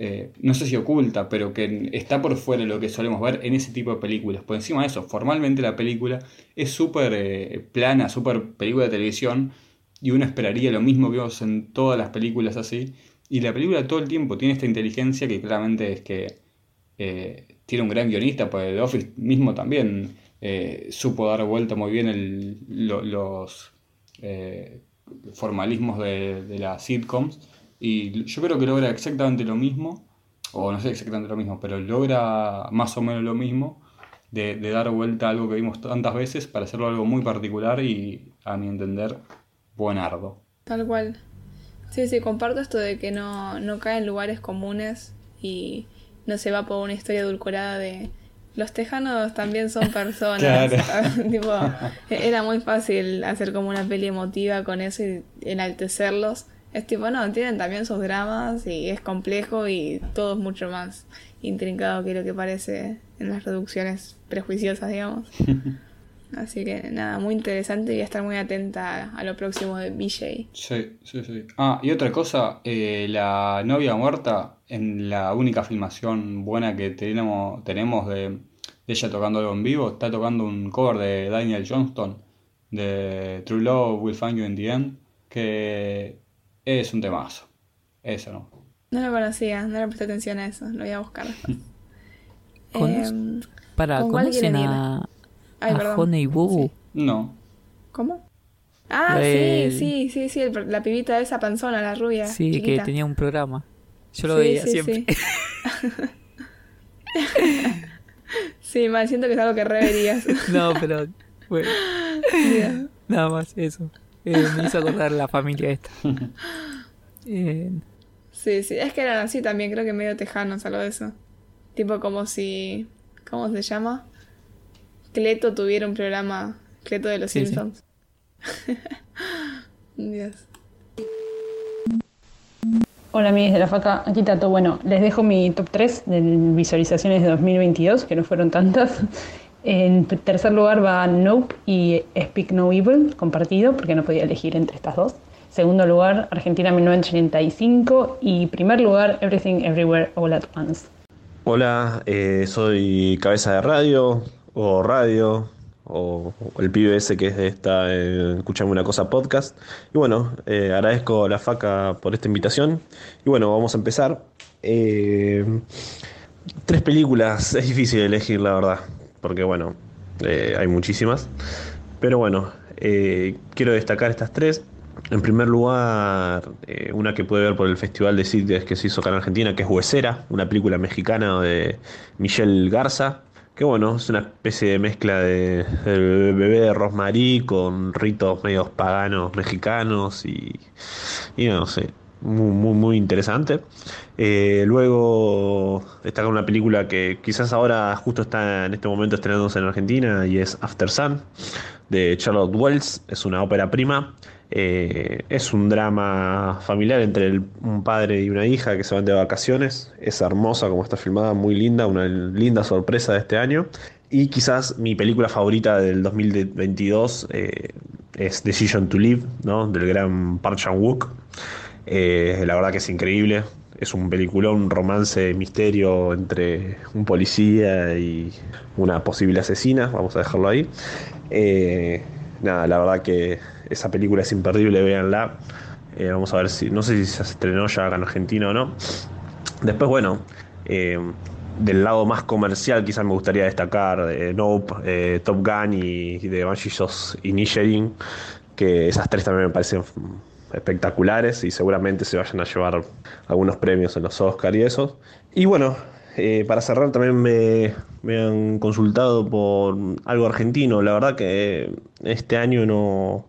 eh, no sé si oculta, pero que está por fuera de lo que solemos ver en ese tipo de películas. Por encima de eso, formalmente la película es súper eh, plana, súper película de televisión, y uno esperaría lo mismo que vemos en todas las películas así. Y la película todo el tiempo tiene esta inteligencia que claramente es que eh, tiene un gran guionista, pues The Office mismo también supo dar vuelta muy bien los formalismos de, de las sitcoms. Y yo creo que logra exactamente lo mismo, o no sé exactamente lo mismo, pero logra más o menos lo mismo de, de dar vuelta a algo que vimos tantas veces para hacerlo algo muy particular y, a mi entender, buenardo. Tal cual. Sí, sí, comparto esto de que no, no cae en lugares comunes y no se va por una historia edulcorada de los tejanos también son personas. Claro. tipo, era muy fácil hacer como una peli emotiva con eso y enaltecerlos. Es tipo, no, tienen también sus dramas y es complejo y todo es mucho más intrincado que lo que parece en las reducciones prejuiciosas, digamos. Así que nada, muy interesante y voy a estar muy atenta a lo próximo de BJ. Sí, sí, sí. Ah, y otra cosa, eh, la novia muerta, en la única filmación buena que tenemos, tenemos de, de ella tocando algo en vivo, está tocando un cover de Daniel Johnston, de True Love Will Find You in the End, que es un temazo. Eso no. No lo conocía, no le presté atención a eso, lo voy a buscar después. Con- Em, Para, ¿con cuál ¿conocen a, Ay, a. Honey Boo? No. ¿Cómo? Ah, El- sí, sí, sí, sí, el- la pibita esa panzona, la rubia. Sí, chiquita. que tenía un programa. Yo lo Sí, veía sí, siempre. Sí, Sí, mal, siento que es algo que reverías. no, pero bueno. Nada más, eso. Eh, me hizo acordar la familia esta. Eh, Sí, sí, es que eran así también, creo que medio tejanos, algo de eso. Tipo como si. ¿Cómo se llama? Cleto tuviera un programa. Cleto de los Sí, sí. Simpsons. Dios. Hola amigos de la faca, aquí Tato. Bueno, les dejo mi top 3 de visualizaciones de 2022, que no fueron tantas. En tercer lugar va Nope y Speak No Evil, compartido, porque no podía elegir entre estas dos. Segundo lugar, Argentina 1985. Y primer lugar, Everything Everywhere All at Once. Hola, eh, soy Cabeza de Radio, o Radio, o, el pibe ese que está en Escuchame una cosa podcast. Y bueno, eh, agradezco a la faca por esta invitación. Y bueno, vamos a empezar. Eh, tres películas, es difícil elegir la verdad, porque bueno, eh, hay muchísimas. Pero bueno, eh, quiero destacar estas tres. En primer lugar, eh, una que puede ver por el Festival de Sitges que se hizo acá en Argentina, que es Huesera, una película mexicana de Michelle Garza, que bueno, es una especie de mezcla de, bebé de Rosmarie con ritos medios paganos mexicanos y, y no sé, muy, muy, interesante. Eh, luego destacar una película que quizás ahora justo está en este momento estrenándose en Argentina y es After Sun de Charlotte Wells. Es una ópera prima. Eh, es un drama familiar entre un padre y una hija que se van de vacaciones. Es hermosa como está filmada, muy linda, una linda sorpresa de este año. Y quizás mi película favorita del 2022 eh, es Decision to Live, ¿no? del gran Park Chan-wook. Eh, la verdad que es increíble. Es un peliculón, un romance misterio entre un policía y una posible asesina. Vamos a dejarlo ahí. Eh, nada, la verdad que esa película es imperdible, véanla. Eh, vamos a ver si, no sé si se estrenó ya acá en Argentina o no. Después, bueno, eh, del lado más comercial quizás me gustaría destacar eh, Nope, Top Gun y, y The Banshees Inisherin, que esas tres también me parecen espectaculares y seguramente se vayan a llevar algunos premios en los Oscar y eso. Y bueno, eh, para cerrar también me, me han consultado por algo argentino. La verdad que este año no,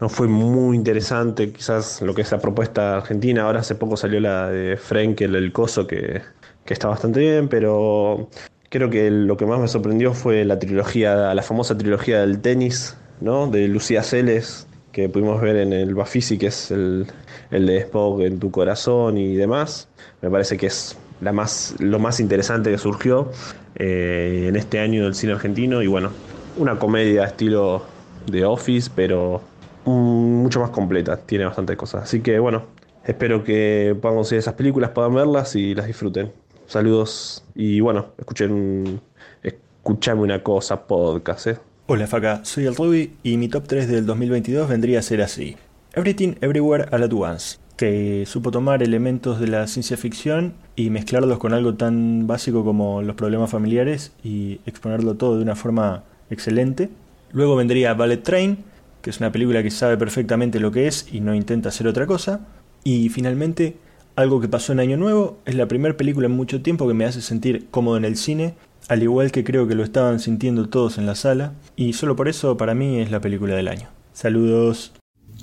no fue muy interesante quizás lo que es la propuesta argentina. Ahora hace poco salió la de Frenkel, el coso, que, que está bastante bien, pero creo que lo que más me sorprendió fue la trilogía, la famosa trilogía del tenis, ¿no? De Lucía Celes, que pudimos ver en el Bafisi, que es el, el de Spock en tu corazón y demás. Me parece que es la más, lo más interesante que surgió eh, en este año del cine argentino. Y bueno, una comedia estilo de Office, pero mm, mucho más completa, tiene bastantes cosas. Así que bueno, espero que puedan conseguir esas películas, puedan verlas y las disfruten. Saludos y bueno, escuchen, escuchame una cosa, podcast, ¿eh? Hola Faca, soy el Ruby y mi top 3 del 2022 vendría a ser así. Everything Everywhere All At Once, que supo tomar elementos de la ciencia ficción y mezclarlos con algo tan básico como los problemas familiares y exponerlo todo de una forma excelente. Luego vendría Ballet Train, que es una película que sabe perfectamente lo que es y no intenta hacer otra cosa. Y finalmente, algo que pasó en Año Nuevo, es la primera película en mucho tiempo que me hace sentir cómodo en el cine al igual que creo que lo estaban sintiendo todos en la sala, y solo por eso para mí es la película del año. Saludos.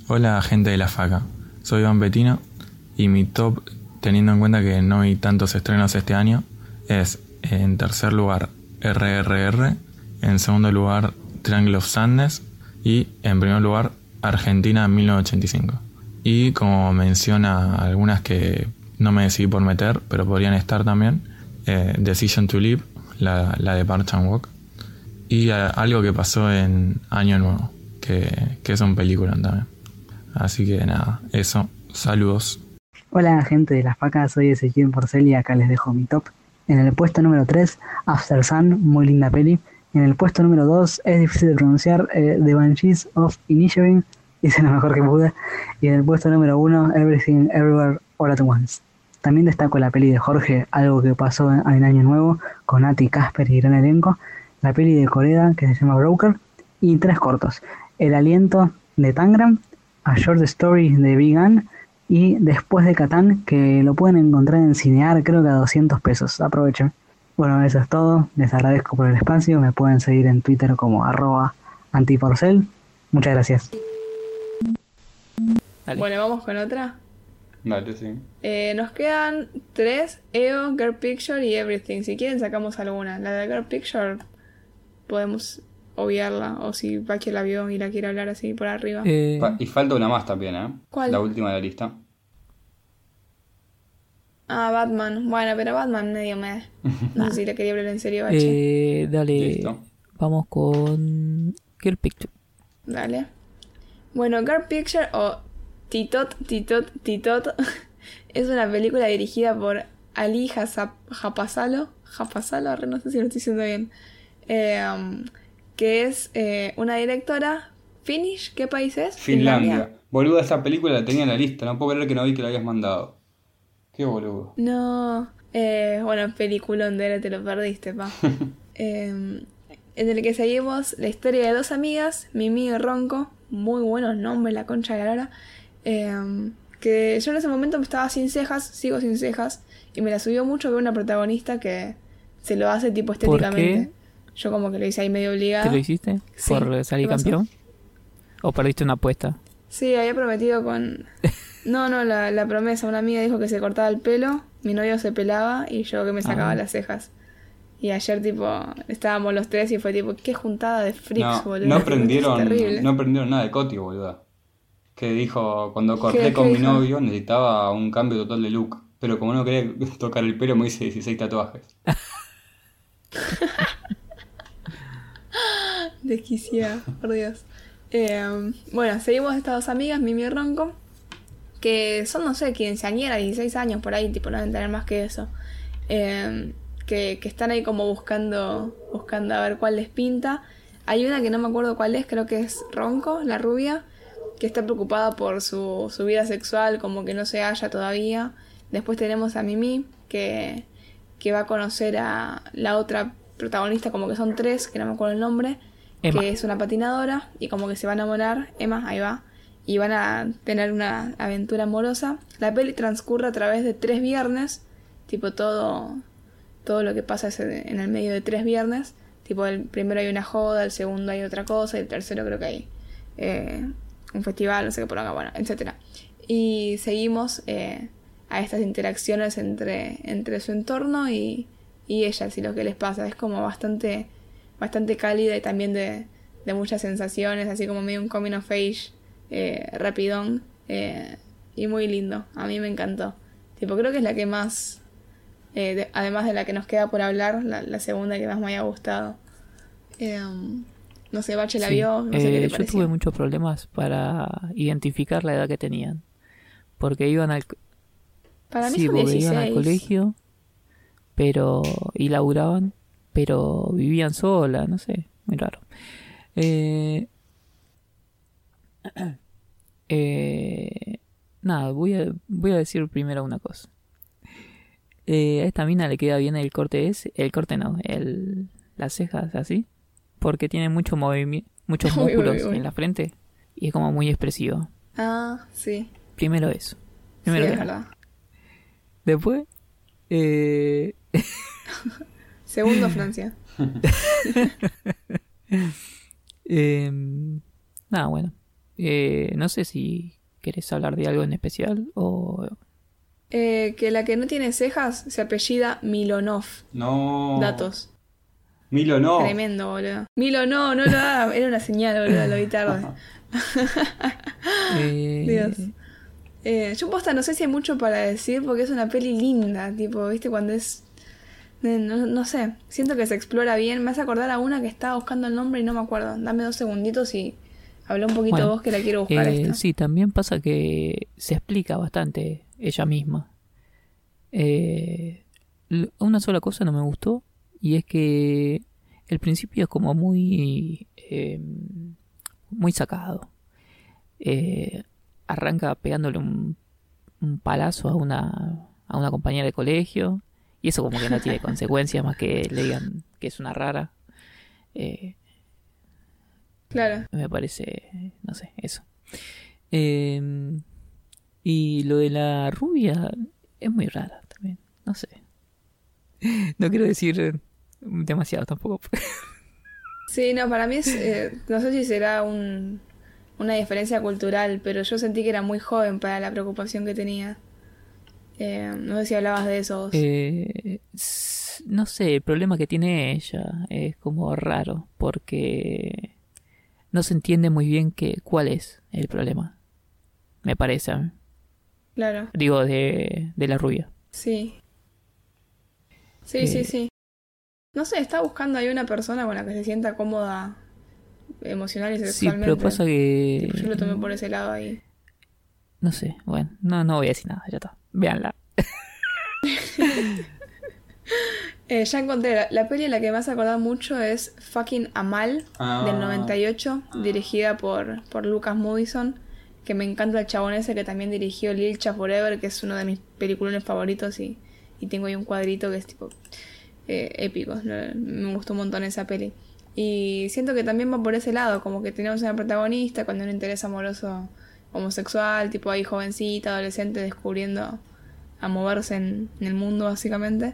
Hola gente de la faca, soy Iván Betino y mi top, teniendo en cuenta que no hay tantos estrenos este año, es en tercer lugar RRR, en segundo lugar Triangle of Sadness y en primer lugar Argentina 1985. Y como menciona algunas que no me decidí por meter, pero podrían estar también, eh, Decision to Live, la, la de Park Chan Wook y a- algo que pasó en Año Nuevo, que, que es un película también. Así que nada, eso, saludos. Hola gente de la faca, soy Ezequiel Porcel y acá les dejo mi top. En el puesto número 3, After Sun, muy linda peli. En el puesto número 2, es difícil de pronunciar, eh, The Banshees of Inisherin, hice lo mejor que pude. Y en el puesto número 1, Everything Everywhere All At Once. También destaco la peli de Jorge, algo que pasó en, en Año Nuevo, con Nati, Casper y gran elenco. La peli de Coreda, que se llama Broker. Y tres cortos. El aliento de Tangram, A Short Story de Vegan y Después de Catán, que lo pueden encontrar en Cinear, creo que a 200 pesos. Aprovechen. Bueno, eso es todo. Les agradezco por el espacio. Me pueden seguir en Twitter como arroba antiporcel. Muchas gracias. Bueno, vamos con otra. Dale, sí. Eh, nos quedan tres, EO, Girl Picture y Everything. Si quieren sacamos alguna. La de Girl Picture podemos obviarla o si Paqui la vio y la quiere hablar así por arriba. Fa- Y falta una más también, ¿eh? ¿Cuál? La última de la lista. Ah, Batman. Bueno, pero Batman medio me... No sé si le quería hablar en serio, Bache. Eh, dale, Listo. vamos con Girl Picture. Dale. Bueno, Girl Picture o Titot, Titot, Titot es una película dirigida por Ali Japasalo. Japasalo, no sé si lo estoy diciendo bien. Eh, um, que es eh, una directora Finnish, ¿qué país es? Finlandia. Boluda, esa película la tenía en la lista. No puedo creer que no vi que la habías mandado. Qué boludo. No, eh, bueno, peliculón de te lo perdiste, pa. Eh, en el que seguimos la historia de dos amigas, Mimi y Ronco, muy buenos nombres, la concha de la. Eh, que yo en ese momento me estaba sin cejas, sigo sin cejas, y me la subió mucho ver una protagonista que se lo hace tipo estéticamente. Yo como que lo hice ahí medio obligada. ¿Te lo hiciste? Sí. ¿Por salir campeón? ¿O perdiste una apuesta? Sí, había prometido con... No, no, la, la promesa. Una amiga dijo que se cortaba el pelo, mi novio se pelaba y yo que me sacaba Ah. las cejas. Y ayer, tipo, estábamos los tres y fue tipo, qué juntada de freaks, No, boludo. no aprendieron, no aprendieron nada de Coti, boluda. Que dijo, cuando corté ¿Qué- con qué mi dijo? novio necesitaba un cambio total de look. Pero como no quería tocar el pelo me hice 16 tatuajes. Desquiciada, por Dios. Eh, bueno, seguimos estas dos amigas, Mimi y Ronco, que son, no sé, quinceañeras, 16 años por ahí, tipo, no deben tener más que eso. Eh, que, que están ahí como buscando, buscando a ver cuál les pinta. Hay una que no me acuerdo cuál es, creo que es Ronco, la rubia, que está preocupada por su, su vida sexual, como que no se halla todavía. Después tenemos a Mimi, que, que va a conocer a la otra protagonista, como que son tres, que no me acuerdo el nombre, Emma. que es una patinadora, y como que se va a enamorar, Emma, ahí va, y van a tener una aventura amorosa. La peli transcurre a través de tres viernes, tipo todo, todo lo que pasa es en en el medio de tres viernes. Tipo, el primero hay una joda, el segundo hay otra cosa, y el tercero creo que hay eh, un festival, no sé qué por acá, bueno, etcétera. Y seguimos eh, a estas interacciones entre, entre su entorno y, y ellas y lo que les pasa. Es como bastante, bastante cálida y también de, de muchas sensaciones, así como medio un coming of age eh, rapidón eh, y muy lindo. A mí me encantó. Tipo, creo que es la que más, eh, de- además de la que nos queda por hablar, la, la segunda que más me haya gustado. Eh, no sé, Bache la Sí. vio, no sé Eh, qué te yo pareció. tuve muchos problemas para identificar la edad que tenían. Porque iban al... Para mí sí, son porque iban al 16. colegio, pero... y laburaban, pero vivían sola, no sé, muy raro. Eh, eh, nada, voy a, voy a decir primero una cosa. Eh, a esta mina le queda bien el corte ese, el corte no, el, las cejas así, porque tiene mucho movimiento, muchos Uy, uy, músculos uy. en la frente y es como muy expresivo. Ah, sí. Primero eso. Sí, Primero es verdad. nada. Después, eh, Segundo, Francia. Em, nada, bueno. Eh, no sé si querés hablar de algo en especial o... Eh, que la que no tiene cejas se apellida Milonov. No. Datos. Milo no. Tremendo, boludo. Milo, no, no lo haga. Era una señal, boludo, lo vi tarde. Eh, Dios. Eh, yo posta no sé si hay mucho para decir porque es una peli linda, tipo, viste, cuando es... eh, No, no sé, siento que se explora bien. Me hace acordar a una que estaba buscando el nombre y no me acuerdo. Dame dos segunditos y habla un poquito Bueno, vos que la quiero buscar eh, esta. Sí, también pasa que se explica bastante ella misma. Eh, una sola cosa no me gustó y es que el principio es como muy eh, muy sacado. Eh, arranca pegándole un, un palazo a una a una compañera de colegio y eso como que no tiene consecuencias más que le digan que es una rara. Eh, Claro. me parece, no sé, eso. Eh, y lo de la rubia es muy rara también, no sé. No quiero decir demasiado tampoco. Sí, no, para mí es, eh, no sé si será un, una diferencia cultural, pero yo sentí que era muy joven para la preocupación que tenía. Eh, no sé si hablabas de eso. Eh, no sé, el problema que tiene ella es como raro, porque no se entiende muy bien que, cuál es el problema. Me parece. a mí. Claro, Digo, de, de la rubia. sí. Sí, Eh, sí, sí. No sé, está buscando ahí una persona con la que se sienta cómoda emocional y Sí, sexualmente. pero pasa que... Tipo, yo lo tomé por ese lado ahí. No sé, bueno, no, no voy a decir nada, ya está. Véanla. Eh, ya encontré, la, la peli a la que me has acordado mucho es Fucking Amal, Ah. del 98, dirigida por, por Lucas Moodysson, que me encanta el chabón ese que también dirigió Lilcha Forever, que es uno de mis peliculones favoritos y, y tengo ahí un cuadrito que es tipo eh, épico, lo- me gustó un montón esa peli. Y siento que también va por ese lado, como que tenemos una protagonista con un interés amoroso homosexual, tipo ahí jovencita, adolescente, descubriendo a moverse en, en el mundo básicamente.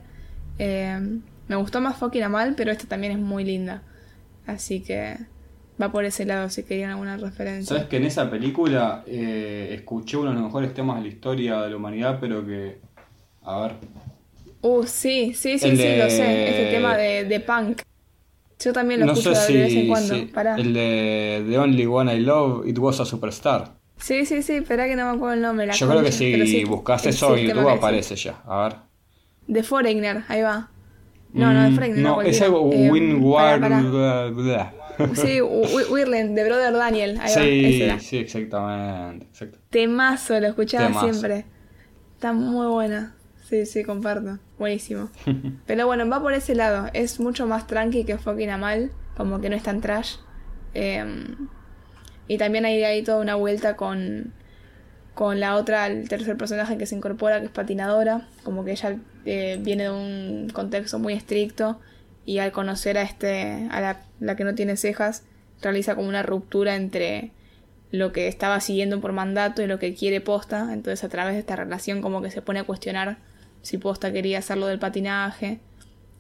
Eh, me gustó más Fucking Amal, pero esta también es muy linda. Así que va por ese lado si querían alguna referencia. ¿Sabes que en esa película eh, escuché uno de los mejores temas de la historia de la humanidad, pero que. A ver. Uh, sí, sí, sí, El sí, de- lo sé. Este tema de, de punk. Yo también lo No escucho de vez en cuando. si- Pará. el de The Only One I Love, It Was a Superstar. Sí, sí, sí, espera que no me acuerdo el nombre. la Yo creo que si sí, buscas eso en YouTube aparece ya. A ver. De Foreigner, ahí va. No, no, de Mm, Foreigner, no, No, es algo Eh, Winward. Sí, Wi- Wirland, de Brother Daniel, ahí va, Sí, era. sí, exactamente. exacto. Temazo, lo escuchaba Temazo. siempre. Está muy buena. Sí, sí, comparto. Buenísimo. Pero bueno, va por ese lado. Es mucho más tranqui que Fucking Amal. Como que no es tan trash. Eh, y también hay ahí toda una vuelta con, con la otra, el tercer personaje que se incorpora, que es patinadora. Como que ella eh, viene de un contexto muy estricto. Y al conocer a este, a la, la que no tiene cejas, realiza como una ruptura entre lo que estaba siguiendo por mandato y lo que quiere posta. Entonces a través de esta relación como que se pone a cuestionar si posta quería hacerlo del patinaje.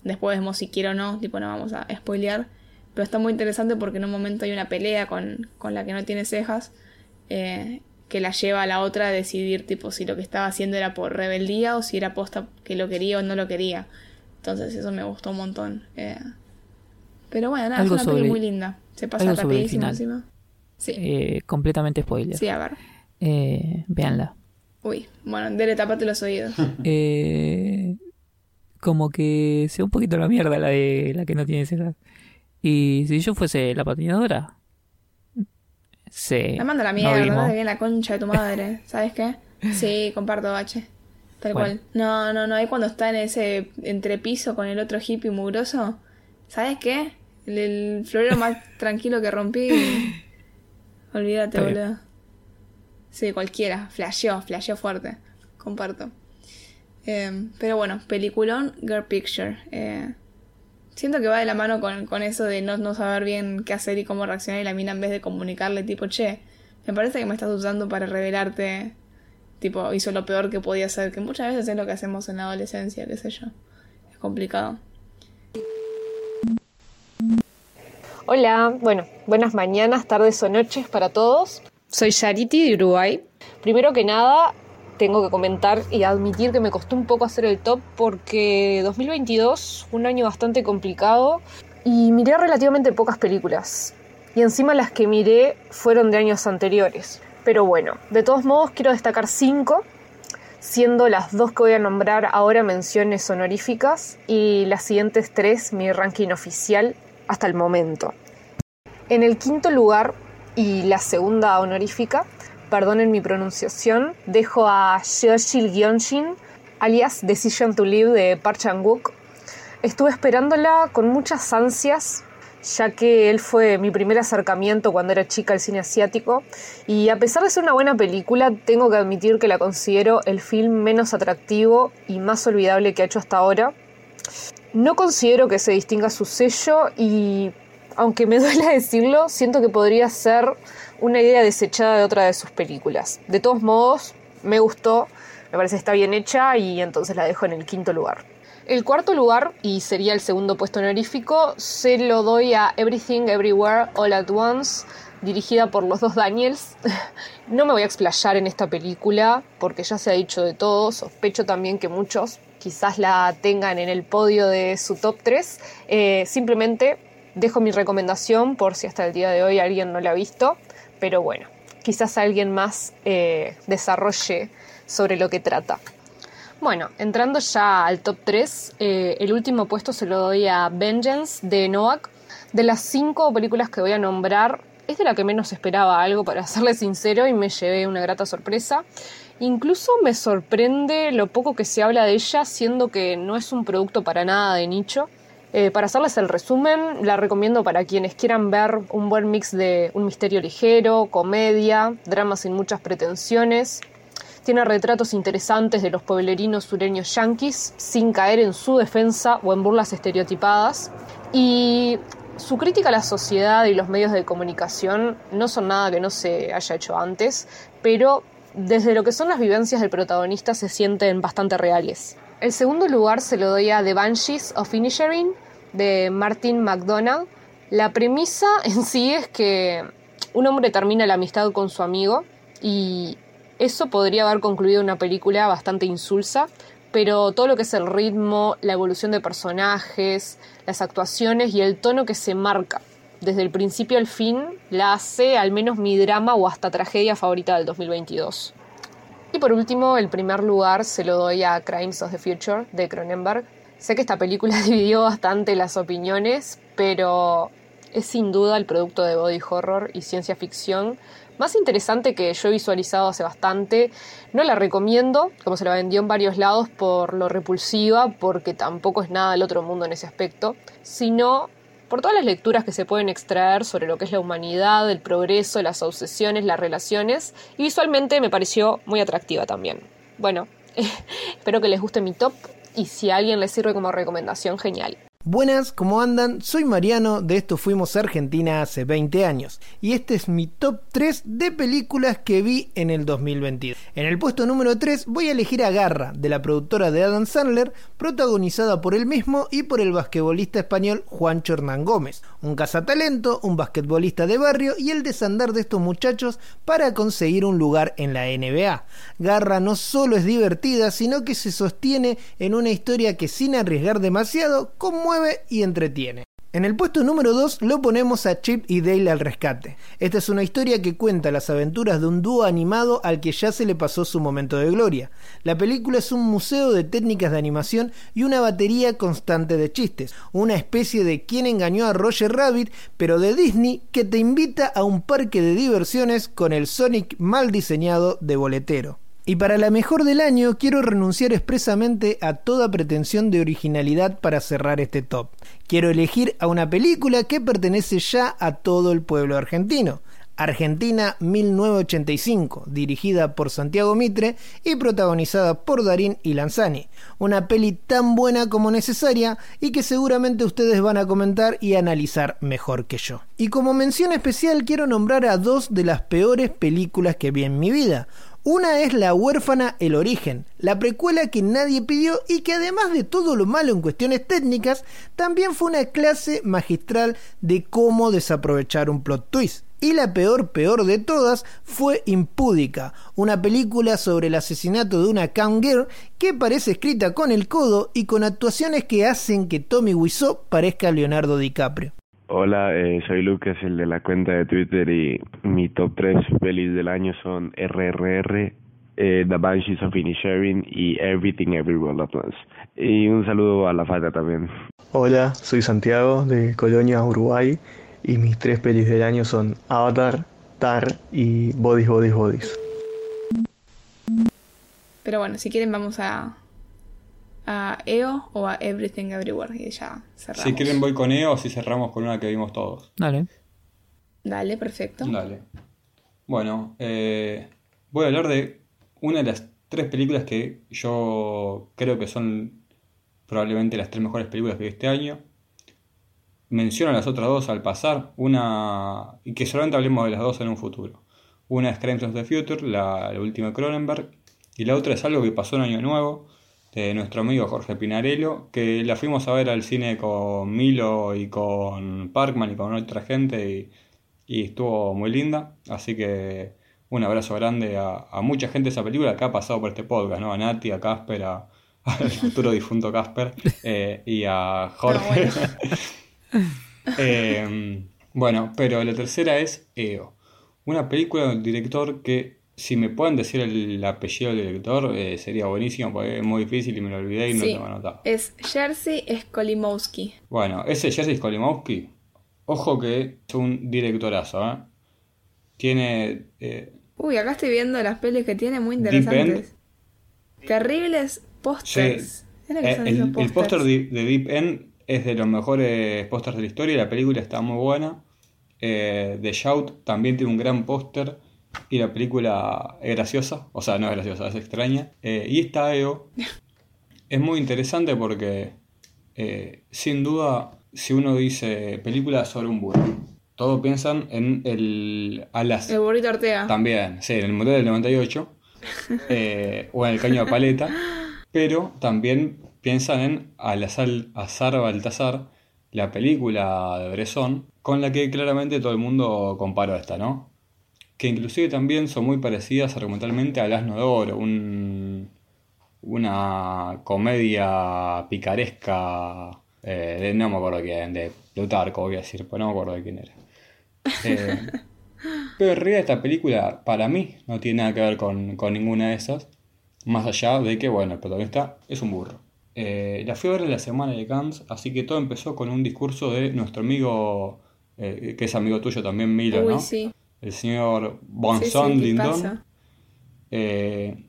Después vemos si quiere o no, tipo no vamos a spoilear. Pero está muy interesante porque en un momento hay una pelea con, con la que no tiene cejas. eh, que la lleva a la otra a decidir tipo si lo que estaba haciendo era por rebeldía o si era posta que lo quería o no lo quería. Entonces eso me gustó un montón. eh. Pero bueno, nada, Algo es una peli sobre- muy linda. Se pasa rapidísimo encima. Sí. Eh, completamente spoiler. Sí, a ver. Eh, véanla. Uy, bueno, dele, tapate los oídos. Eh, como que sea un poquito la mierda la de la que no tiene cejas. Y si yo fuese la patinadora, sí. La manda la mierda, no bien la concha de tu madre. ¿Sabes qué? Sí, comparto, H. Tal Bueno. cual. No, no, no. Ahí cuando está en ese entrepiso con el otro hippie mugroso. ¿Sabes qué? El, el florero más tranquilo que rompí. Olvídate, boludo. Sí, cualquiera. Flasheó, flasheó fuerte. Comparto. Eh, pero bueno, peliculón, Girl Picture. Eh, siento que va de la mano con, con eso de no, no saber bien qué hacer y cómo reaccionar y la mina en vez de comunicarle tipo, che, me parece que me estás usando para revelarte, tipo, hizo lo peor que podía hacer, que muchas veces es lo que hacemos en la adolescencia, qué sé yo. Es complicado. Hola, bueno, buenas mañanas, tardes o noches para todos. Soy Charity de Uruguay. Primero que nada, tengo que comentar y admitir que me costó un poco hacer el top porque 2022 fue un año bastante complicado y miré relativamente pocas películas. Y encima las que miré fueron de años anteriores. Pero bueno, de todos modos quiero destacar cinco, siendo las dos que voy a nombrar ahora menciones honoríficas y las siguientes tres mi ranking oficial hasta el momento. En el quinto lugar y la segunda honorífica, perdonen mi pronunciación, dejo a Jeoshil Gyeonshin, alias Decision to Live de Park Chan-wook. Estuve esperándola con muchas ansias, ya que él fue mi primer acercamiento cuando era chica al cine asiático, y a pesar de ser una buena película, tengo que admitir que la considero el film menos atractivo y más olvidable que ha hecho hasta ahora. No considero que se distinga su sello y, aunque me duele decirlo, siento que podría ser una idea desechada de otra de sus películas. De todos modos, me gustó, me parece que está bien hecha y entonces la dejo en el quinto lugar. El cuarto lugar, y sería el segundo puesto honorífico, se lo doy a Everything Everywhere All at Once, dirigida por los dos Daniels. No me voy a explayar en esta película porque ya se ha dicho de todo, sospecho también que muchos quizás la tengan en el podio de su top 3. Eh, simplemente dejo mi recomendación por si hasta el día de hoy alguien no la ha visto, pero bueno, quizás alguien más eh, desarrolle sobre lo que trata. Bueno, entrando ya al top 3, eh, el último puesto se lo doy a Vengeance de Noak. De las cinco películas que voy a nombrar, es de la que menos esperaba algo, para serle sincero, y me llevé una grata sorpresa. Incluso me sorprende lo poco que se habla de ella, siendo que no es un producto para nada de nicho. Eh, para hacerles el resumen, la recomiendo para quienes quieran ver un buen mix de un misterio ligero, comedia, drama sin muchas pretensiones. Tiene retratos interesantes de los pueblerinos sureños yanquis, sin caer en su defensa o en burlas estereotipadas. Y su crítica a la sociedad y los medios de comunicación no son nada que no se haya hecho antes, pero desde lo que son las vivencias del protagonista se sienten bastante reales. El segundo lugar se lo doy a The Banshees of Inisherin de Martin McDonald. La premisa en sí es que un hombre termina la amistad con su amigo y eso podría haber concluido una película bastante insulsa, pero todo lo que es el ritmo, la evolución de personajes, las actuaciones y el tono que se marca desde el principio al fin la hace al menos mi drama o hasta tragedia favorita del 2022. Y por último, el primer lugar se lo doy a Crimes of the Future de Cronenberg. Sé que esta película dividió bastante las opiniones, pero es sin duda el producto de body horror y ciencia ficción más interesante que yo he visualizado hace bastante. No la recomiendo, como se la vendió en varios lados, por lo repulsiva, porque tampoco es nada del otro mundo en ese aspecto, sino por todas las lecturas que se pueden extraer sobre lo que es la humanidad, el progreso, las obsesiones, las relaciones, y visualmente me pareció muy atractiva también. Bueno, espero que les guste mi top y si a alguien les sirve como recomendación, genial. Buenas, ¿cómo andan? Soy Mariano, de esto fuimos a Argentina hace 20 años, y este es mi top 3 de películas que vi en el 2022. En el puesto número 3 voy a elegir a Garra, de la productora de Adam Sandler, protagonizada por él mismo y por el basquetbolista español Juancho Hernán Gómez, un cazatalento, un basquetbolista de barrio y el desandar de estos muchachos para conseguir un lugar en la NBA. Garra no solo es divertida, sino que se sostiene en una historia que sin arriesgar demasiado, como y entretiene. En el puesto número 2 lo ponemos a Chip y Dale al rescate. Esta es una historia que cuenta las aventuras de un dúo animado al que ya se le pasó su momento de gloria. La película es un museo de técnicas de animación y una batería constante de chistes, una especie de quien engañó a Roger Rabbit, pero de Disney que te invita a un parque de diversiones con el Sonic mal diseñado de boletero. Y para la mejor del año quiero renunciar expresamente a toda pretensión de originalidad para cerrar este top. Quiero elegir a una película que pertenece ya a todo el pueblo argentino. Argentina 1985, dirigida por Santiago Mitre y protagonizada por Darín y Lanzani. Una peli tan buena como necesaria y que seguramente ustedes van a comentar y analizar mejor que yo. Y como mención especial quiero nombrar a dos de las peores películas que vi en mi vida. Una es La huérfana El origen, la precuela que nadie pidió y que además de todo lo malo en cuestiones técnicas, también fue una clase magistral de cómo desaprovechar un plot twist. Y la peor, peor de todas fue Impúdica, una película sobre el asesinato de una girl que parece escrita con el codo y con actuaciones que hacen que Tommy Wiseau parezca Leonardo DiCaprio. Hola, eh, soy Lucas, el de la cuenta de Twitter y mi top 3 pelis del año son RRR, eh, The Banshees of Inisherin y Everything Everywhere at Once. Y un saludo a la falta también. Hola, soy Santiago de Colonia, Uruguay y mis tres pelis del año son Avatar, Tar y Bodies, Bodies, Bodies. Pero bueno, si quieren vamos a, a EO o a Everything Everywhere y ya cerramos. Si quieren voy con EO o si cerramos con una que vimos todos. Dale. Dale, perfecto. Dale. Bueno, eh, voy a hablar de una de las tres películas que yo creo que son probablemente las tres mejores películas que vi este año. Menciono las otras dos al pasar, una y que solamente hablemos de las dos en un futuro. Una es Crimes of the Future, la, la última de Cronenberg, y la otra es algo que pasó en Año Nuevo, de nuestro amigo Jorge Pinarello, que la fuimos a ver al cine con Milo y con Parkman y con otra gente y, estuvo muy linda. Así que un abrazo grande a, mucha gente de esa película que ha pasado por este podcast, ¿no? A Nati, a Casper, a, al futuro difunto Casper eh, y a Jorge. Eh, bueno, pero la tercera es EO, una película del director que si me pueden decir el apellido del director, eh, sería buenísimo, porque es muy difícil y me lo olvidé y no lo a anotar. Es Jersey Skolimowski. Bueno, ese Jersey Skolimowski, ojo que es un directorazo, ¿eh? Tiene eh, Uy, acá estoy viendo las pelis que tiene muy interesantes. Terribles pósters. Eh, el, póster de, de Deep End es de los mejores pósters de la historia. La película está muy buena. Eh, The Shout también tiene un gran póster. Y la película es graciosa. O sea, no es graciosa, es extraña. Eh, y esta EO es muy interesante porque, eh, sin duda, si uno dice película sobre un burro, todos piensan en el Alas. El burrito Ortega. También, sí, en el Mundial del 98 eh, o en el Caño de Paleta, pero también piensan en Al-Azar Azar Baltasar, la película de Bresson, con la que claramente todo el mundo comparó esta, ¿no? Que inclusive también son muy parecidas argumentalmente a Las de Oro, un, una comedia picaresca eh, de no me acuerdo quién, de Plutarco voy a decir, pero no me acuerdo de quién era. Eh, pero en realidad esta película para mí no tiene nada que ver con, con ninguna de esas, más allá de que, bueno, el protagonista es un burro. Eh, la fui a ver en la semana de Cannes, así que todo empezó con un discurso de nuestro amigo, que es amigo tuyo también, Milo, Uy, ¿no? sí. El señor Bon Sí. Eh,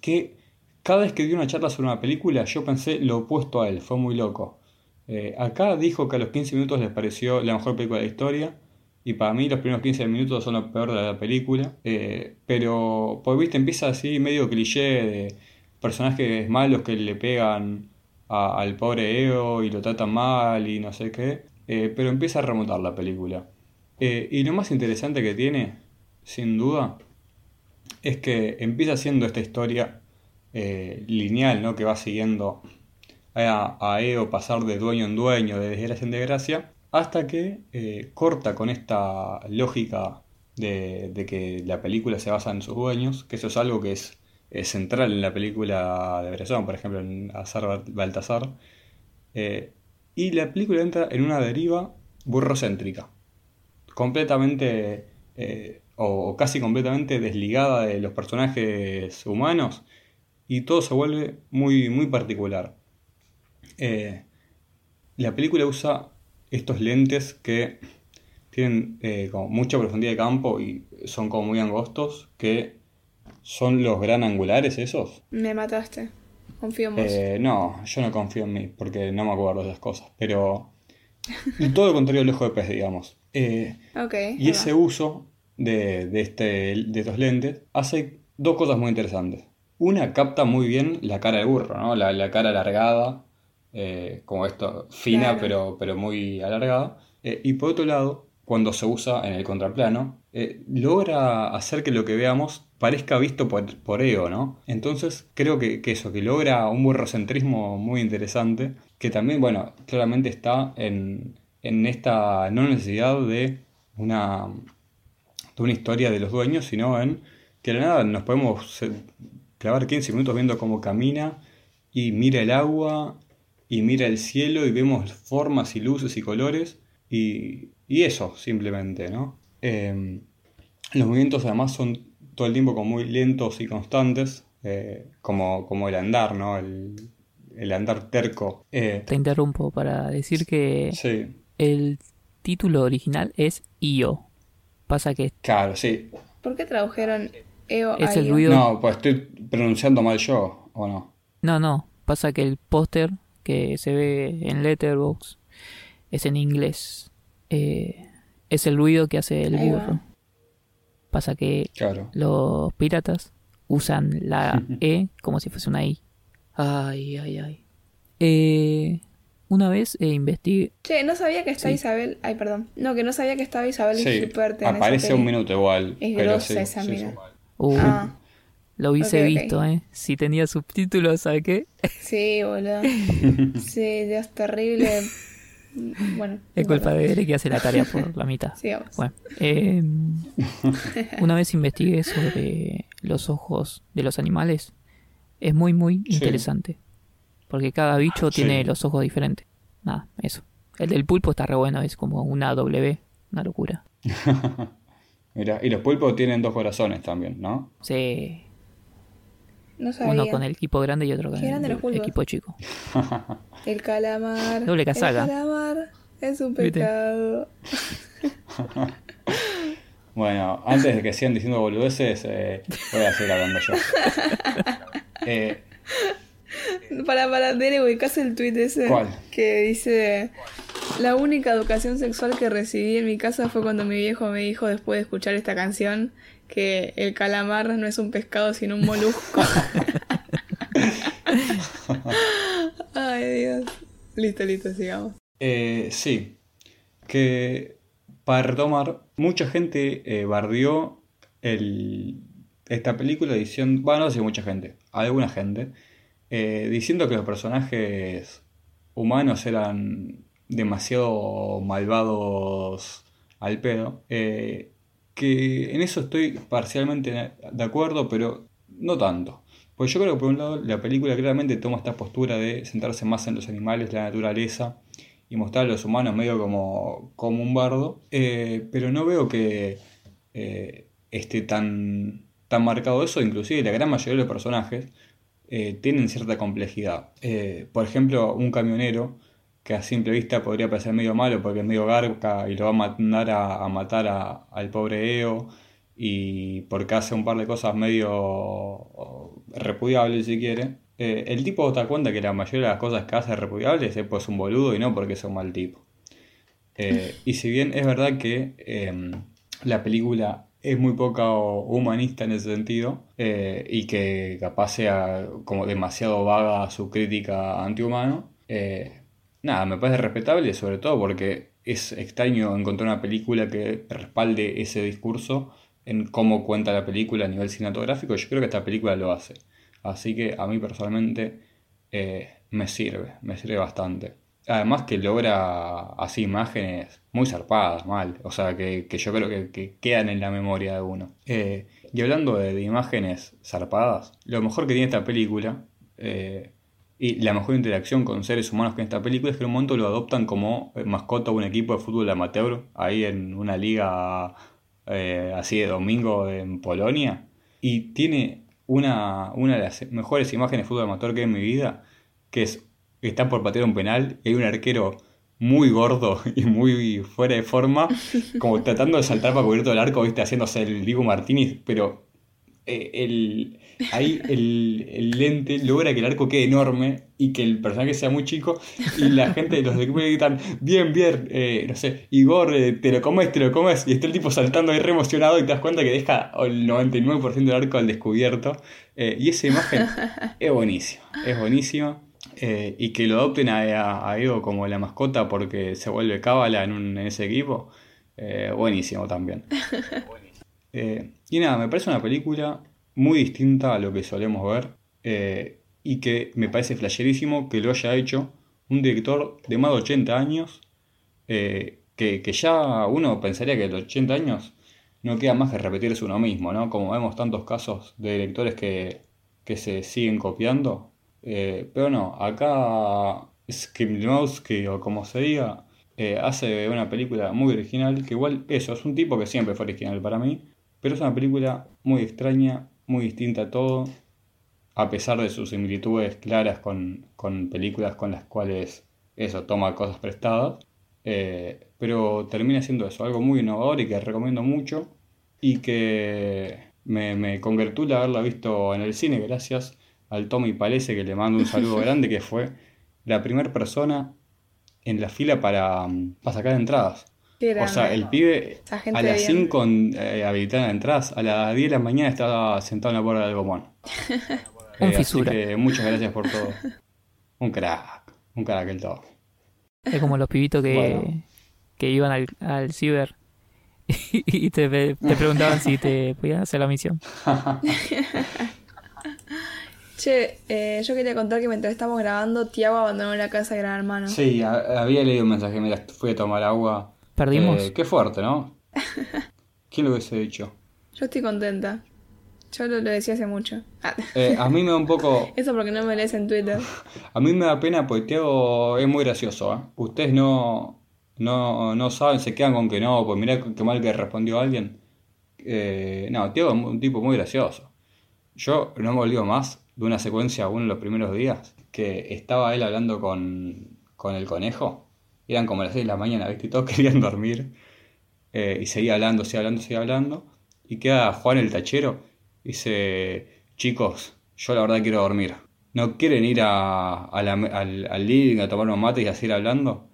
que cada vez que dio una charla sobre una película, yo pensé lo opuesto a él, fue muy loco. Eh, acá dijo que a los 15 minutos les pareció la mejor película de la historia, y para mí los primeros 15 minutos son lo peor de la película. Eh, pero, pues viste, empieza así medio cliché de personajes malos que le pegan a- al pobre Eo y lo tratan mal y no sé qué. Eh, pero empieza a remontar la película. Eh, y lo más interesante que tiene, sin duda, es que empieza siendo esta historia eh, lineal, ¿no? Que va siguiendo a, a Eo pasar de dueño en dueño, de desgracia en desgracia, hasta que eh, corta con esta lógica de, que la película se basa en sus dueños, que eso es algo que es, central en la película de Bresson, por ejemplo, en Azar Bal- Baltasar. Y la película entra en una deriva burrocéntrica completamente eh, o, casi completamente desligada de los personajes humanos y todo se vuelve muy, muy particular. Eh, la película usa estos lentes que tienen eh, como mucha profundidad de campo y son como muy angostos, que son los gran angulares esos. Me mataste. Confío en vos. Eh, no, yo no confío en mí porque no me acuerdo de esas cosas, pero todo lo contrario del ojo de pez, digamos. Eh, y ese uso de, de este, de estos lentes hace dos cosas muy interesantes. Una, capta muy bien la cara del burro, ¿no? La, la cara alargada, eh, como esto, fina Claro. pero, pero muy alargada. Eh, y por otro lado, cuando se usa en el contraplano, eh, logra hacer que lo que veamos parezca visto por, por Eo, ¿no? Entonces creo que, que eso, que logra un burrocentrismo muy interesante, que también, bueno, claramente está en, en esta no necesidad de una, de una historia de los dueños, sino en que de la nada nos podemos clavar 15 minutos viendo cómo camina y mira el agua y mira el cielo y vemos formas y luces y colores y, y eso simplemente, ¿no? Eh, los movimientos además son todo el tiempo como muy lentos y constantes, eh, como, como el andar, ¿no? El, el andar terco. Eh, Te interrumpo para decir que Sí. El título original es Io. Pasa que claro, sí. ¿Por qué tradujeron EO Es a el IO? ruido- No, pues estoy pronunciando mal yo, ¿o no? No, no, pasa que el póster que se ve en Letterboxd es en inglés. Eh, es el ruido que hace el burro. Pasa que Claro. los piratas usan la E como si fuese una I. Ay, ay, ay. Eh, una vez eh, investigué. Che, no sabía que está Sí. Isabel. Ay, perdón. No, que no sabía que estaba Isabel Sí, Gilbert en esa aparece un minuto igual. Es pero grosa sí, esa sí, mina. sí. Uh, Ah. Lo hubiese visto, ¿eh? Si tenía subtítulos, ¿sabes qué? Sí, boludo. Sí, Dios, terrible. Bueno. Es culpa de Ere que hace la tarea por la mitad. Sigamos. Bueno, eh, una vez investigué sobre los ojos de los animales. Es muy, muy interesante. Porque cada bicho Sí. tiene los ojos diferentes. Nada, eso. El del pulpo está re bueno, es como una W, una locura. Mira, y los pulpos tienen dos corazones también, ¿no? Sí, No sabía. uno con el equipo grande y otro con el pulpos. equipo chico. El calamar. Doble casaca. El calamar es un pecado. Bueno, antes de que sigan diciendo boludeces, eh, voy a seguir hablando yo. Eh, Para, para, Dere, ubicás el tweet ese ¿Cuál? que dice: La única educación sexual que recibí en mi casa fue cuando mi viejo me dijo, después de escuchar esta canción, que el calamar no es un pescado sino un molusco. Ay, Dios. Listo, listo, sigamos. Eh, sí, que para retomar, mucha gente eh, bardeó el, esta película diciendo, bueno, no sé mucha gente, alguna gente, eh, diciendo que los personajes humanos eran demasiado malvados al pedo. eh, que en eso estoy parcialmente de acuerdo, pero no tanto. Pues yo creo que por un lado la película claramente toma esta postura de centrarse más en los animales, la naturaleza, y mostrar a los humanos medio como, como un bardo, eh, pero no veo que esté tan, tan marcado eso, inclusive la gran mayoría de los personajes eh, tienen cierta complejidad. Eh, por ejemplo, un camionero que a simple vista podría parecer medio malo porque es medio garca y lo va a mandar a, matar al pobre Eo y porque hace un par de cosas medio repudiables si quiere. Eh, el tipo da cuenta que la mayoría de las cosas que hace repudiables es pues un boludo y no porque es un mal tipo. Y si bien es verdad que em, la película es muy poco humanista en ese sentido eh, y que capaz sea como demasiado vaga su crítica antihumano, eh, nada, me parece respetable sobre todo porque es extraño encontrar una película que respalde ese discurso en cómo cuenta la película a nivel cinematográfico. Yo creo que esta película lo hace. Así que a mí personalmente eh, me sirve, me sirve bastante. Además que logra así imágenes muy zarpadas, mal. O sea, que, que yo creo que, que quedan en la memoria de uno. Eh, y hablando de, imágenes zarpadas, lo mejor que tiene esta película eh, y la mejor interacción con seres humanos que en esta película es que en un momento lo adoptan como eh, mascota de un equipo de fútbol amateur, ahí en una liga así de domingo en Polonia. Y tiene una, una de las mejores imágenes de fútbol amateur que he en mi vida, que es que están por patear un penal y hay un arquero muy gordo y muy fuera de forma, como tratando de saltar para cubrir todo el arco, viste, haciéndose el Diego Martínez, pero eh, el, ahí el, el lente logra que el arco quede enorme y que el personaje sea muy chico y la gente de los equipos gritan, bien, bien, eh, no sé, Igor, eh, te lo comes, te lo comes, y está el tipo saltando ahí re emocionado y te das cuenta que deja el 99% del arco al descubierto. Eh, y esa imagen es buenísima, es buenísima. Eh, y que lo adopten a, a, Ego como la mascota porque se vuelve cábala en, un- en ese equipo, eh, buenísimo también. Eh, y nada, me parece una película muy distinta a lo que solemos ver y que me parece flasherísimo que lo haya hecho un director de más de 80 años, que, que ya uno pensaría que a los 80 años no queda más que repetirse uno mismo, ¿no? Como vemos tantos casos de directores que, que se siguen copiando. Eh, pero no, acá Skrimlowski o como se diga, eh, hace una película muy original, que igual eso, es un tipo que siempre fue original para mí, pero es una película muy extraña, muy distinta a todo, a pesar de sus similitudes claras con, con películas con las cuales eso toma cosas prestadas, eh, pero termina siendo eso, algo muy innovador y que recomiendo mucho y que me, me congratula haberla visto en el cine gracias al Tommy Palese que le mando un saludo grande que fue la primera persona en la fila para, mm, para sacar entradas. O sea, el pibe a las bien. 5 eh, habilitaban entradas, a las 10 de la mañana estaba sentado en la puerta del Gomón. Un así fisura. que muchas gracias por todo. Un crack, un crack el todo. Es como los pibitos que, Bueno. que iban al, al ciber y te, te preguntaban si te podían hacer la misión. Che, eh, yo quería contar que mientras estamos grabando, Tiago abandonó la casa de Gran Hermano. Sí, a- había leído un mensaje, mira, fui a tomar agua. Perdimos. Eh, qué fuerte, ¿no? ¿Quién lo hubiese dicho? Yo estoy contenta. Yo lo, lo decía hace mucho. Ah. Eh, a mí me da un poco... Eso porque no me lees en Twitter. A mí me da pena porque Tiago es muy gracioso, ¿eh? Ustedes no, no, no saben, se quedan con que no, pues mirá qué mal que respondió alguien. Eh, no, Tiago es un tipo muy gracioso. Yo no me olvido más de una secuencia, uno de los primeros días, que estaba él hablando con, con el conejo. Eran como las 6 de la mañana, ¿viste? Y todos querían dormir. eh, y seguía hablando, seguía hablando, seguía hablando. Y queda Juan el tachero. Dice, chicos, yo la verdad quiero dormir. ¿No quieren ir a, a al, al living a tomar unos mates y a seguir hablando?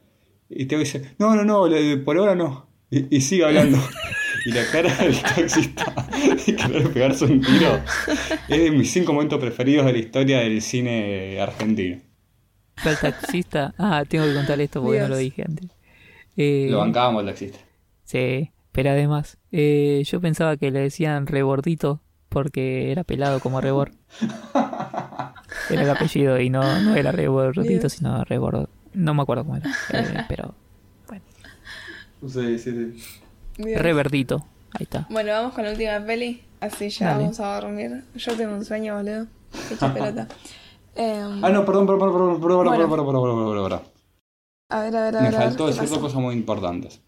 Y Teo dice, no, no, no, por ahora no. Y sigue hablando. y la cara del taxista de querer pegarse un tiro es de mis cinco momentos preferidos de la historia del cine argentino. El taxista. Ah, tengo que contar esto porque no lo dije antes. Eh, Lo bancábamos el taxista. Sí, pero además, eh, yo pensaba que le decían rebordito porque era pelado como rebor. Era el apellido y no, no era rebordito, Dios. sino rebord. No me acuerdo cómo era, eh, pero Sí, sí, sí. Dios. reverdito. Ahí está. Bueno, vamos con la última peli. Así ya Dale. vamos a dormir. Yo tengo un sueño, boludo. Qué hecha pelota. Em, Ah, no, perdón, perdón, perdón, perdón, perdón, Bueno. perdón, perdón, perdón, perdón, perdón, perdón. A ver, a ver, a Me ver. ver, faltó ¿qué decir dos cosas muy importantes.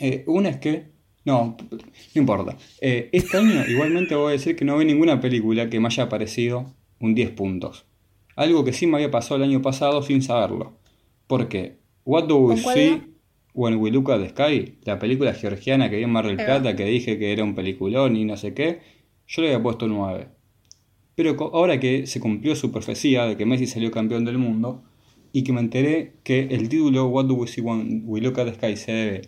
Eh, una es que. No, no importa. Eh, este año igualmente voy a decir que no vi ninguna película que me haya parecido un 10 puntos. Algo que sí me había pasado el año pasado sin saberlo. Porque What Do We ¿Con cuál See When We Look at the Sky, la película georgiana que vi en Mar del. Plata, que dije que era un peliculón y no sé qué, yo le había puesto 9. Pero ahora que se cumplió su profecía de que Messi salió campeón del mundo y que me enteré que el título What Do We See When We Look at the Sky se debe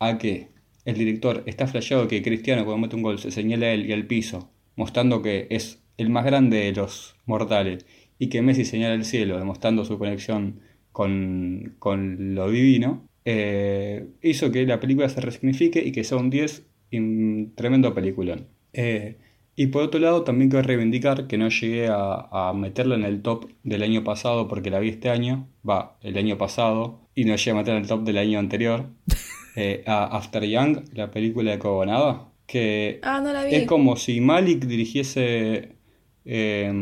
a que el director está flasheado que Cristiano cuando mete un gol se señala a él y al piso, mostrando que es el más grande de los mortales y que Messi señala el cielo, demostrando su conexión con, con lo divino, eh, hizo que la película se resignifique y que sea un 10 y un tremendo peliculón. Eh, y por otro lado, también quiero reivindicar que no llegué a, a meterla en el top del año pasado porque la vi este año, va, el año pasado, y no llegué a meterla en el top del año anterior, eh, a After Young, la película de Cogonada, que Ah, no la vi. es como si Malik dirigiese, eh,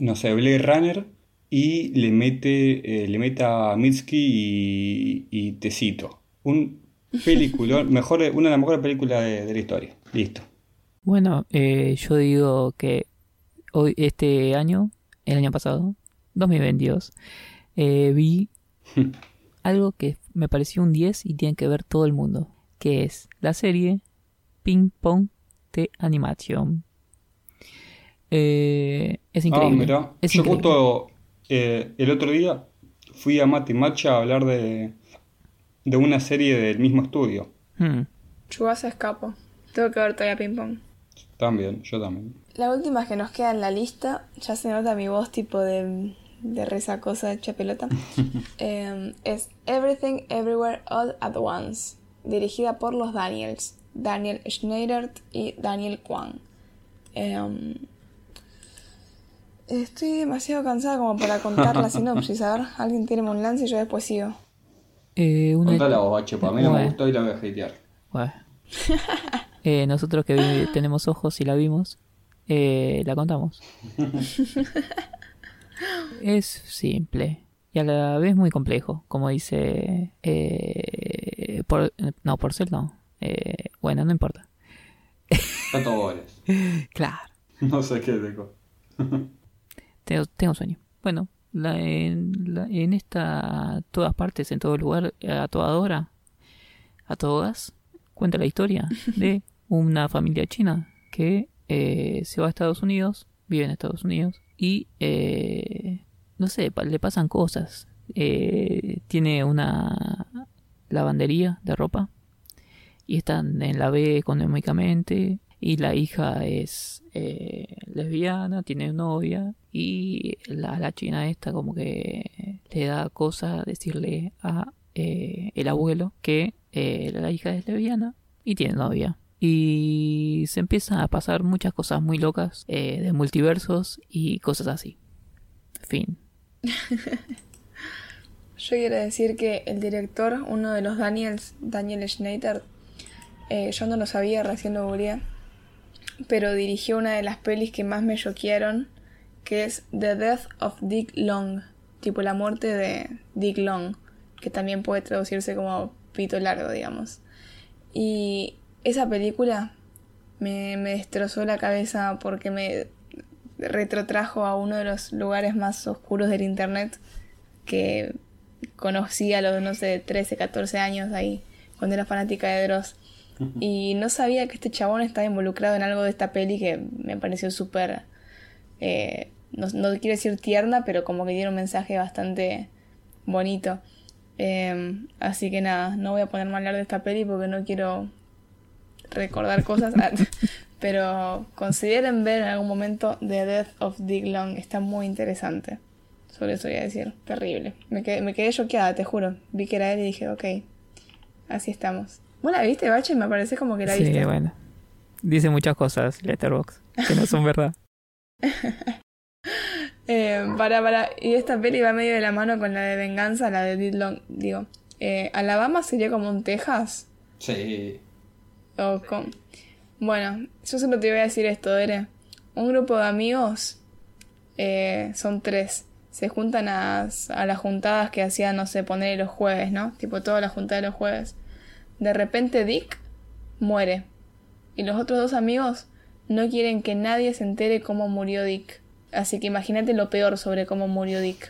no sé, Blade Runner y le mete, eh, le mete a Mitski y, y Tecito. Un peliculón, mejor, una de las mejores películas de, de la historia. Listo. Bueno, eh, yo digo que hoy, este año, el año pasado, 2022, eh, vi algo que me pareció un 10 y tiene que ver todo el mundo, que es la serie Ping Pong de animación. Eh, es Ah, increíble. es Yo increíble. justo eh, el otro día fui a Mati Macha a hablar de, de una serie del mismo estudio. Hmm. Chubasa escapo. Tengo que ver todavía ping pong. También, yo también. La última que nos queda en la lista, ya se nota mi voz tipo de, de resacosa hecha pelota, eh, es Everything Everywhere All at Once, dirigida por los Daniels, Daniel Schneider y Daniel Kwan. Eh, estoy demasiado cansada como para contar la sinopsis. A ver, alguien tiene un lance y yo después sigo. Eh, una- Contala vos, bache, pues a mí no me gustó y la voy a hatear. Bueno. Eh, nosotros que vi- tenemos ojos y la vimos, eh, la contamos. Es simple y a la vez muy complejo, como dice... Eh, por, no, Porcel no. Eh, bueno, no importa. Tanto goles. Claro. No sé qué deco. Tengo, tengo sueño. Bueno, la- en, la- en esta todas partes, en todo lugar, a toda hora, a todas, cuenta la historia de una familia china que eh, se va a Estados Unidos, vive en Estados Unidos y eh, no sé, le pasan cosas. Eh, tiene una lavandería de ropa y están en la B económicamente y la hija es eh, lesbiana, tiene novia y la, la china esta como que le da cosa decirle a eh, el abuelo que eh, la hija es lesbiana y tiene novia. Y se empiezan a pasar muchas cosas muy locas eh, de multiversos y cosas así. Fin. Yo quiero decir que el director, uno de los Daniels, Daniel Schneider, eh, yo no lo sabía, recién lo pero dirigió una de las pelis que más me choquearon, que es The Death of Dick Long, tipo la muerte de Dick Long, que también puede traducirse como pito largo, digamos. Y esa película me, destrozó la cabeza porque me retrotrajo a uno de los lugares más oscuros del internet que conocí a los, no sé, 13, 14 años ahí, cuando era fanática de Dross. Y no sabía que este chabón estaba involucrado en algo de esta peli que me pareció súper. eh, no, no quiero decir tierna, pero como que tiene un mensaje bastante bonito. Eh, así que nada, no voy a ponerme a hablar de esta peli porque no quiero recordar cosas. pero consideren ver en algún momento The Death of Dick Long. Está muy interesante. Sobre eso voy a decir. Terrible. Me quedé, me quedé choqueada, te juro. Vi que era él y dije, ok, así estamos. ¿Vos la viste, Bache? Me parece como que la Sí, viste. bueno. Dice muchas cosas, Letterboxd, que no son verdad. Eh, para, para. Y esta peli va medio de la mano con la de Venganza, la de Dead Long. Digo, eh, ¿Alabama sería como un Texas? Sí. O con... Bueno, yo solo te voy a decir esto, Ere. Un grupo de amigos, eh, son tres, se juntan a, a las juntadas que hacían, no sé, poner los jueves, ¿no? Tipo toda la juntada de los jueves. De repente Dick muere. Y los otros dos amigos no quieren que nadie se entere cómo murió Dick. Así que imagínate lo peor sobre cómo murió Dick.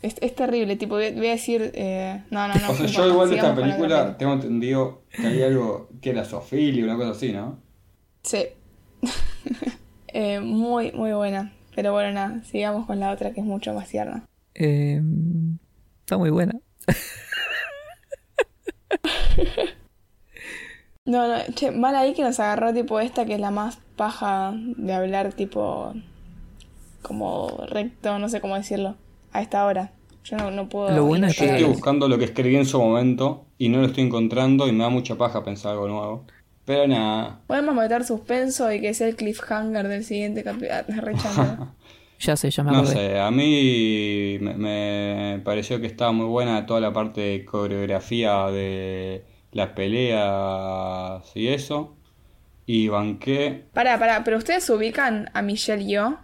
Es, es terrible, tipo, voy a, voy a decir... eh, no, no, no. O sea, yo igual de esta película tengo entendido que hay algo que era Sofilia, una cosa así, ¿no? Sí. Eh, muy, muy buena. Pero bueno, nada, sigamos con la otra que es mucho más tierna. Eh, está muy buena. No, no, che, mal ahí que nos agarró tipo esta que es la más paja de hablar tipo como recto, no sé cómo decirlo, a esta hora. Yo no, no puedo... Lo bueno es Yo que- estoy buscando lo que escribí en su momento y no lo estoy encontrando y me da mucha paja pensar algo nuevo. Pero nada. Podemos meter suspenso y que sea el cliffhanger del siguiente capítulo. Ya sé, ya me No acordé. sé, a mí me, me pareció que estaba muy buena toda la parte de coreografía de las peleas y eso. Y banqué. Pará, pará, pero ustedes ubican a Michelle Yeoh?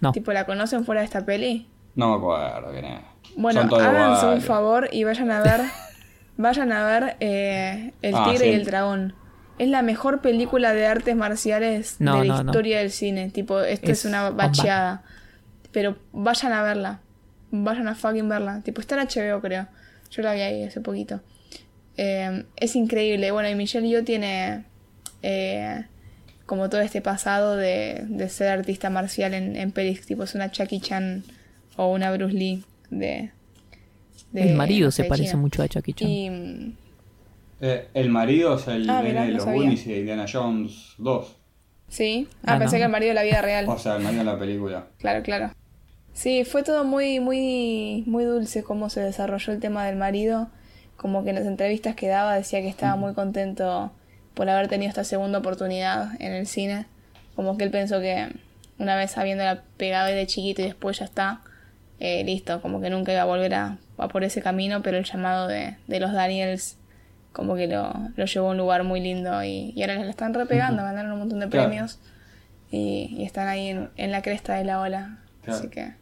No. Tipo, ¿la conocen fuera de esta peli? No me acuerdo quién es. Bueno, háganse un favor y vayan a ver, vayan a ver eh, El Ah, Tigre sí. y el Dragón. Es la mejor película de artes marciales No, de la no, no. historia del cine. Tipo, esto es, Es una bomba. Pero vayan a verla. Vayan a fucking verla. Tipo, está en HBO, creo. Yo la vi ahí hace poquito. Eh, es increíble. Bueno, y Michelle Yeoh tiene eh, como todo este pasado de, de ser artista marcial en, en pelis. Tipo, es una Jackie Chan o una Bruce Lee de... de- El marido se parece China. mucho a Jackie Chan. Y, Eh, el marido es el Ah, mirá, de los. Goonies y de Indiana Jones 2. sí. Ah, Ah, pensé no. que el marido de la vida real. O sea, el marido de la película. Claro, claro. Sí, fue todo muy, muy, muy dulce cómo se desarrolló el tema del marido. Como que en las entrevistas que daba decía que estaba muy contento por haber tenido esta segunda oportunidad en el cine. Como que él pensó que una vez habiéndola pegado de chiquito y después ya está, eh, listo, como que nunca iba a volver a, a por ese camino, pero el llamado de, de los Daniels como que lo, lo llevó a un lugar muy lindo y, y ahora les la están repegando, ganaron un montón de Claro. premios y, y están ahí en, en la cresta de la ola. Claro. Así que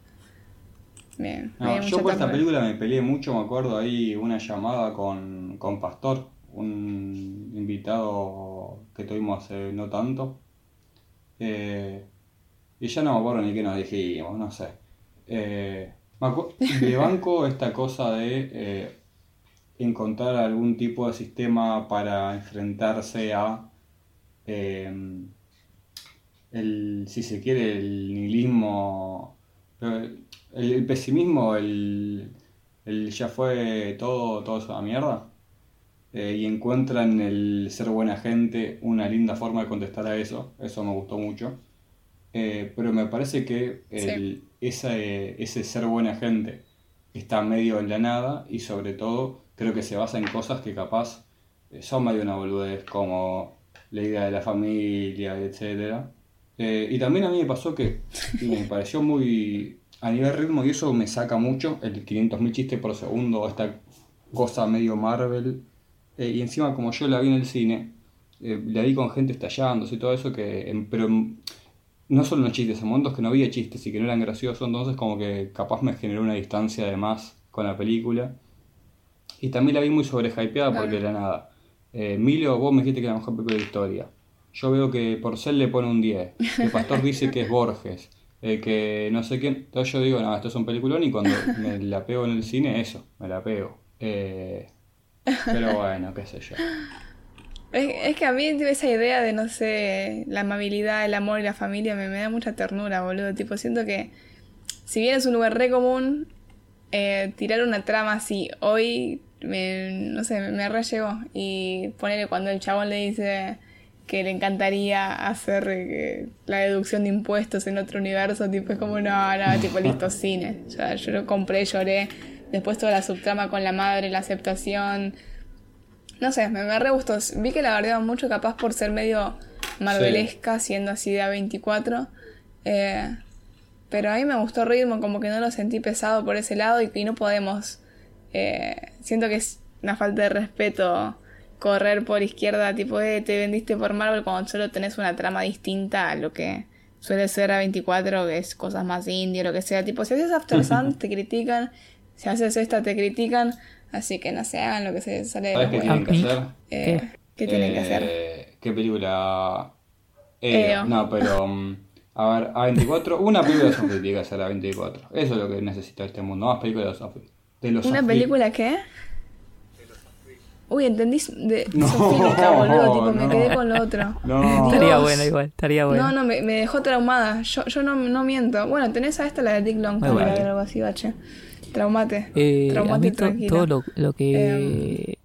me, No, yo por esta película me peleé mucho, me acuerdo ahí una llamada con, con Pastor, un invitado que tuvimos hace no tanto. Eh, y ya no me acuerdo ni qué nos dijimos, no sé. Eh, le banco esta cosa de eh, encontrar algún tipo de sistema para enfrentarse a eh, el, si se quiere, el nihilismo, el, el pesimismo, el, el ya fue todo, todo eso a mierda. Eh, y encuentran el ser buena gente una linda forma de contestar a eso. Eso me gustó mucho. Eh, pero me parece que el, ese, ese ser buena gente está medio en la nada y sobre todo creo que se basa en cosas que capaz eh, son medio una boludez como la idea de la familia, etcétera. Eh, y también a mí me pasó que me pareció muy a nivel ritmo y eso me saca mucho el 500.000 chistes por segundo, esta cosa medio Marvel. Eh, y encima como yo la vi en el cine, eh, la vi con gente estallándose y todo eso, que, em, pero em, no solo los chistes, en momentos que no había chistes y que no eran graciosos, entonces como que capaz me generó una distancia de más con la película. Y también la vi muy sobrehypeada porque era nada. Eh, Milo, vos me dijiste que era la mejor película de la historia. Yo veo que Porcel le pone un 10. El pastor dice que es Borges. Eh, que no sé quién. Entonces yo digo, no, esto es un peliculón y cuando me la pego en el cine, eso, me la pego. Eh, Pero bueno, qué sé yo. Es, es que a mí esa idea de, no sé, la amabilidad, el amor y la familia me, me da mucha ternura, boludo. Tipo, siento que si bien es un lugar re común, eh, tirar una trama así hoy, me, no sé, me, me re llegó. Y ponerle cuando el chabón le dice que le encantaría hacer eh, la deducción de impuestos en otro universo, tipo, es como, no, no, tipo, listo, cine. Ya, yo lo compré, lloré. Después toda la subtrama con la madre, la aceptación. No sé, me, me re gustó. Vi que la bardeaban mucho, capaz por ser medio marvelesca, siendo así de A24. Eh, pero a mí me gustó el ritmo, como que no lo sentí pesado por ese lado y no podemos. eh, siento que es una falta de respeto correr por izquierda, tipo, eh, te vendiste por Marvel cuando solo tenés una trama distinta a lo que suele ser A24, que es cosas más indie o lo que sea. Tipo, si haces After Sun, te critican. Si haces esta, te critican. Así que no se hagan lo que se sale de ¿Sabes los qué tienen que hacer? Eh, ¿Qué tienen que hacer? Eh, ¿Qué película? Eh, Eo. no, pero. mm, a ver, A24. Una película de Sophie tiene que hacer A24. Eso es lo que necesita este mundo. Más películas de Sophie. De los ¿Una Sophie. película qué? Uy, entendí de No, sofílica, boludo, tipo, me quedé con lo otro. No. Estaría bueno igual, estaría bueno. No, no, me, me dejó traumada. Yo, yo no, no miento. Bueno, tenés a esta, la de Dick Long, también, bueno. algo así, bache. Traumate. Eh, a Traumate to- todo lo, lo que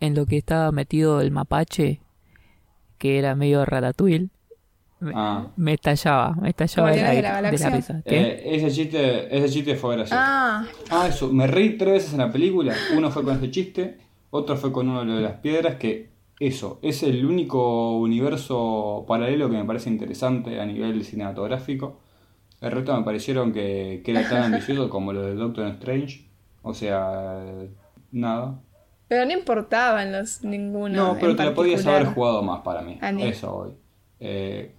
en lo que estaba metido el mapache que era medio ratatouille me, Ah. me estallaba me estallaba de ¿Guardianes la, de la de la risa ¿Qué? Eh, ese, chiste, ese chiste fue gracioso. Ah, Ah, eso. Me reí tres veces en la película. Uno fue con ese chiste, otro fue con uno de lo de las piedras, que eso, es el único universo paralelo que me parece interesante a nivel cinematográfico. El resto me parecieron que, que era tan ambicioso como lo de Doctor Strange. O sea, nada. pero no importaban los ninguno. No, pero en te la podías haber jugado más para mí. Eso hoy. Eh,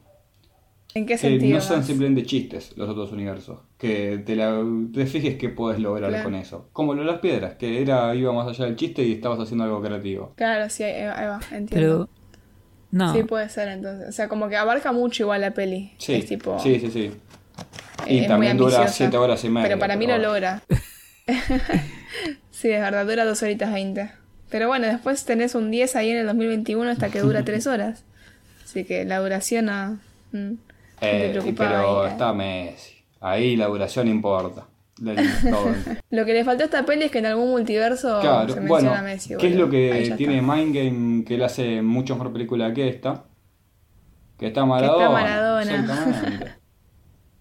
¿En qué que sentido? no son más? simplemente chistes los otros universos. Que te, la, te fijes qué puedes lograr Claro. con eso. Como lo de las piedras, que era iba más allá del chiste y estabas haciendo algo creativo. Claro, sí, ahí, ahí va, entiendo. pero no Sí, puede ser entonces. O sea, como que abarca mucho igual la peli. Sí, Es tipo. sí, sí, sí. eh, Y es también dura ambiciosa. 7 horas y media. Pero para mí lo logra. sí, es verdad, dura 2 horitas 20. Pero bueno, después tenés un 10 ahí en el 2021 hasta que dura 3 horas. Así que la duración a. mm, te Eh, pero ahí, eh. está Messi. Ahí la duración importa. Lo que le faltó a esta peli es que en algún multiverso Claro, se bueno, menciona a Messi. ¿qué es lo que tiene está. Mind Game que él hace mucho mejor película que esta? Que está Maradona. Maradona. Exactamente.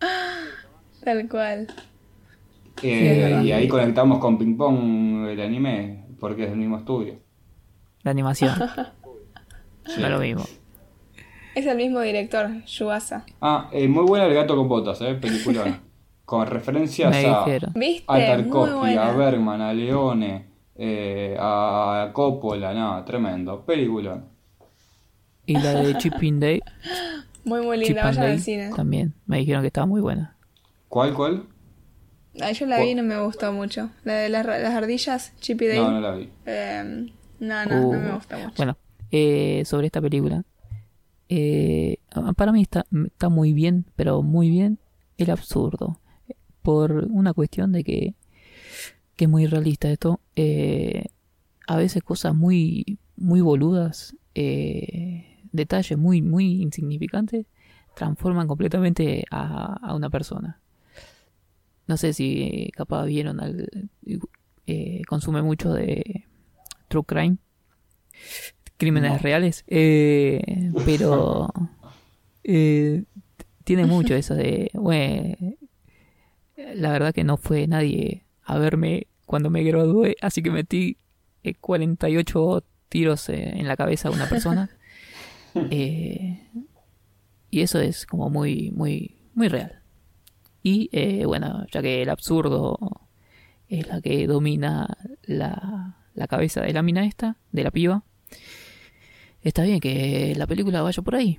Tal cual. Eh, y ahí conectamos con Ping Pong el anime, porque es del mismo estudio. la animación Sí. no es lo mismo Es el mismo director, Yuasa. Ah, eh, muy buena El gato con botas, eh, película. con referencias Me a. ¿Viste? a Tarkovsky, a Bergman, a Leone, eh, a Coppola, nada, tremendo. Película. y la de Chipping Day Muy, muy linda. Vayan al cine. también me dijeron que estaba muy buena ¿Cuál, cuál? Ah, yo la vi y no me gustó mucho. La de las, las ardillas, Chippy Dale. No, no la vi. Eh, no, no, Uh, no me gusta mucho. Bueno, eh, sobre esta película. Eh, para mí está, está muy bien, pero muy bien el absurdo. Por una cuestión de que, es muy realista esto. eh, a veces cosas muy, muy boludas, eh, detalles muy, muy insignificantes, transforman completamente a, a una persona. No sé si capaz vieron al... consume mucho de True Crime crímenes No. reales eh, pero eh, tiene mucho eso de bueno, la verdad que no fue nadie a verme cuando me gradué así que metí eh, 48 tiros eh, en la cabeza a una persona Eh, y eso es como muy muy muy real y eh, bueno ya que el absurdo es la que domina la, la cabeza de la mina esta de la piba está bien que la película vaya por ahí.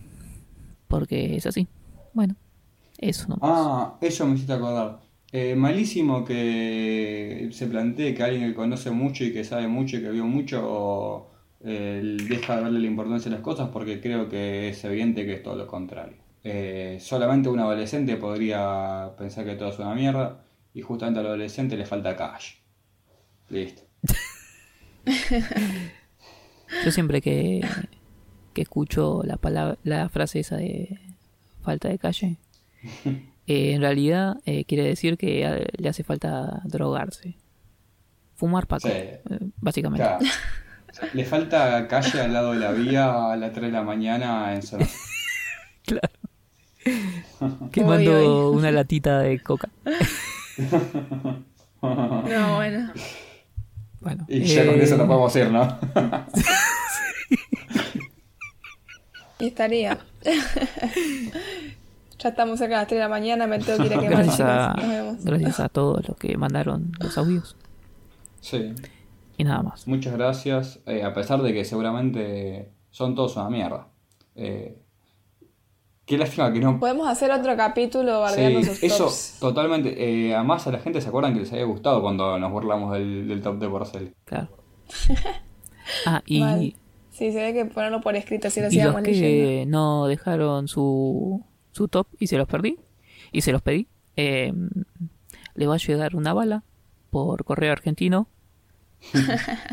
Porque es así. Bueno, eso no. Ah, eso me hiciste acordar. Eh, malísimo que se plantee que alguien que conoce mucho y que sabe mucho y que vio mucho eh, deja de darle la importancia a las cosas porque creo que es evidente que es todo lo contrario. Eh, solamente un adolescente podría pensar que todo es una mierda y justamente al adolescente le falta cash. Listo. Yo siempre que, que escucho la palabra, la frase esa de falta de calle, eh, en realidad eh, quiere decir que eh, le hace falta drogarse. Fumar paco, Sí. eh, básicamente. Claro. Le falta calle al lado de la vía a las 3 de la mañana en zona. Quemando una latita de coca. No, bueno. Bueno, Y ya con eso no podemos ir, ¿no? Y estaría. ya estamos cerca de las 3 de la mañana, me tengo que ir a quemar, Gracias a, chicos. Nos vemos. gracias a todos los que mandaron los audios. Sí. Y nada más. Muchas gracias. eh, a pesar de que seguramente son todos una mierda. Eh, qué lástima que no. Podemos hacer otro capítulo bardeando Sí, sus eso tops. totalmente. eh, además, a la gente se acuerdan que les había gustado cuando nos burlamos del, del top de Porcel. Claro. Ah, y. Sí, se ve que ponerlo por escrito, así lo y los que no dejaron su, su top y se los perdí, y se los pedí, eh, le va a llegar una bala por correo argentino.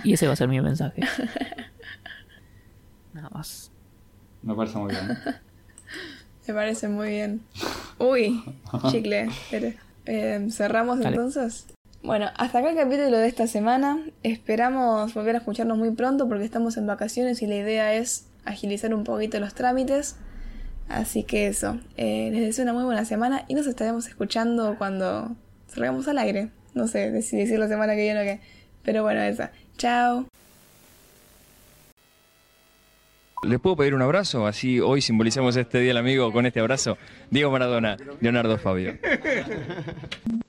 y ese va a ser mi mensaje. Nada más. Me parece muy bien. Me parece muy bien. Uy, chicle. espere. Eh, ¿Cerramos Dale. entonces? Bueno, hasta acá el capítulo de esta semana. Esperamos volver a escucharnos muy pronto porque estamos en vacaciones y la idea es agilizar un poquito los trámites. Así que eso, eh, les deseo una muy buena semana y nos estaremos escuchando cuando salgamos al aire. No sé si decir la semana que viene o qué. Pero bueno, esa. Chao. ¿Les puedo pedir un abrazo? Así hoy simbolizamos este día del amigo con este abrazo. Diego Maradona, Leonardo Fabio.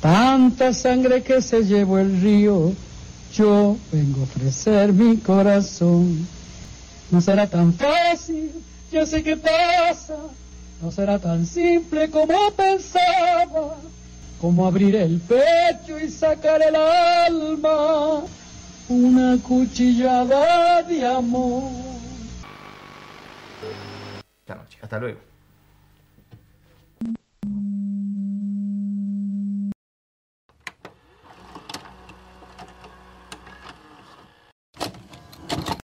Tanta sangre que se llevó el río, yo vengo a ofrecer mi corazón. No será tan fácil, yo sé que pasa, no será tan simple como pensaba, como abrir el pecho y sacar el alma, una cuchillada de amor. Esta noche. Hasta luego.